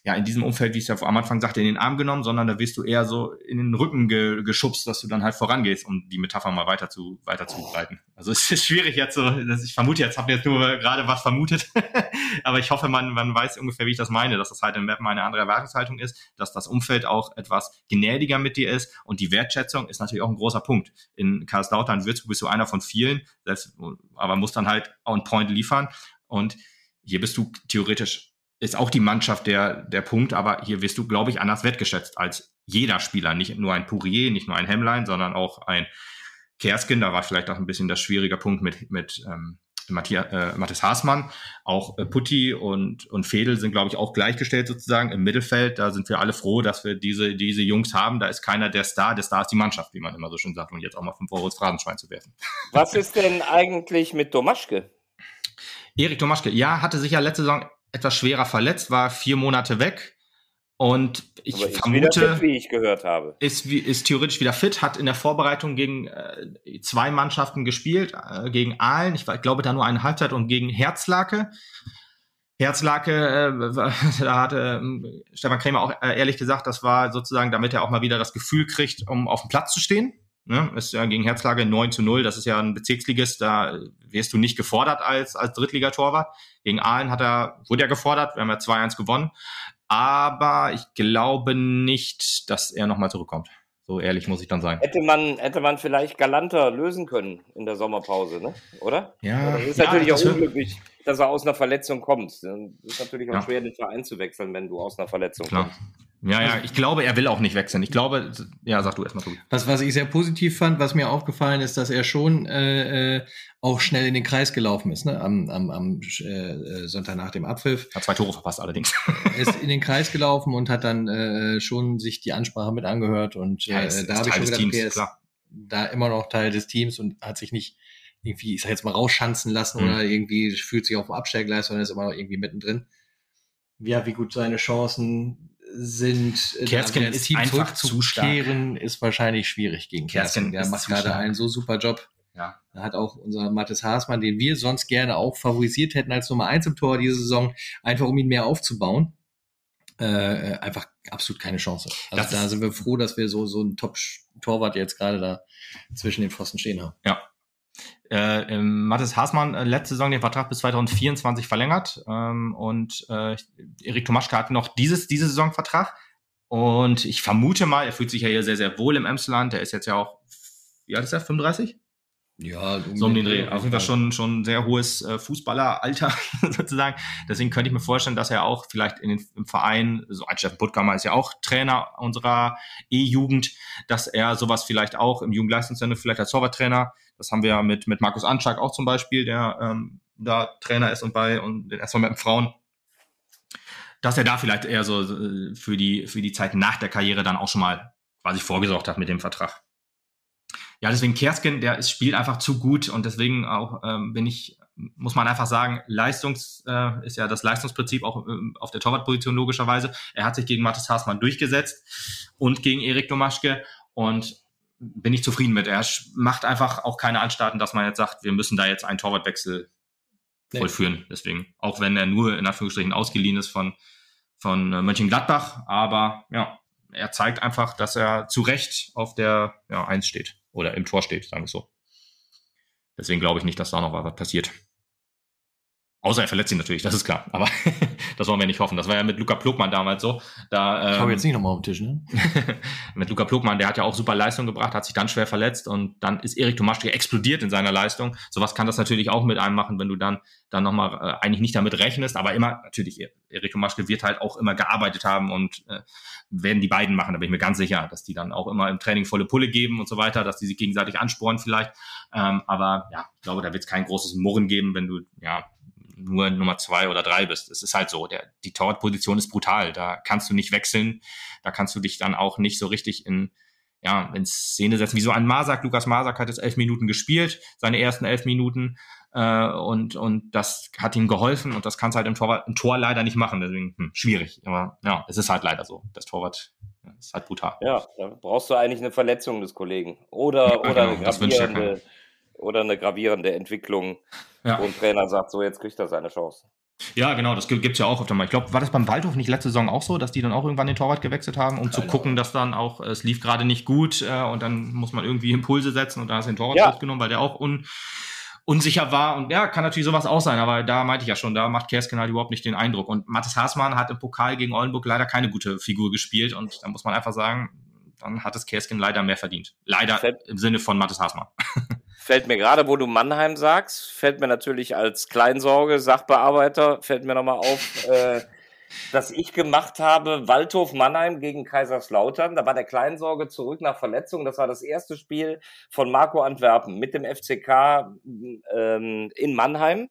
ja, in diesem Umfeld, wie ich es ja am Anfang sagte, in den Arm genommen, sondern da wirst du eher so in den Rücken ge geschubst, dass du dann halt vorangehst, um die Metapher mal weiter zu, weiter zu breiten. Also es ist schwierig jetzt so, dass ich vermute, jetzt habe jetzt nur gerade was vermutet, aber ich hoffe, man, man weiß ungefähr, wie ich das meine, dass das halt im Mappen eine andere Erwartungshaltung ist, dass das Umfeld auch etwas gnädiger mit dir ist und die Wertschätzung ist natürlich auch ein großer Punkt. In Karlslautern, Würzburg bist du einer von vielen, selbst, aber musst dann halt on point liefern und hier bist du theoretisch ist auch die Mannschaft der, der Punkt, aber hier wirst du, glaube ich, anders wertgeschätzt als jeder Spieler. Nicht nur ein Pourier, nicht nur ein Hemline, sondern auch ein Kerskin. Da war vielleicht auch ein bisschen das schwierige Punkt mit, mit, ähm, Matthias, äh, Matthias Haasmann, auch äh, Putti und, und Fedel sind, glaube ich, auch gleichgestellt sozusagen im Mittelfeld. Da sind wir alle froh, dass wir diese, diese Jungs haben. Da ist keiner der Star, der Star ist die Mannschaft, wie man immer so schön sagt, und jetzt auch mal fünf Euro ins Phrasenschwein zu werfen. Was ist denn eigentlich mit Domaschke? Erik Domaschke, ja, hatte sich ja letzte Saison etwas schwerer verletzt, war vier Monate weg. Und ich ist vermute, fit, wie ich gehört habe. ist, wie- ist theoretisch wieder fit, hat in der Vorbereitung gegen äh, zwei Mannschaften gespielt, äh, gegen Aalen, ich glaube da nur eine Halbzeit und gegen Herzlake. Herzlake, äh, da hatte ähm, Stefan Krämer auch äh, ehrlich gesagt, das war sozusagen, damit er auch mal wieder das Gefühl kriegt, um auf dem Platz zu stehen. Ne? Ist ja gegen Herzlake 9 zu 0, das ist ja ein Bezirksligist, da wirst du nicht gefordert als, als Drittligatorwart. Gegen Aalen hat er, wurde er gefordert, wir haben ja 2-1 gewonnen. Aber ich glaube nicht, dass er nochmal zurückkommt. So ehrlich muss ich dann sein. Hätte man, hätte man vielleicht galanter lösen können in der Sommerpause, ne? oder? Ja, Das ist ja, natürlich das auch unglücklich, dass er aus einer Verletzung kommt. Es ist natürlich auch Ja. schwer, den Verein zu wechseln, wenn du aus einer Verletzung Klar. kommst. Ja, ja, ich glaube, er will auch nicht wechseln. Ich glaube, ja, sag du erstmal. Was, was ich sehr positiv fand, was mir aufgefallen ist, dass er schon äh, äh, auch schnell in den Kreis gelaufen ist, ne? am, am, am äh, äh, Sonntag nach dem Abpfiff. Hat zwei Tore verpasst allerdings. Er ist in den Kreis gelaufen und hat dann äh, schon sich die Ansprache mit angehört. Und äh, ist- da ist habe ich schon gedacht, Teams, er ist klar. da immer noch Teil des Teams und hat sich nicht irgendwie, ich sag jetzt mal, rausschanzen lassen Mhm. oder irgendwie fühlt sich auf dem Abstellgleis, sondern ist immer noch irgendwie mittendrin. Ja, wie gut seine Chancen sind, äh, Kersken ist einfach zu stark. zurückzukehren, ist wahrscheinlich schwierig gegen Kersken Kersken. Der macht gerade stark. einen so super Job. Ja. Da hat auch unser Mathis Haasmann, den wir sonst gerne auch favorisiert hätten als Nummer eins im Tor diese Saison, einfach um ihn mehr aufzubauen, äh, äh, einfach absolut keine Chance. Also Das da sind wir froh, dass wir so, so einen Top-Torwart jetzt gerade da zwischen den Pfosten stehen haben. Äh, ähm, Mathis Haasmann äh, letzte Saison den Vertrag bis 2024 verlängert ähm, und äh, Erik Tomaschke hat noch dieses diese Saison Vertrag und ich vermute mal, er fühlt sich ja hier sehr sehr wohl im Emsland. Der ist jetzt ja auch, wie alt ist er? 35? Ja, So um den Dreh. Auf jeden Fall schon schon ein sehr hohes äh, Fußballeralter sozusagen. Deswegen könnte ich mir vorstellen, dass er auch vielleicht in den, im Verein, so ein Steffen Puttkammer ist ja auch Trainer unserer E-Jugend, dass er sowas vielleicht auch im Jugendleistungszentrum vielleicht als Torwarttrainer, das haben wir ja mit mit Markus Anschlag auch zum Beispiel, der ähm, da Trainer ist und bei und erstmal mit den Frauen, dass er da vielleicht eher so äh, für die für die Zeit nach der Karriere dann auch schon mal quasi vorgesorgt hat mit dem Vertrag. Ja, deswegen Kersken, der ist, spielt einfach zu gut und deswegen auch ähm, bin ich, muss man einfach sagen, Leistungs äh, ist ja das Leistungsprinzip auch ähm, auf der Torwartposition logischerweise. Er hat sich gegen Mathis Haasmann durchgesetzt und gegen Erik Domaschke und bin ich zufrieden mit. Er macht einfach auch keine Anstalten, dass man jetzt sagt, wir müssen da jetzt einen Torwartwechsel Nee. vollführen. Deswegen, auch wenn er nur in Anführungsstrichen ausgeliehen ist von, von äh, Mönchengladbach, aber ja, er zeigt einfach, dass er zu Recht auf der ja, Eins steht oder im Tor steht, sagen wir so. Deswegen glaube ich nicht, dass da noch was passiert. Außer er verletzt ihn natürlich, das ist klar. Aber das wollen wir nicht hoffen. Das war ja mit Luca Plogmann damals so. Da, Ich ähm, habe jetzt nicht nochmal auf den Tisch, ne? mit Luca Plogmann, der hat ja auch super Leistung gebracht, hat sich dann schwer verletzt und dann ist Erik Tomaschke explodiert in seiner Leistung. Sowas kann das natürlich auch mit einem machen, wenn du dann dann nochmal äh, eigentlich nicht damit rechnest, aber immer, natürlich, Erik Tomaschke wird halt auch immer gearbeitet haben und äh, werden die beiden machen, da bin ich mir ganz sicher, dass die dann auch immer im Training volle Pulle geben und so weiter, dass die sich gegenseitig ansporen vielleicht. Ähm, aber ja, ich glaube, da wird es kein großes Murren geben, wenn du ja nur Nummer zwei oder drei bist. Es ist halt so, der, die Torwartposition ist brutal. Da kannst du nicht wechseln. Da kannst du dich dann auch nicht so richtig in, ja, in Szene setzen. Wie so ein Masak. Lukas Masak hat jetzt elf Minuten gespielt, seine ersten elf Minuten. Äh, und, und das hat ihm geholfen und das kannst halt im Torwart, im Tor leider nicht machen. Deswegen hm, schwierig. Aber ja, es ist halt leider so. Das Torwart ja, ist halt brutal. Ja, da brauchst du eigentlich eine Verletzung des Kollegen. Oder, Ja, oder, genau, eine gravierende, oder eine gravierende Entwicklung, Ja. wo ein Trainer sagt, so jetzt kriegt er seine Chance. Ja, genau, das gibt- gibt's ja auch öfter mal. Ich glaube, war das beim Waldhof nicht letzte Saison auch so, dass die dann auch irgendwann den Torwart gewechselt haben, um zu Keine gucken, dass dann auch, äh, es lief gerade nicht gut äh, und dann muss man irgendwie Impulse setzen und da hast du den Torwart Ja. rausgenommen, weil der auch un, unsicher war und ja, kann natürlich sowas auch sein, aber da meinte ich ja schon, da macht Kersken halt überhaupt nicht den Eindruck und Mathis Haasmann hat im Pokal gegen Oldenburg leider keine gute Figur gespielt und da muss man einfach sagen, dann hat es Kersken leider mehr verdient. Leider im Sinne von Mathis Haasmann. Fällt mir gerade, wo du Mannheim sagst, fällt mir natürlich als Kleinsorge, Sachbearbeiter, fällt mir nochmal auf, äh, das ich gemacht habe, Waldhof Mannheim gegen Kaiserslautern. Da war der Kleinsorge zurück nach Verletzung. Das war das erste Spiel von Marco Antwerpen mit dem FCK ähm, in Mannheim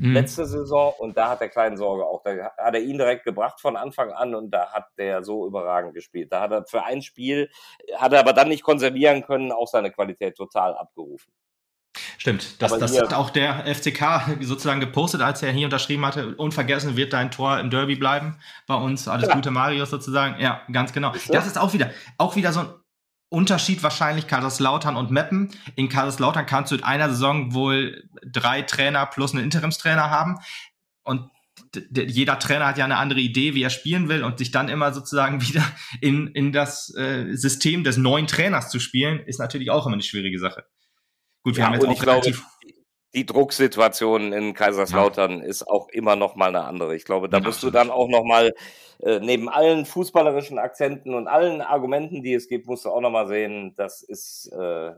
mhm. letzte Saison. Und da hat der Kleinsorge auch, da hat er ihn direkt gebracht von Anfang an und da hat der so überragend gespielt. Da hat er für ein Spiel, hat er aber dann nicht konservieren können, auch seine Qualität total abgerufen. Stimmt, das, das hat auch der FCK sozusagen gepostet, als er hier unterschrieben hatte. Unvergessen wird dein Tor im Derby bleiben bei uns. Alles ja. Gute, Marius sozusagen. Ja, ganz genau. Das ist auch wieder, auch wieder so ein Unterschied wahrscheinlich Kaiserslautern und Meppen. In Kaiserslautern kannst du in einer Saison wohl drei Trainer plus einen Interimstrainer haben. Und jeder Trainer hat ja eine andere Idee, wie er spielen will und sich dann immer sozusagen wieder in, in das äh, System des neuen Trainers zu spielen, ist natürlich auch immer eine schwierige Sache. Gut, wir ja, haben jetzt auch relativ glaube, die Drucksituation in Kaiserslautern ja. ist auch immer noch mal eine andere. Ich glaube, da ja, musst du dann auch noch mal äh, neben allen fußballerischen Akzenten und allen Argumenten, die es gibt, musst du auch noch mal sehen, das ist äh,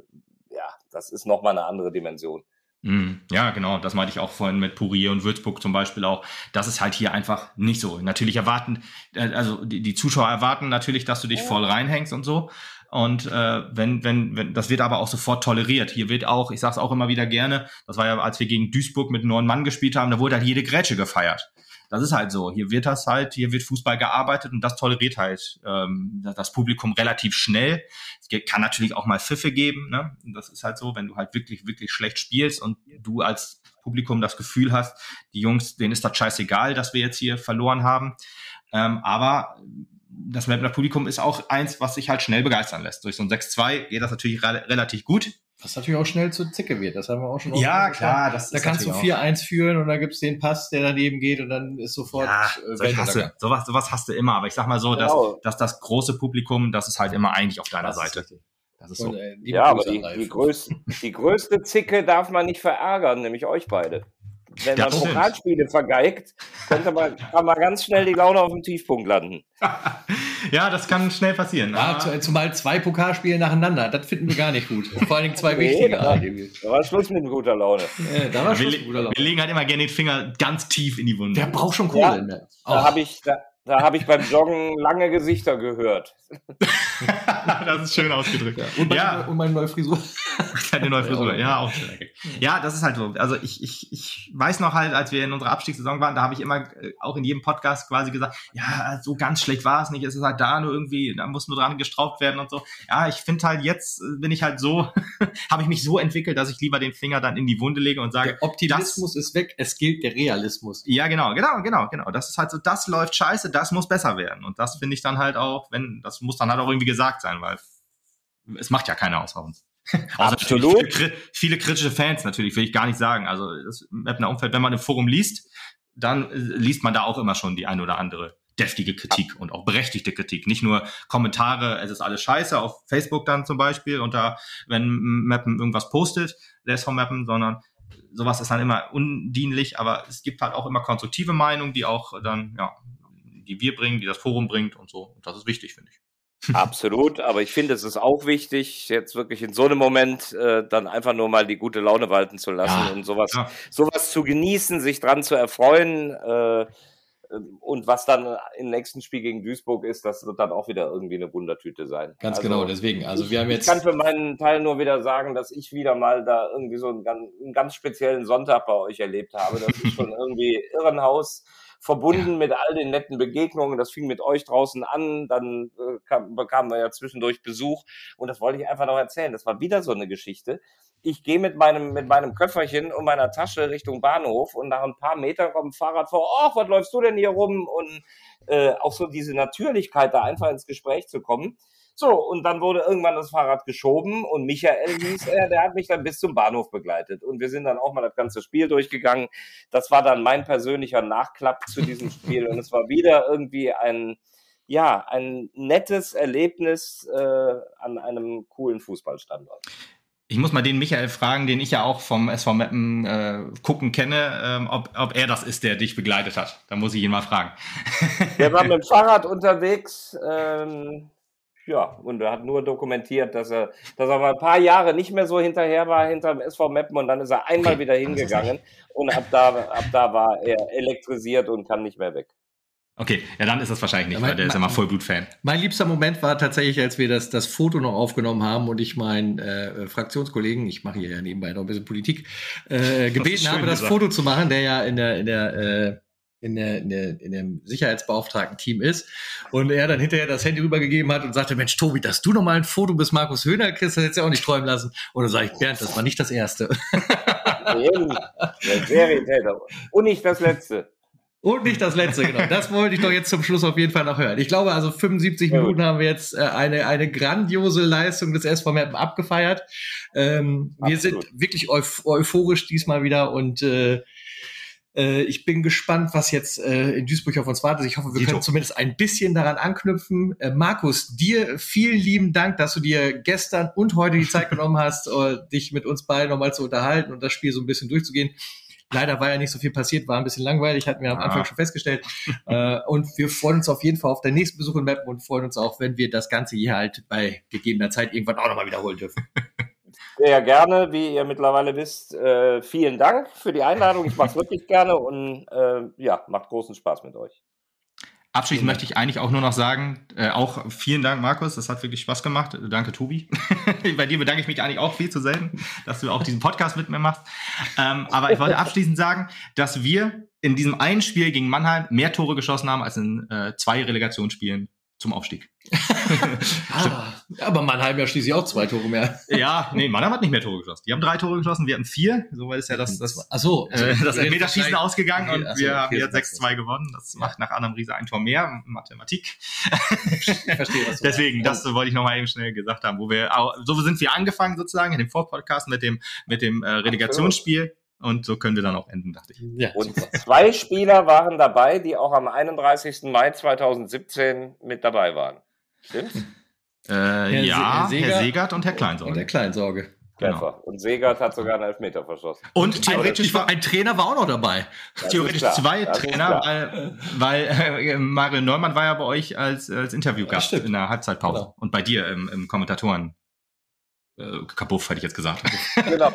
ja, das ist noch mal eine andere Dimension. Mhm. Ja, genau. Das meinte ich auch vorhin mit Purier und Würzburg zum Beispiel auch. Das ist halt hier einfach nicht so. Natürlich erwarten, äh, also die, die Zuschauer erwarten natürlich, dass du dich voll reinhängst und so. Und äh, wenn, wenn, wenn, das wird aber auch sofort toleriert. Hier wird auch, ich sage es auch immer wieder gerne, das war ja, als wir gegen Duisburg mit neun Mann gespielt haben, da wurde halt jede Grätsche gefeiert. Das ist halt so. Hier wird das halt, hier wird Fußball gearbeitet und das toleriert halt ähm, das Publikum relativ schnell. Es kann natürlich auch mal Pfiffe geben. Ne? Das ist halt so, wenn du halt wirklich, wirklich schlecht spielst und du als Publikum das Gefühl hast, die Jungs, denen ist das scheißegal, dass wir jetzt hier verloren haben. Ähm, aber das Mapner Publikum ist auch eins, was sich halt schnell begeistern lässt. Durch so ein 6-2 geht das natürlich re relativ gut. Was natürlich auch schnell zur Zicke wird. Das haben wir auch schon. Ja, klar. Das da kannst du 4-1 führen und dann gibt's den Pass, der daneben geht und dann ist sofort. Ja, äh, hast du, sowas, sowas hast du immer. Aber ich sag mal so, genau. dass, dass das große Publikum, das ist halt immer eigentlich auf deiner das Seite. Das ist so. Und, äh, ja, aber die, die, größte, die größte Zicke darf man nicht verärgern, nämlich euch beide wenn man Pokalspiele vergeigt, könnte man, kann man ganz schnell die Laune auf dem Tiefpunkt landen. ja, das kann schnell passieren. Ja, zumal zwei Pokalspiele nacheinander, das finden wir gar nicht gut. Vor allem zwei nee, wichtige. Da, da war Schluss mit guter Laune. Ja, da war Schluss mit guter Laune. Wir legen halt immer gerne den Finger ganz tief in die Wunde. Der braucht schon Kohle. Ja, da habe ich, da, da habe ich beim Joggen lange Gesichter gehört. das ist schön ausgedrückt. Ja, und, ja. und meine neue Frisur. Deine neue Frisur, ja, auch schön. Ja, das ist halt so. Also ich, ich, ich weiß noch halt, als wir in unserer Abstiegssaison waren, da habe ich immer äh, auch in jedem Podcast quasi gesagt, ja, so ganz schlecht war es nicht. Es ist halt da nur irgendwie, da muss nur dran gestraubt werden und so. Ja, ich finde halt jetzt äh, bin ich halt so, habe ich mich so entwickelt, dass ich lieber den Finger dann in die Wunde lege und sage, der Optimismus das, ist weg, es gilt der Realismus. Ja, genau, genau, genau, genau. Das ist halt so, das läuft scheiße, das muss besser werden. Und das finde ich dann halt auch, wenn, das muss dann halt auch irgendwie gesagt sein, weil es macht ja keiner außer uns. Absolut. Viele, viele, kritische Fans natürlich, will ich gar nicht sagen. Also das Mapner Umfeld, wenn man im Forum liest, dann äh, liest man da auch immer schon die ein oder andere deftige Kritik und auch berechtigte Kritik. Nicht nur Kommentare, es ist alles scheiße, auf Facebook dann zum Beispiel, unter, wenn Mappen irgendwas postet, der ist vom Mappen, sondern sowas ist dann immer undienlich, aber es gibt halt auch immer konstruktive Meinungen, die auch dann, ja, die wir bringen, die das Forum bringt und so. Und das ist wichtig, finde ich. Absolut, aber ich finde, es ist auch wichtig, jetzt wirklich in so einem Moment äh, dann einfach nur mal die gute Laune walten zu lassen ja, und sowas, ja. sowas zu genießen, sich dran zu erfreuen. Äh, und was dann im nächsten Spiel gegen Duisburg ist, das wird dann auch wieder irgendwie eine Wundertüte sein. Ganz also, genau, deswegen. Also wir haben jetzt. Ich kann für meinen Teil nur wieder sagen, dass ich wieder mal da irgendwie so einen, einen ganz speziellen Sonntag bei euch erlebt habe. Das ist schon irgendwie Irrenhaus verbunden ja. mit all den netten Begegnungen. Das fing mit euch draußen an, dann äh, kam, bekamen wir ja zwischendurch Besuch und das wollte ich einfach noch erzählen. Das war wieder so eine Geschichte. Ich gehe mit meinem, mit meinem Köfferchen und meiner Tasche Richtung Bahnhof und nach ein paar Metern kommt ein Fahrrad vor, oh, was läufst du denn hier rum? Und äh, auch so diese Natürlichkeit, da einfach ins Gespräch zu kommen. So, und dann wurde irgendwann das Fahrrad geschoben und Michael hieß er, der hat mich dann bis zum Bahnhof begleitet. Und wir sind dann auch mal das ganze Spiel durchgegangen. Das war dann mein persönlicher Nachklapp zu diesem Spiel. Und es war wieder irgendwie ein, ja, ein nettes Erlebnis äh, an einem coolen Fußballstandort. Ich muss mal den Michael fragen, den ich ja auch vom SV Meppen äh, gucken kenne, ähm, ob, ob er das ist, der dich begleitet hat. Da muss ich ihn mal fragen. Der war mit dem Fahrrad unterwegs. Ähm, ja, und er hat nur dokumentiert, dass er, dass er mal ein paar Jahre nicht mehr so hinterher war hinter dem SV Meppen und dann ist er einmal wieder hingegangen und ab da, ab da war er elektrisiert und kann nicht mehr weg. Okay, ja, dann ist das wahrscheinlich nicht, mein, weil der ist ja mal Vollblut-Fan. Mein liebster Moment war tatsächlich, als wir das, das Foto noch aufgenommen haben und ich meinen äh, Fraktionskollegen, ich mache hier ja nebenbei noch ein bisschen Politik, äh, gebeten habe, das Foto zu machen, der ja in der, in der äh, in, der, in, der, in dem Sicherheitsbeauftragten-Team ist. Und er dann hinterher das Handy rübergegeben hat und sagte, Mensch, Tobi, dass du noch mal ein Foto bis Markus Höhner kriegst, das hättest du ja auch nicht träumen lassen. Und dann sage ich, Bernd, das war nicht das Erste. Und nicht das Letzte. Und nicht das letzte, genau. Das wollte ich doch jetzt zum Schluss auf jeden Fall noch hören. Ich glaube, also 75 ja. Minuten haben wir jetzt äh, eine, eine grandiose Leistung des SV Mappen abgefeiert. Ähm, wir sind wirklich euph euphorisch diesmal wieder und äh, äh, ich bin gespannt, was jetzt äh, in Duisburg auf uns wartet. Ich hoffe, wir Dito. können zumindest ein bisschen daran anknüpfen. Äh, Markus, dir vielen lieben Dank, dass du dir gestern und heute die Zeit genommen hast, uh, dich mit uns beiden nochmal zu unterhalten und das Spiel so ein bisschen durchzugehen. Leider war ja nicht so viel passiert, war ein bisschen langweilig, hatten wir am Anfang schon festgestellt. äh, und wir freuen uns auf jeden Fall auf den nächsten Besuch in Mappen und freuen uns auch, wenn wir das Ganze hier halt bei gegebener Zeit irgendwann auch nochmal wiederholen dürfen. Sehr gerne, wie ihr mittlerweile wisst. Äh, vielen Dank für die Einladung. Ich mache es wirklich gerne und äh, ja, macht großen Spaß mit euch. Abschließend möchte ich eigentlich auch nur noch sagen, äh, auch vielen Dank, Markus, das hat wirklich Spaß gemacht. Danke, Tobi. Bei dir bedanke ich mich eigentlich auch viel zu selten, dass du auch diesen Podcast mit mir machst. Ähm, aber ich wollte abschließend sagen, dass wir in diesem einen Spiel gegen Mannheim mehr Tore geschossen haben als in äh, zwei Relegationsspielen zum Aufstieg. ah, aber Mannheim ja schließlich auch zwei Tore mehr. ja, nee, Mannheim hat nicht mehr Tore geschossen. Die haben drei Tore geschossen, wir hatten vier. So ist ja das, das, Ach so, äh, das Elfmeterschießen ausgegangen okay, und so, wir haben jetzt 6-2 gewonnen. Das macht nach Adam Riese ein Tor mehr. Mathematik. ich verstehe, was Deswegen, das wollte ich nochmal eben schnell gesagt haben, wo wir, so sind wir angefangen sozusagen in dem Vorpodcast mit dem, mit dem äh, Relegationsspiel. Und so können wir dann auch enden, dachte ich. Ja, und super. zwei Spieler waren dabei, die auch am 31. Mai 2017 mit dabei waren. Stimmt's? Äh, Herr ja, Se Herr, Herr Segert und Herr Kleinsorge. Und der Kleinsorge. Genau. Und Segert hat sogar einen Elfmeter verschossen. Und theoretisch war ein Trainer war auch noch dabei. Das theoretisch zwei Trainer, weil, weil äh, Mario Neumann war ja bei euch als, als Interviewgast in der Halbzeitpause genau. und bei dir im, im Kommentatoren äh, Kapuff, hätte ich jetzt gesagt. genau.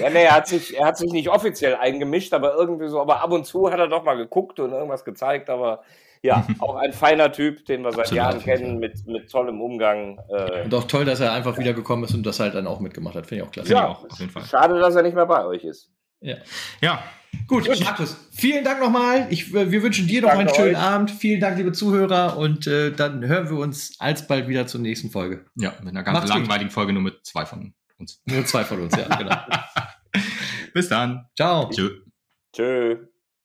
Ja, nee, er hat, sich, er hat sich nicht offiziell eingemischt, aber irgendwie so, aber ab und zu hat er doch mal geguckt und irgendwas gezeigt, aber ja, auch ein feiner Typ, den wir seit Absolut, Jahren kennen, mit, mit tollem Umgang. Äh, und auch toll, dass er einfach wiedergekommen ist und das halt dann auch mitgemacht hat. Finde ich auch klasse. Ja, auch, auf jeden Fall. Schade, dass er nicht mehr bei euch ist. Ja. Ja. Gut, Gut. Markus, vielen Dank nochmal. Ich, äh, wir wünschen dir noch Danke einen schönen euch. Abend. Vielen Dank, liebe Zuhörer. Und äh, dann hören wir uns alsbald wieder zur nächsten Folge. Ja, mit einer ganz Macht's langweiligen gut. Folge nur mit zwei von uns. Nur zwei von uns, ja, genau. Bis dann. Ciao. Tschö. Tschö.